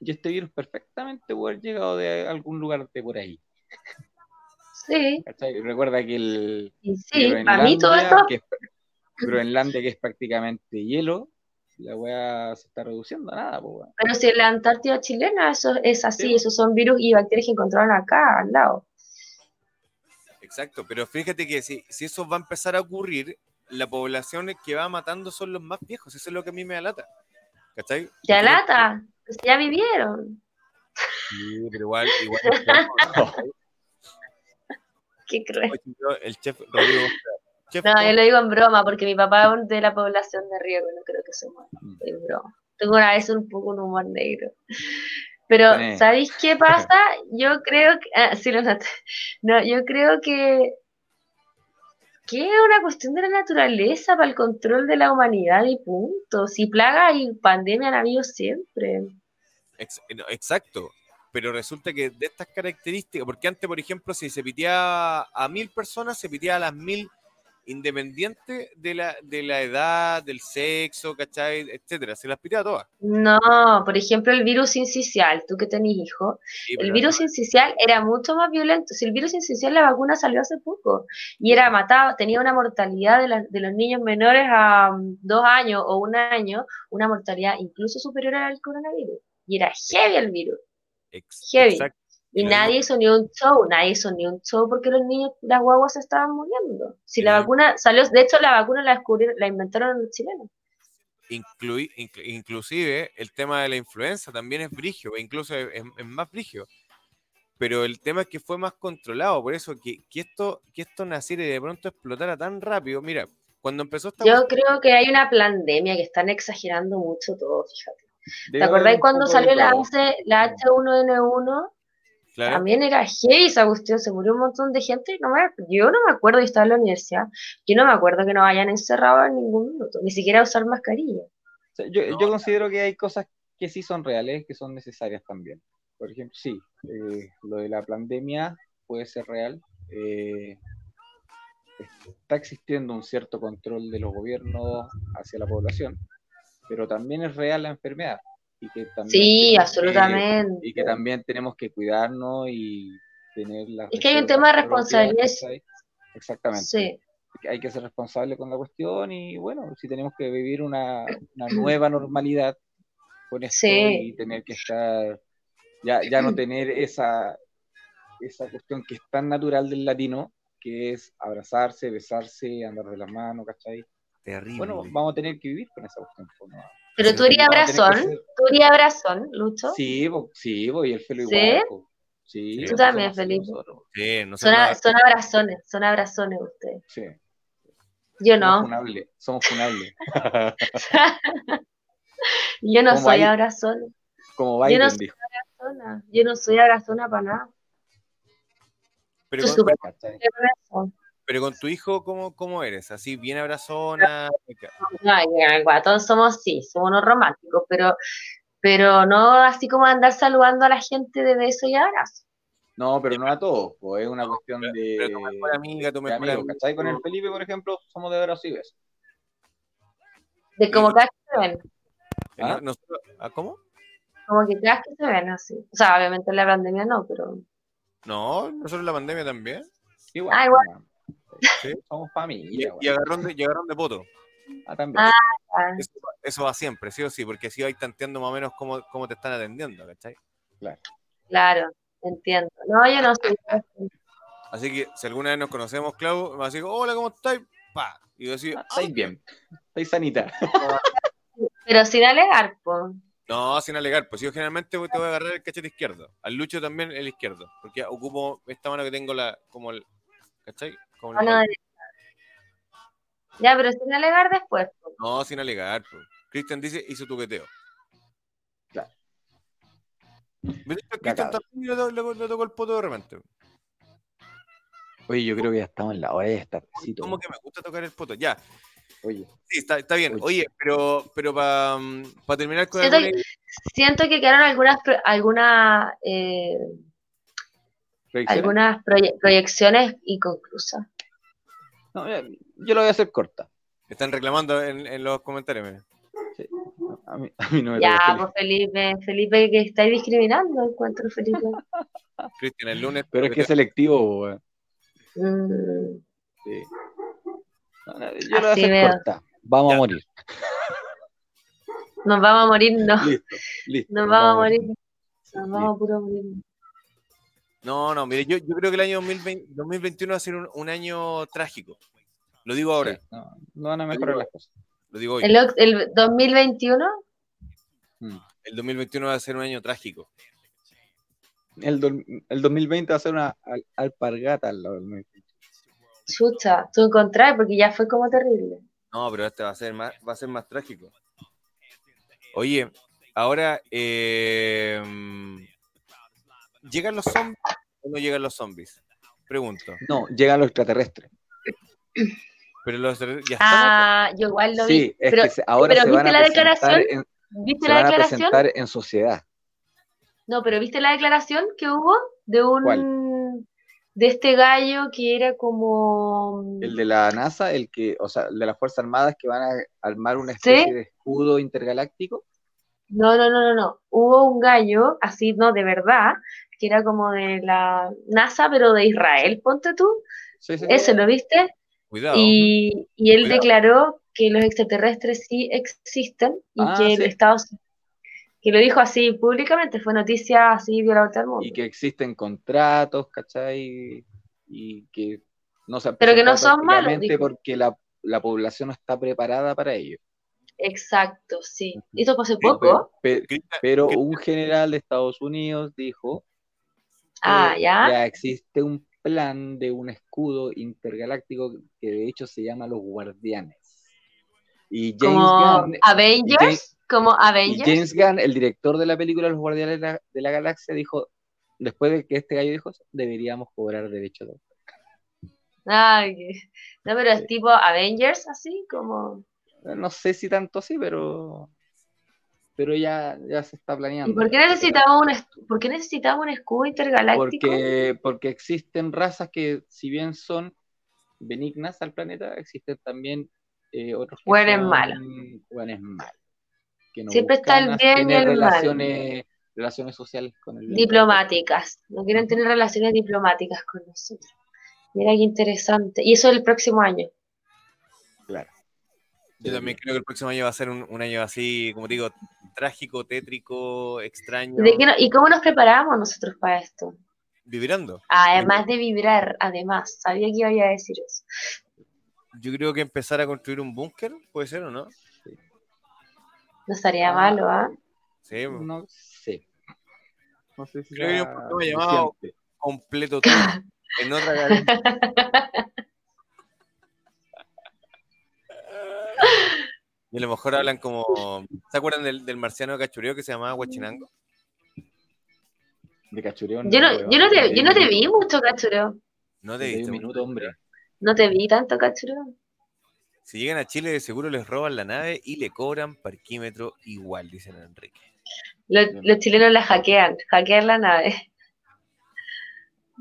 y este virus perfectamente puede haber llegado de algún lugar de por ahí. Sí, ¿cachai? Recuerda que el y sí, para mí todo esto que es, Groenlandia, que es prácticamente hielo, la weá se está reduciendo a nada, po. Pero si en la Antártida chilena eso es así, Sí. esos son virus y bacterias que encontraron acá, al lado. Exacto, pero fíjate que si, si eso va a empezar a ocurrir, la población que va matando son los más viejos. Eso es lo que a mí me da lata. ¿Cachai? Ya Porque- lata, pues ya vivieron. Sí, pero igual, igual [laughs] ¿Qué ejemplo, el chef Rodrigo. Chef, No, ¿cómo- yo lo digo en broma, porque mi papá es de la población de riego, no creo que se muera. Mm. Es broma. Tengo una vez un poco un humor negro. Pero, ¿sabéis qué [laughs] pasa? Yo creo que. ah, sí, lo noté. No, yo creo que. Que es una cuestión de la naturaleza para el control de la humanidad y punto. Si plaga y pandemia han habido siempre. Exacto. Pero resulta que de estas características, porque antes, por ejemplo, si se piteaba a mil personas, se piteaba a las mil independiente de la, de la edad, del sexo, ¿cachai? Etcétera. Se las piteaba todas. No, por ejemplo, el virus incisional, tú que tenés hijo, Sí, el virus incisional era mucho más violento. Si el virus incisional, la vacuna salió hace poco y era matado, tenía una mortalidad de, la- de los niños menores a mm, dos años o un año, una mortalidad incluso superior al coronavirus. Y era heavy el virus. ex- heavy. exacto. Y nadie hizo ni un show, nadie hizo ni un show porque los niños, las guaguas se estaban muriendo. Si la vacuna salió, de hecho la vacuna la descubrieron, la inventaron los chilenos. Inclu- inclusive el tema de la influenza también es brigio, e incluso es, más brigio. Pero el tema es que fue más controlado, por eso que, que esto, que esto naciera y de pronto explotara tan rápido. Mira, cuando empezó esta Yo creo que hay una pandemia que están exagerando mucho todo, fíjate. ¿Te acordás cuando salió la, la H1N1? Claro. También era heavy esa cuestión, se murió un montón de gente. No me, yo no me acuerdo, yo estaba en la universidad, yo no me acuerdo que nos hayan encerrado en ningún minuto, ni siquiera usar mascarilla. O sea, yo, No, yo considero que hay cosas que sí son reales, que son necesarias también. Por ejemplo, sí, eh, lo de la pandemia puede ser real. eh, está existiendo un cierto control de los gobiernos hacia la población, pero también es real la enfermedad. Y que también Sí, tenemos que- absolutamente. y que también tenemos que cuidarnos y tener las Es que hay un tema de responsabilidad. Exactamente Sí, hay que ser responsable con la cuestión y bueno, si tenemos que vivir una, una nueva normalidad con esto Sí. y tener que estar, ya, ya no tener esa, esa cuestión que es tan natural del latino, que es abrazarse, besarse, andar de las manos, ¿cachai? Terrible. Bueno, vamos a tener que vivir con esa cuestión. pues, ¿no? Pero tú abrazón, ser- tú eres abrazón, Lucho. Sí, po, sí, po, y el pelo ¿Sí? igual. Sí, Tú también, somos Felipe. Sí, no Son, a- nada. son abrazones, son abrazones ustedes. Sí, Yo somos no, funables, somos funables. [laughs] [laughs] yo no soy ahí- abrazón. Como Yo Biden no soy dijo. abrazona, Yo no soy abrazona para nada. Pero. Pero con tu hijo, ¿cómo, cómo eres? ¿Así, bien abrazona? [laughs] Guatón, somos sí, somos unos románticos, pero, pero no así como andar saludando a la gente de beso y abrazo. No, pero no a todos, pues es una cuestión de, Pero tu mejor amiga, tu mejor amigo. ¿cachai? Con el Felipe, por ejemplo, somos de veras y besos. De como cada que se ven, Eh, ¿Ah? nosotros- ¿ah, ¿Cómo? como que cada que se ven así. O sea, obviamente en la pandemia no, pero No, nosotros la pandemia también. Igual. Ah, igual. Sí. Somos Y, familia, y weón. agarrón de, y agarrón de poto. Ah, también. Ah. Eso, eso va siempre, sí o sí, porque así vais tanteando más o menos cómo, cómo te están atendiendo, ¿cachai? Claro, entiendo. No, yo no soy. Así que si alguna vez nos conocemos, Clau, me va a decir, hola, ¿cómo estáis? Pa. Y yo decir, Ah, estáis bien. Estáis sanita. [laughs] Pero sin alegar, po. No, sin alegar, pues yo generalmente te voy a agarrar el cachete izquierdo. Al Lucho también el izquierdo. Porque ocupo esta mano que tengo la, como el, ¿cachai? Como el-. Ya, pero sin alegar después, no, sin alegar. pues. Cristian dice, hizo tuqueteo. Claro. Ya, Cristian también le, le- le tocó el poto de repente. Oye, yo creo que ya estamos en la hora de estar. Como que me gusta tocar el poto. Ya, Oye, sí, está, está bien. Oye. Oye, pero, pero para terminar con Siento alguna- Siento que quedaron algunas, algunas, eh, algunas proye- proyecciones inconclusas. No, mira, yo lo voy a hacer corta. están reclamando en, en los comentarios. mira. Sí. A, mí, a mí no me Ya, pues Felipe, Felipe, que estáis discriminando, encuentro Felipe. [laughs] Cristian, el lunes. Pero es que es selectivo, weón. Mm, Sí. No, no, yo lo voy a hacer veo. corta. Vamos Ya. a morir. nos vamos a morir, no. Listo, listo. Nos vamos a morir. Nos vamos a puro morir. No, no, mire, yo, yo creo que el año 2020 2021 va a ser un, un año trágico. Lo digo ahora, Sí, no, no van a mejorar las cosas. lo digo hoy. El, el 2021, Mm. El 2021 va a ser un año trágico. El, do- el 2020 va a ser una al- alpargata al lado del 2020. chucha, tú encontrás porque ya fue como terrible. No, pero este va a ser más, va a ser más trágico. Oye, ahora eh, ¿llegan los zombies o no llegan los zombies? Pregunto. No, llegan los extraterrestres. Pero los ya están Ah, yo igual lo vi. Sí, es pero, que ahora pero se van ¿viste a la presentar declaración? en, ¿Viste se la van a declaración? presentar en sociedad. No, pero ¿viste la declaración que hubo de un de este gallo que era como El de la NASA, el que, o sea, el de las Fuerzas Armadas que van a armar una ¿Sí? especie de escudo intergaláctico. No, no, no, no, no. Hubo un gallo, así, no, de verdad, que era como de la NASA, pero de Israel, ponte tú. Sí, sí, sí. Ese, ¿lo viste? Cuidado. Y, y él Cuidado. declaró que los extraterrestres sí existen y Ah, que el sí. Estados que lo dijo así públicamente, fue noticia así dio la vuelta al mundo. Y que existen contratos, ¿cachai? Y que no se Pero que no son malos, dijo. porque la, la población no está preparada para ello. Exacto, sí. Y Esto fue hace poco. Pero un general de Estados Unidos dijo Ah, que ya. existe un plan de un escudo intergaláctico que de hecho se llama los Guardianes. Y James Como Gunn, Avengers, James- como y Avengers. James Gunn, el director de la película Los Guardianes de la, de la Galaxia, dijo, después de que este gallo dijo, deberíamos cobrar derechos de autor. Ay, no, pero es tipo Avengers, así como. No sé si tanto así, pero pero ya, ya se está planeando. ¿Y por qué necesitamos un, es- por qué necesitamos un escudo intergaláctico? Porque, porque existen razas que, si bien son benignas al planeta, existen también eh, otros que son que no Siempre está el bien y el mal. relaciones, relaciones sociales con el. Diplomáticas. No quieren tener relaciones diplomáticas con nosotros. Mira qué interesante. Y eso el próximo año. Claro. Yo también creo que el próximo año va a ser un, un año así, como te digo, trágico, tétrico, extraño. ¿Y, de qué no- ¿Y cómo nos preparamos nosotros para esto? Vibrando. Además de vibrar, además. Sabía que iba a decir eso. Yo creo que empezar a construir un búnker, puede ser o no. No estaría Ah. malo, ¿ah? Sí, No sé. No sé si Creo que un programa llamado- completo tour en otra [laughs] Y a lo mejor hablan como. ¿Se acuerdan del, del marciano cachureo que se llamaba Huachinango? De cachureo. Yo no, yo no te, yo no te De vi mucho, cachureo. No te un viste. minuto, hombre. No te vi tanto, cachureo. Si llegan a Chile, de seguro les roban la nave y le cobran parquímetro igual, dicen Enrique. Los, los chilenos la hackean, hackean la nave.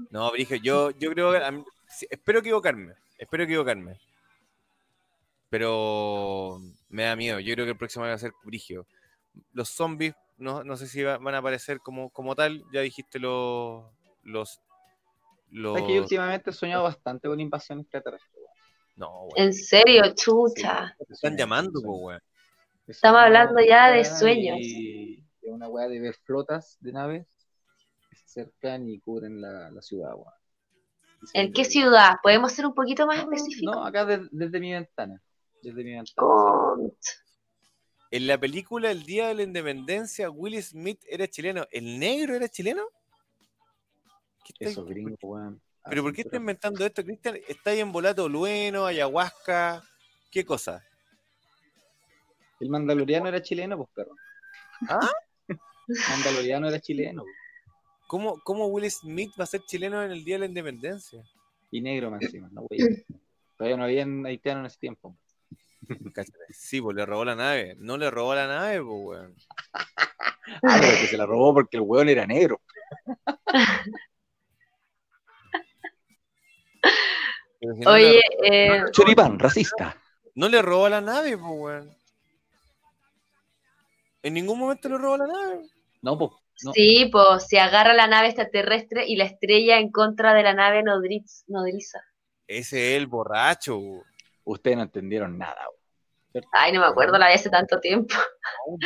No, Brigio, yo, yo creo que. espero equivocarme. Espero equivocarme. Pero me da miedo. Yo creo que el próximo va a ser Brigio. Los zombies, no, no sé si va- van a aparecer como, como tal. Ya dijiste los, los los... ¿Sabes que yo últimamente he soñado bastante con invasión extraterrestre? No, weón. En serio, chucha. Sí, Te están llamando, soñé. po, weón. He Estamos hablando ya de weá, sueños. Y es una weá de ver flotas de naves que se acercan y cubren la, la ciudad, se ¿En qué de- ciudad? ¿Podemos ser un poquito más No, específicos? No, acá de- desde mi ventana. En la película El Día de la Independencia, Will Smith era chileno. ¿El negro era chileno? ¿Qué sí. estáis- Esos gringos, weón. ¿Pero por qué está inventando esto, Cristian? ¿Está ahí en volato lueno, ayahuasca? ¿Qué cosa? El mandaloriano era chileno, pues, perro. ¿Ah? [laughs] Mandaloriano era chileno. pues. ¿Cómo, ¿Cómo Will Smith va a ser chileno en el Día de la Independencia? Y negro más encima, no, güey. Todavía no había haitiano en ese tiempo. Sí, pues le robó la nave. No le robó la nave, pues, weón. Ah, pero que se la robó porque el weón era negro. Pero si no Oye, le- eh, Choripán, racista. no le robó la nave, pues, weón. En ningún momento le robó la nave. No, pues. No. sí, pues si agarra la nave extraterrestre y la estrella en contra de la nave nodriz- nodriza. Ese es el borracho. Ustedes no entendieron nada, Ay, no me acuerdo la de hace tanto tiempo.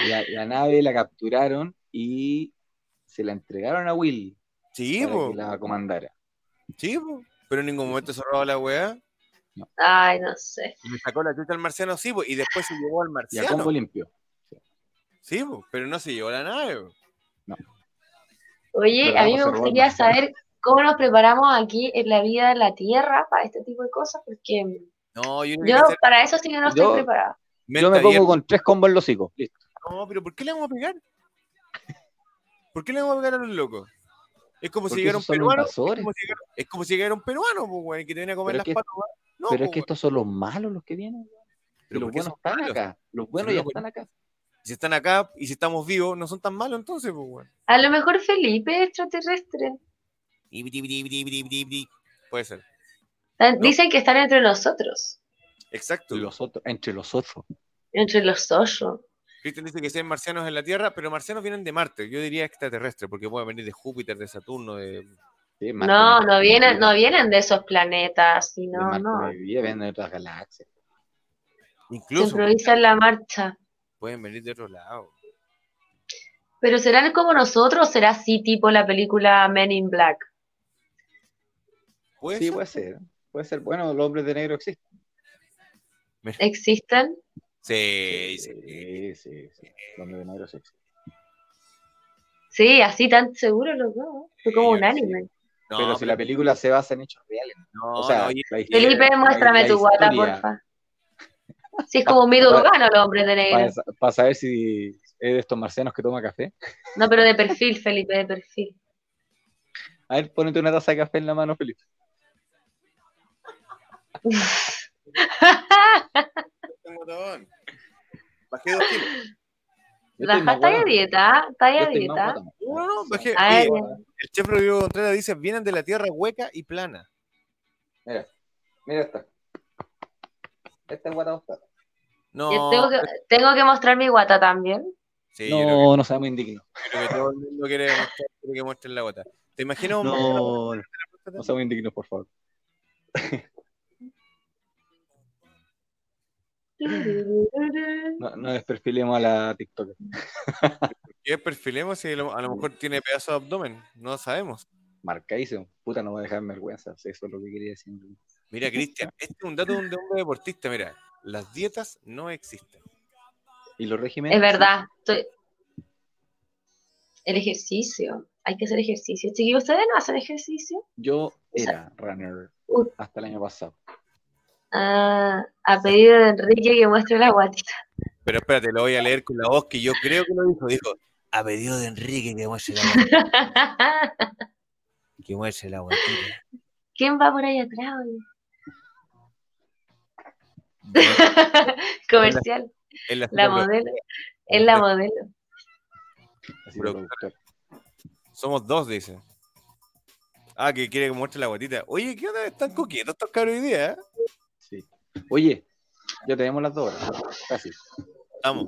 La, la nave la capturaron y se la entregaron a Will Sí, para pues. que la comandara. Sí, pues. Pero en ningún momento se robó la weá. Ay, no sé. Y le sacó la chucha al marciano, sí, pues. Y después se llevó al Y a marciano. combo limpio. Sí, pues. Pero no se llevó la nave. pues. Oye, Pero a mí me gustaría saber cómo nos preparamos aquí en la vida en la Tierra para este tipo de cosas, porque No, yo hacer para eso sí que no Yo- estoy preparada. Yo me pongo con tres combos en los hocicos. Listo. No, pero ¿por qué le vamos a pegar? ¿Por qué le vamos a pegar a los locos? Es como si llegara un peruano. Es como, si llegara, es como si llegara un peruano, pues, weón, que te viene a comer Pero las es que- patas. No, Pero es pues, que estos son los malos los que vienen. weón. Pero los ¿por qué buenos están malos? acá. Los buenos Si ya no, están acá. Si están acá y si estamos vivos, no son tan malos entonces, pues, weón. A lo mejor Felipe es extraterrestre. Puede ser. Dicen que están entre nosotros, Exacto. Los otros, entre los otros. entre los ocho. Cristian dice que sean marcianos en la Tierra, pero marcianos vienen de Marte. Yo diría extraterrestre, porque pueden venir de Júpiter, de Saturno, de. Sí, Marte No, no vienen, no vienen de esos planetas, De sino, Marte no. vienen de otras galaxias. Incluso improvisa en la marcha. pueden venir de otro lado. Pero serán como nosotros o será así tipo la película Men in Black. ¿Puede Sí, ser? puede ser. Puede ser. Bueno, los hombres de negro existen. ¿Existen? Sí, sí. sí, sí. sí. Los hombres de negro sí existen. Sí, así tan seguro los dos. Fue como Sí, un anime. No, pero si la película se basa en hechos reales. No, O sea, no, oye, la historia- Felipe, muéstrame la tu guata, porfa. Sí, es como un mito urbano los hombres de negro. Para, para saber si es de estos marcianos que toma café. No, pero de perfil, Felipe, de perfil. A ver, ponete una taza de café en la mano, Felipe. Bajé dos kilos. Está a dieta, está a dieta. No, no, no, bajé. A Oye, ver, el chef Rodrigo Contreras dice: vienen de la tierra hueca y plana. Mira, mira esta. Esta es guata ostada. No, tengo que, tengo que mostrar mi guata también. sí, yo creo No, no seamos indignos. que, creo que todo el mundo quiere mostrar, quiere que muestren la gota. ¿Te imaginas un No, no, no seamos indignos, por favor. No, no desperfilemos a la TikTok. ¿Qué perfilemos si a lo, lo mejor tiene pedazo de abdomen? No sabemos. Marcadísimo. Puta, no voy a dejar vergüenza. Eso es lo que quería decir. Mira, Cristian, este es un dato de un hombre deportista. Mira, las dietas no existen. ¿Y los regímenes? Es verdad. estoy- El ejercicio. Hay que hacer ejercicio. Chiquillos, ¿ustedes no hacen ejercicio? Yo era runner hasta el año pasado. Ah, a pedido de Enrique que muestre la guatita. Pero espérate, lo voy a leer con la voz que yo creo que lo dijo. Dijo, a pedido de Enrique que muestre la guatita. [laughs] Que muestre la guatita. ¿Quién va por ahí atrás? Bueno, [laughs] Comercial. la, La modelo. Es la modelo. Somos dos, dice. Ah, que quiere que muestre la guatita. Oye, ¿qué onda? Están coquetos estos cabros hoy día, ¿eh? Sí. Oye, ya tenemos las dos horas. Casi. Estamos.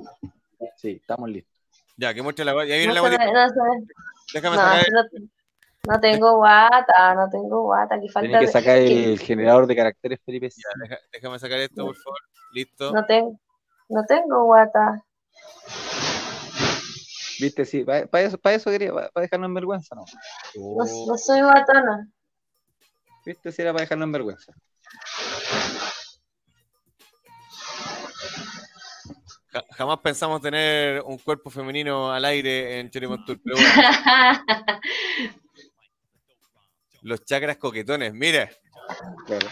Sí, estamos listos. Ya, que muestre la viene No la no. Déjame No, sacar, no- No tengo guata, no tengo guata, que falta. Tiene que sacar el, generador de caracteres Felipe. Deja- déjame sacar esto, por favor. Listo. No tengo, no tengo guata. Viste, sí, para eso, pa eso quería, para dejarlo en vergüenza, ¿no? No, no soy guatona. Viste, si era para dejarlo en vergüenza. Ja- jamás pensamos tener un cuerpo femenino al aire en Cherry Tour, pero bueno, [laughs] los chakras coquetones, mira, Claro.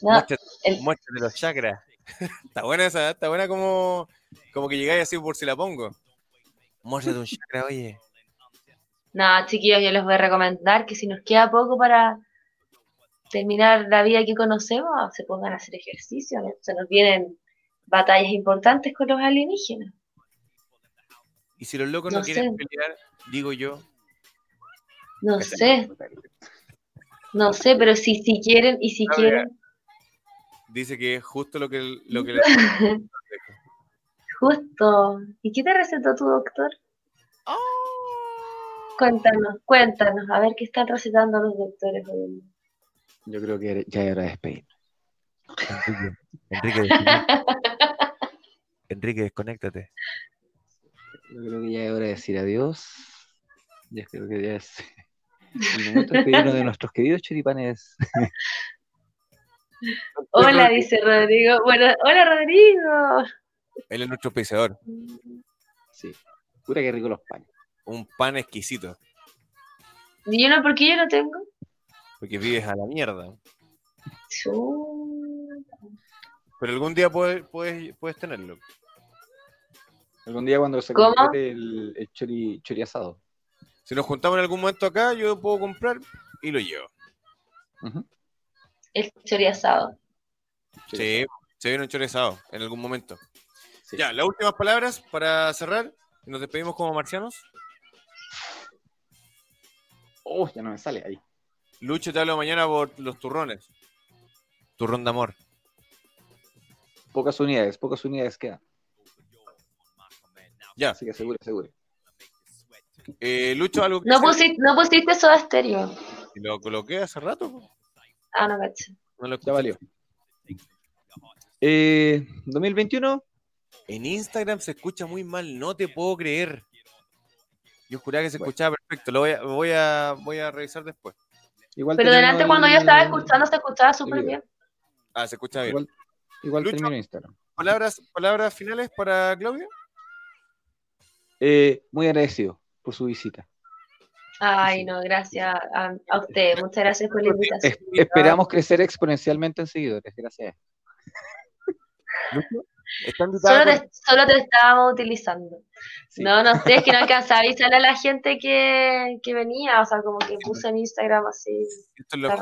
No, muéstrate, el- muéstrate los chakras. [laughs] está buena esa, está buena como, como que llegáis así por si la pongo. Muéstrate un chakra, oye. no, chiquillos, yo les voy a recomendar que si nos queda poco para terminar la vida que conocemos, se pongan a hacer ejercicio. ¿no? Se nos vienen batallas importantes con los alienígenas. Y si los locos no, No quieren sé. pelear, digo yo, No sé, no sé, pero si, si quieren y si Claudia. quieren, dice que es justo lo que, lo que le [laughs] justo. ¿Y qué te recetó tu doctor? Cuéntanos, cuéntanos, a ver qué están recetando los doctores hoy en día. Yo creo que ya era despedir. [laughs] Enrique, Enrique, [laughs] Enrique, desconéctate. Yo creo que ya es hora de decir adiós. Ya creo que ya es [laughs] el momento de despedirnos de nuestros queridos choripanes. [laughs] Hola, dice Rodrigo. Bueno, hola Rodrigo. Él es nuestro auspiciador. Sí. Pura que rico los panes. Un pan exquisito. ¿Y yo no? ¿Por qué yo no tengo? Porque vives a la mierda. Chu. Pero algún día puedes, puedes, puedes tenerlo. Algún día cuando se ¿Cómo? complete el, el chori, chori asado. Si nos juntamos en algún momento acá, yo puedo comprar y lo llevo. El. Chori Sí, asado. se viene un chorezado en algún momento. Sí. Ya, las últimas palabras para cerrar. y Nos despedimos como marcianos. Oh, ya no me sale ahí. Lucho te hablo mañana por los turrones. Turrón de amor. Pocas unidades, pocas unidades quedan. Ya, Así que asegure, asegure. eh, Lucho, algo que No pusiste, no pusiste soda estéreo. Lo coloqué hace rato. Ah, no, cacho. No lo Ya valió. Eh, 2021, En Instagram se escucha muy mal, no te puedo creer. Yo juraba que se Bueno. escuchaba perfecto. Lo voy a, voy a, voy a revisar después. igual Pero delante el- cuando yo estaba escuchando se escuchaba súper bien. Ah, se escucha bien. Igual, igual Lucho. termino Instagram. ¿Palabras, palabras finales para Claudia? Eh, muy agradecido por su visita. Ay, no, gracias a, a usted. Muchas gracias por la invitación. Es- esperamos crecer exponencialmente en seguidores, gracias. Lucho, está Solo con- te, solo te estábamos utilizando. Sí. No, no sé, es que no [laughs] alcanzaba a avisarle a la gente que, que venía, o sea, como que puse en Instagram así. Esto es lo es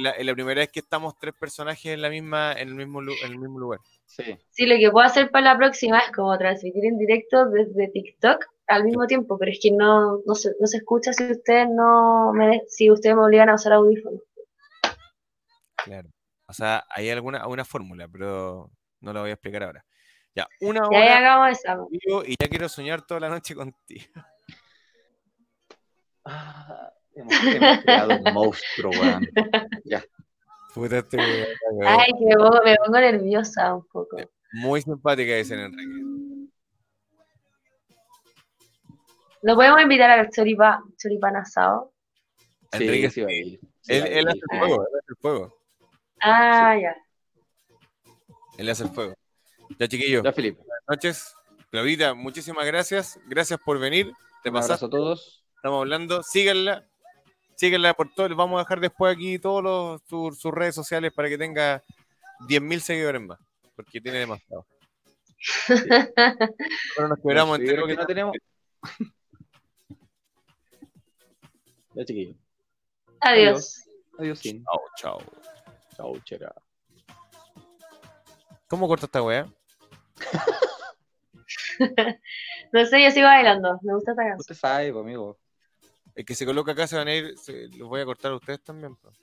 la, la primera vez que estamos tres personajes en la misma, en el mismo, lu- en el mismo lugar. Sí. Sí, lo que puedo hacer para la próxima es como transmitir en directo desde TikTok al mismo tiempo, pero es que no, no, se, no se escucha si ustedes no me si ustedes me obligan a usar audífonos. Claro. O sea, hay alguna una fórmula, pero no la voy a explicar ahora. Ya, una hora hagamos esa. en vivo y ya quiero soñar toda la noche contigo. [laughs] Ah, hemos, hemos creado un monstruo, weón. Puta, este weón, la cagó. Ay, que me pongo, me pongo nerviosa un poco. Muy simpática, dicen Enrique. ¿Lo podemos invitar al choripa, choripan asado? Sí, Enrique, sí va a ir. Sí Él, él hace el fuego, él hace el fuego. Ah, ya. Él hace el fuego. Ya, chiquillos, Ya, Felipe. buenas noches. Claudita, muchísimas gracias. Gracias por venir. Te Un abrazo pasaste. a todos. Estamos hablando. Síganla. Síganla por todo. Les vamos a dejar después aquí todos los, sus, sus redes sociales para que tenga 10.000 seguidores más. Porque tiene demasiado. [laughs] Nosotros nos entre lo que no tenemos. Ya, chiquillo. Adiós. Adiós, sí. Chao, chao. Chao, chera. ¿Cómo corta esta weá? [laughs] No sé, yo sigo bailando. Me gusta esta canción. Usted sabe, pues, amigo. El que se coloca acá se van a ir. se- los voy a cortar a ustedes también. pues.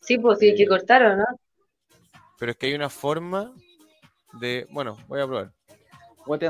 Sí, pues sí, hay que Eh, cortar, ¿o no? Pero es que hay una forma de. Bueno, voy a probar. Guateando.